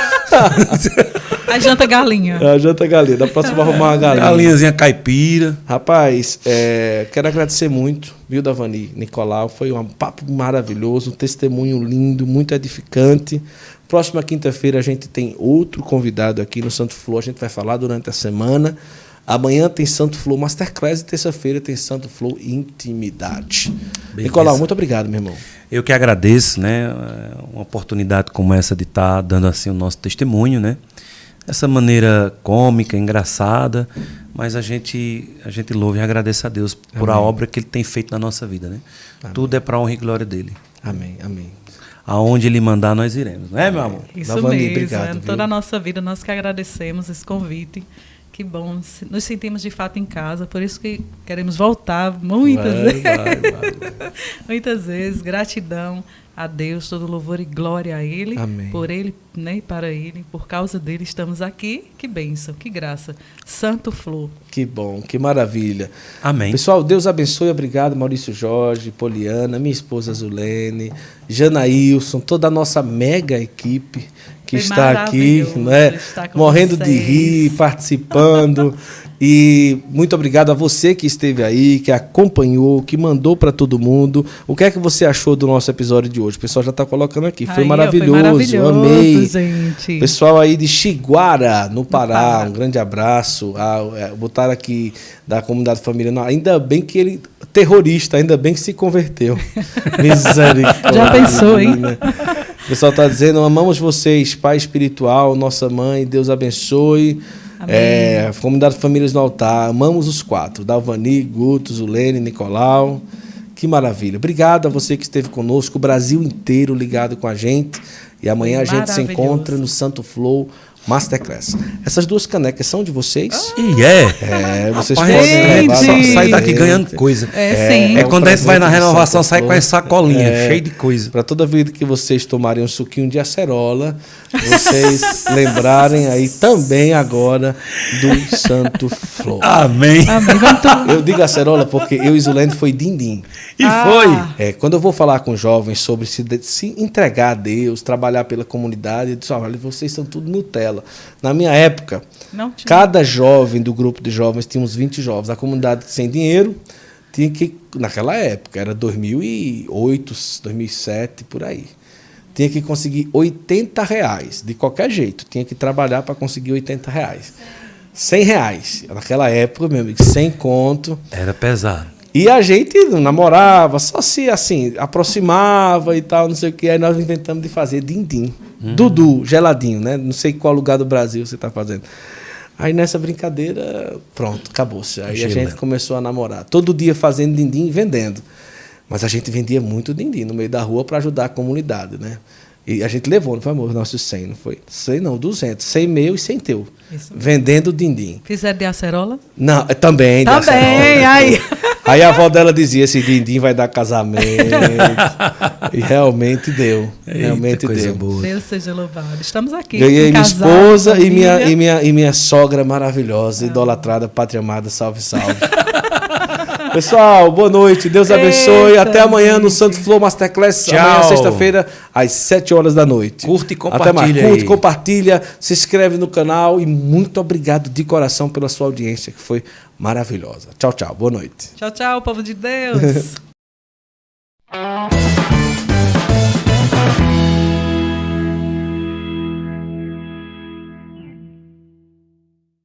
S3: A janta galinha.
S1: A janta galinha. Da próxima vou arrumar uma galinha.
S2: Galinhazinha caipira.
S1: Rapaz, é, quero agradecer muito, viu, Davani, Nicolau. Foi um papo maravilhoso, um testemunho lindo, muito edificante. Próxima quinta-feira a gente tem outro convidado aqui no Santo Flor. A gente vai falar durante a semana. Amanhã tem Santo Flor Masterclass e terça-feira tem Santo Flor Intimidade.
S2: Beleza.
S1: Nicolau, muito obrigado, meu irmão.
S2: Eu que agradeço, né? é, Uma oportunidade como essa de estar dando assim o nosso testemunho, né? Essa maneira cômica, engraçada, mas a gente a gente louva e agradece a Deus por a obra que Ele tem feito na nossa vida, né? Tudo é para honra e glória dele.
S1: Amém, amém.
S2: Aonde Ele mandar, nós iremos, não é, meu amor?
S3: Isso
S1: Davani,
S3: mesmo.
S1: obrigado,
S3: é, toda a nossa vida, nós que agradecemos esse convite. Que bom. Nos sentimos de fato em casa, por isso que queremos voltar muitas
S1: Vai,
S3: vezes.
S1: vai, vai. (laughs)
S3: Muitas vezes. Gratidão a Deus, todo louvor e glória a Ele.
S1: Amém.
S3: Por Ele né, e para Ele. Por causa dele estamos aqui. Que bênção, que graça. Santo Flor.
S1: Que bom, que maravilha.
S2: Amém.
S1: Pessoal, Deus abençoe. Obrigado, Maurício Jorge, Poliana, minha esposa Zulene, Janaílson, toda a nossa mega equipe que
S3: Foi
S1: está aqui, né?
S3: com
S1: morrendo de
S3: vocês.
S1: rir, participando. (laughs) E muito obrigado a você que esteve aí, que acompanhou, que mandou para todo mundo. O que é que você achou do nosso episódio de hoje? O pessoal já está colocando aqui. Foi
S3: Aí,
S1: maravilhoso,
S3: maravilhoso,
S1: amei.
S3: gente.
S1: Pessoal aí de Xiguara, no Pará,
S3: Pará.
S1: um grande abraço. Ah, é, botaram aqui da comunidade família. Não, ainda bem que ele, terrorista, ainda bem que se converteu. (laughs) Misericórdia.
S3: Já pensou, hein?
S1: Pessoal está dizendo, amamos vocês, Pai espiritual, nossa mãe, Deus abençoe.
S3: Amém.
S1: É, comunidade Famílias no Altar, amamos os quatro, Dalvani, Guto, Zulene, Nicolau. Que maravilha. Obrigado a você que esteve conosco, o Brasil inteiro ligado com a gente. E amanhã a gente se encontra no Santo Flow Masterclass. Essas duas canecas são de vocês?
S2: E é.
S1: É, vocês
S2: Rapaz,
S1: podem
S3: gente!
S1: levar
S2: só sai daqui ganhando coisa.
S3: É, sim.
S2: É quando a gente vai na renovação, sai com as sacolinhas,
S1: É.
S2: cheio de coisa.
S1: Para toda vida que vocês tomarem um suquinho de acerola, vocês (laughs) lembrarem aí também agora do Santo Flor.
S2: Amém.
S3: Amém.
S1: Eu digo acerola porque eu e Zulene foi din-din.
S2: E
S3: Ah.
S2: foi.
S1: É, quando eu vou falar com jovens sobre se, se entregar a Deus, trabalhar pela comunidade, eu disse, olha, vocês são tudo Nutella. Na minha época,
S3: Não tinha.
S1: cada jovem do grupo de jovens tinha uns 20 jovens. A comunidade sem dinheiro tinha que, naquela época, era 2008, 2007, por aí. Tinha que conseguir 80 reais, de qualquer jeito. Tinha que trabalhar para conseguir 80 reais. 100 reais. Naquela época, meu amigo, 100 conto.
S2: Era pesado.
S1: E a gente não namorava, só se assim, aproximava e tal, não sei o que. Aí nós inventamos de fazer din-din. Dudu, geladinho, né? Não sei qual lugar do Brasil você tá fazendo. Aí nessa brincadeira, pronto, acabou-se. Aí a
S2: Gelando.
S1: gente começou a namorar. Todo dia fazendo din-din e vendendo. Mas a gente vendia muito din-din no meio da rua para ajudar a comunidade, né? E a gente levou, não foi amor, nossos 100, não foi? 100 não, 200. 100 meu e 100 teu.
S3: Isso.
S1: Vendendo din-din.
S3: Fizeram de acerola?
S1: Não, também. de
S3: Também, aí. (laughs)
S1: Aí a avó dela dizia: esse din-din vai dar casamento. e realmente deu. realmente
S2: Eita, coisa
S1: deu.
S2: boa.
S3: Deus seja louvado. Estamos aqui.
S1: Ganhei minha esposa e minha, e, minha, e minha sogra maravilhosa, idolatrada, pátria amada, salve, salve. (laughs) Pessoal, boa noite. Deus abençoe.
S3: Eita
S1: Até amanhã no Santos Flow Masterclass.
S2: Tchau.
S1: Amanhã, sexta-feira, às 7 horas da noite.
S2: Curte e compartilha.
S1: Até mais.
S2: Aí.
S1: Curte, compartilha, se inscreve no canal e muito obrigado de coração pela sua audiência, que foi maravilhosa. Tchau, tchau. Boa noite.
S3: Tchau, tchau, povo de Deus. (laughs)